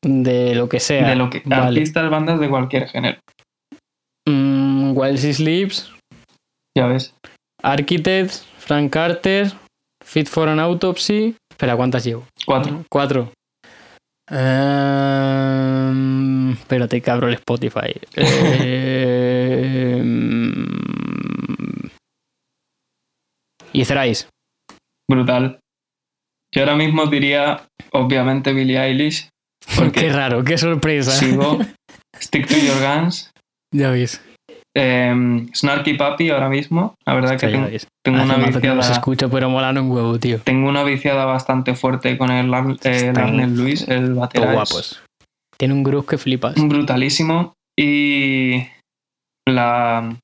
De lo que sea. de lo que Vale. artistas, bandas de cualquier género. Mm, While She Sleeps, Ya ves. Architects, Frank Carter, Fit for an Autopsy. Espera, ¿cuántas llevo? Cuatro. Cuatro. Ehm, espérate que abro el Spotify. Ehm, y Thrice. Brutal. Yo ahora mismo diría, obviamente, Billie Eilish. Porque Qué raro, qué sorpresa. sigo Stick to Your Guns, Ya ves. Em, Snarky Papi ahora mismo. La verdad que Hostia, ya tengo, tengo una mazo que no los viciada, escucho, pero molan un huevo, tío. tengo una viciada bastante fuerte con el, eh, Larnell Lewis, el batera. guapos. Tiene un groove que flipas. brutalísimo. Y la,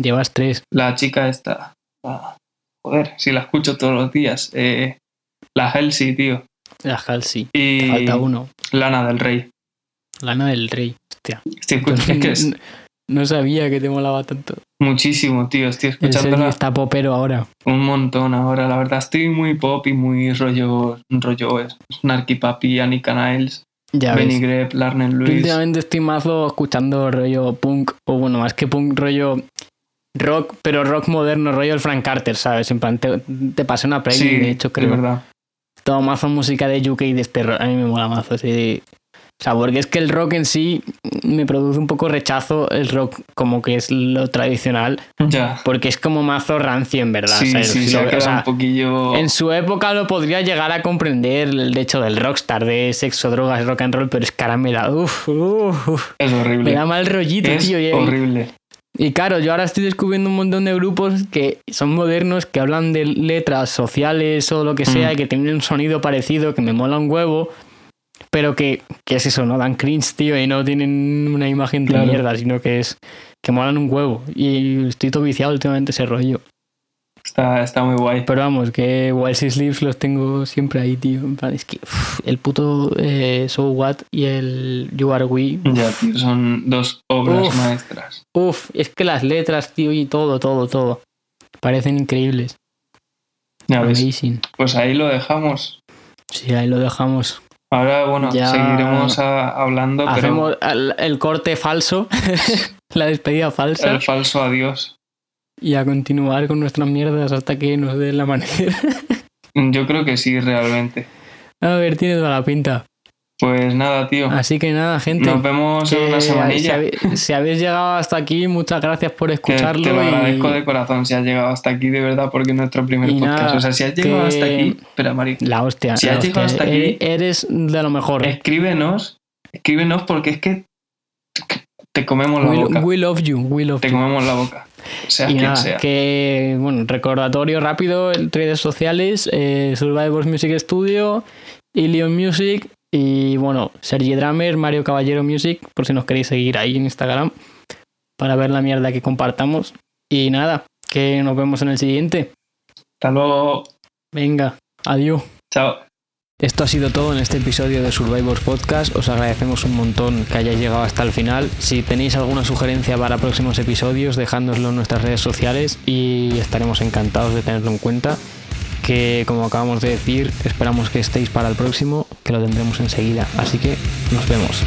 Llevas tres. la chica esta. la- joder, si la escucho todos los días. eh, la Halsey, tío. La Halsey. Y Falta uno. Lana del Rey. Lana del Rey. Hostia. Estoy escuch- es que es no, sabía que te molaba tanto. muchísimo, tío. Estoy escuchándola está popero ahora. un montón ahora. La verdad, estoy muy pop y muy rollo, rollo es, Snarky Papi, Annika Niles, Ya Benny. Greb, Larner Lewis. Últimamente estoy mazo escuchando rollo punk, o bueno, más que punk, rollo rock, pero rock moderno, rollo el Frank Carter, ¿sabes? En plan, te, te pasé una playlist, Sí, de hecho, es creo. verdad. Todo mazo música de UK y de este rock. A mí me mola mazo, sí. O sea, porque es que el rock en sí me produce un poco rechazo, el rock como que es lo tradicional, Ya. porque es como mazo rancio, en verdad. Sí, ¿sabes? sí, Si se lo- ha o sea, un poquillo. En su época lo podría llegar a comprender el hecho del rockstar, de sexo, drogas, rock and roll, pero es que ahora me da, uf, uf. Es me horrible. da mal rollito, Es tío. Y, horrible. y claro, yo ahora estoy descubriendo un montón de grupos que son modernos, que hablan de letras sociales o lo que sea, Mm. y que tienen un sonido parecido, que me mola un huevo. Pero que, que es eso, ¿no? Dan cringe, tío, y no tienen una imagen de Claro. mierda, sino que es que molan un huevo. Y estoy todo viciado últimamente ese rollo. Está, está muy guay. Pero vamos, que Whilst Sleeves los tengo siempre ahí, tío. En plan, es que el puto eh, So What y el You Are We. Ya, tío, son dos obras maestras. Uf, es que las letras, tío, y todo, todo, todo. Parecen increíbles. Ya ves. Amazing. Pues ahí lo dejamos. Sí, ahí lo dejamos. Ahora, bueno, Ya seguiremos a- hablando, pero Hacemos el, el corte falso, la despedida falsa, el falso adiós. y a continuar con nuestras mierdas hasta que nos dé el amanecer. Yo creo que sí, realmente. a ver, tiene toda la pinta. Pues nada, tío. Así que nada, gente. Nos vemos en una semanilla. si habéis llegado hasta aquí, muchas gracias por escucharlo. te lo y- agradezco de corazón si has llegado hasta aquí, de verdad, porque es nuestro primer Y podcast. nada, o sea, si has llegado hasta aquí, espera, Mari, La hostia. Si la has llegado hasta aquí- E- Eres de lo mejor. escríbenos, escríbenos porque es que te comemos la We, boca. we love you, we love Te you. comemos la boca. Seas Y quien nada, sea. que, bueno, recordatorio rápido redes sociales, eh, Survivors Music Studio, Ilion Music y, bueno, Sergi Drummer, Mario Caballero Music, por si nos queréis seguir ahí en Instagram para ver la mierda que compartamos. Y nada, que nos vemos en el siguiente. Hasta luego. Venga, adiós. Chao. Esto ha sido todo en este episodio de Survivors Podcast. Os agradecemos un montón que hayáis llegado hasta el final. Si tenéis alguna sugerencia para próximos episodios, dejádnoslo en nuestras redes sociales y estaremos encantados de tenerlo en cuenta. Que como acabamos de decir, esperamos que estéis para el próximo, que lo tendremos enseguida. Así que nos vemos.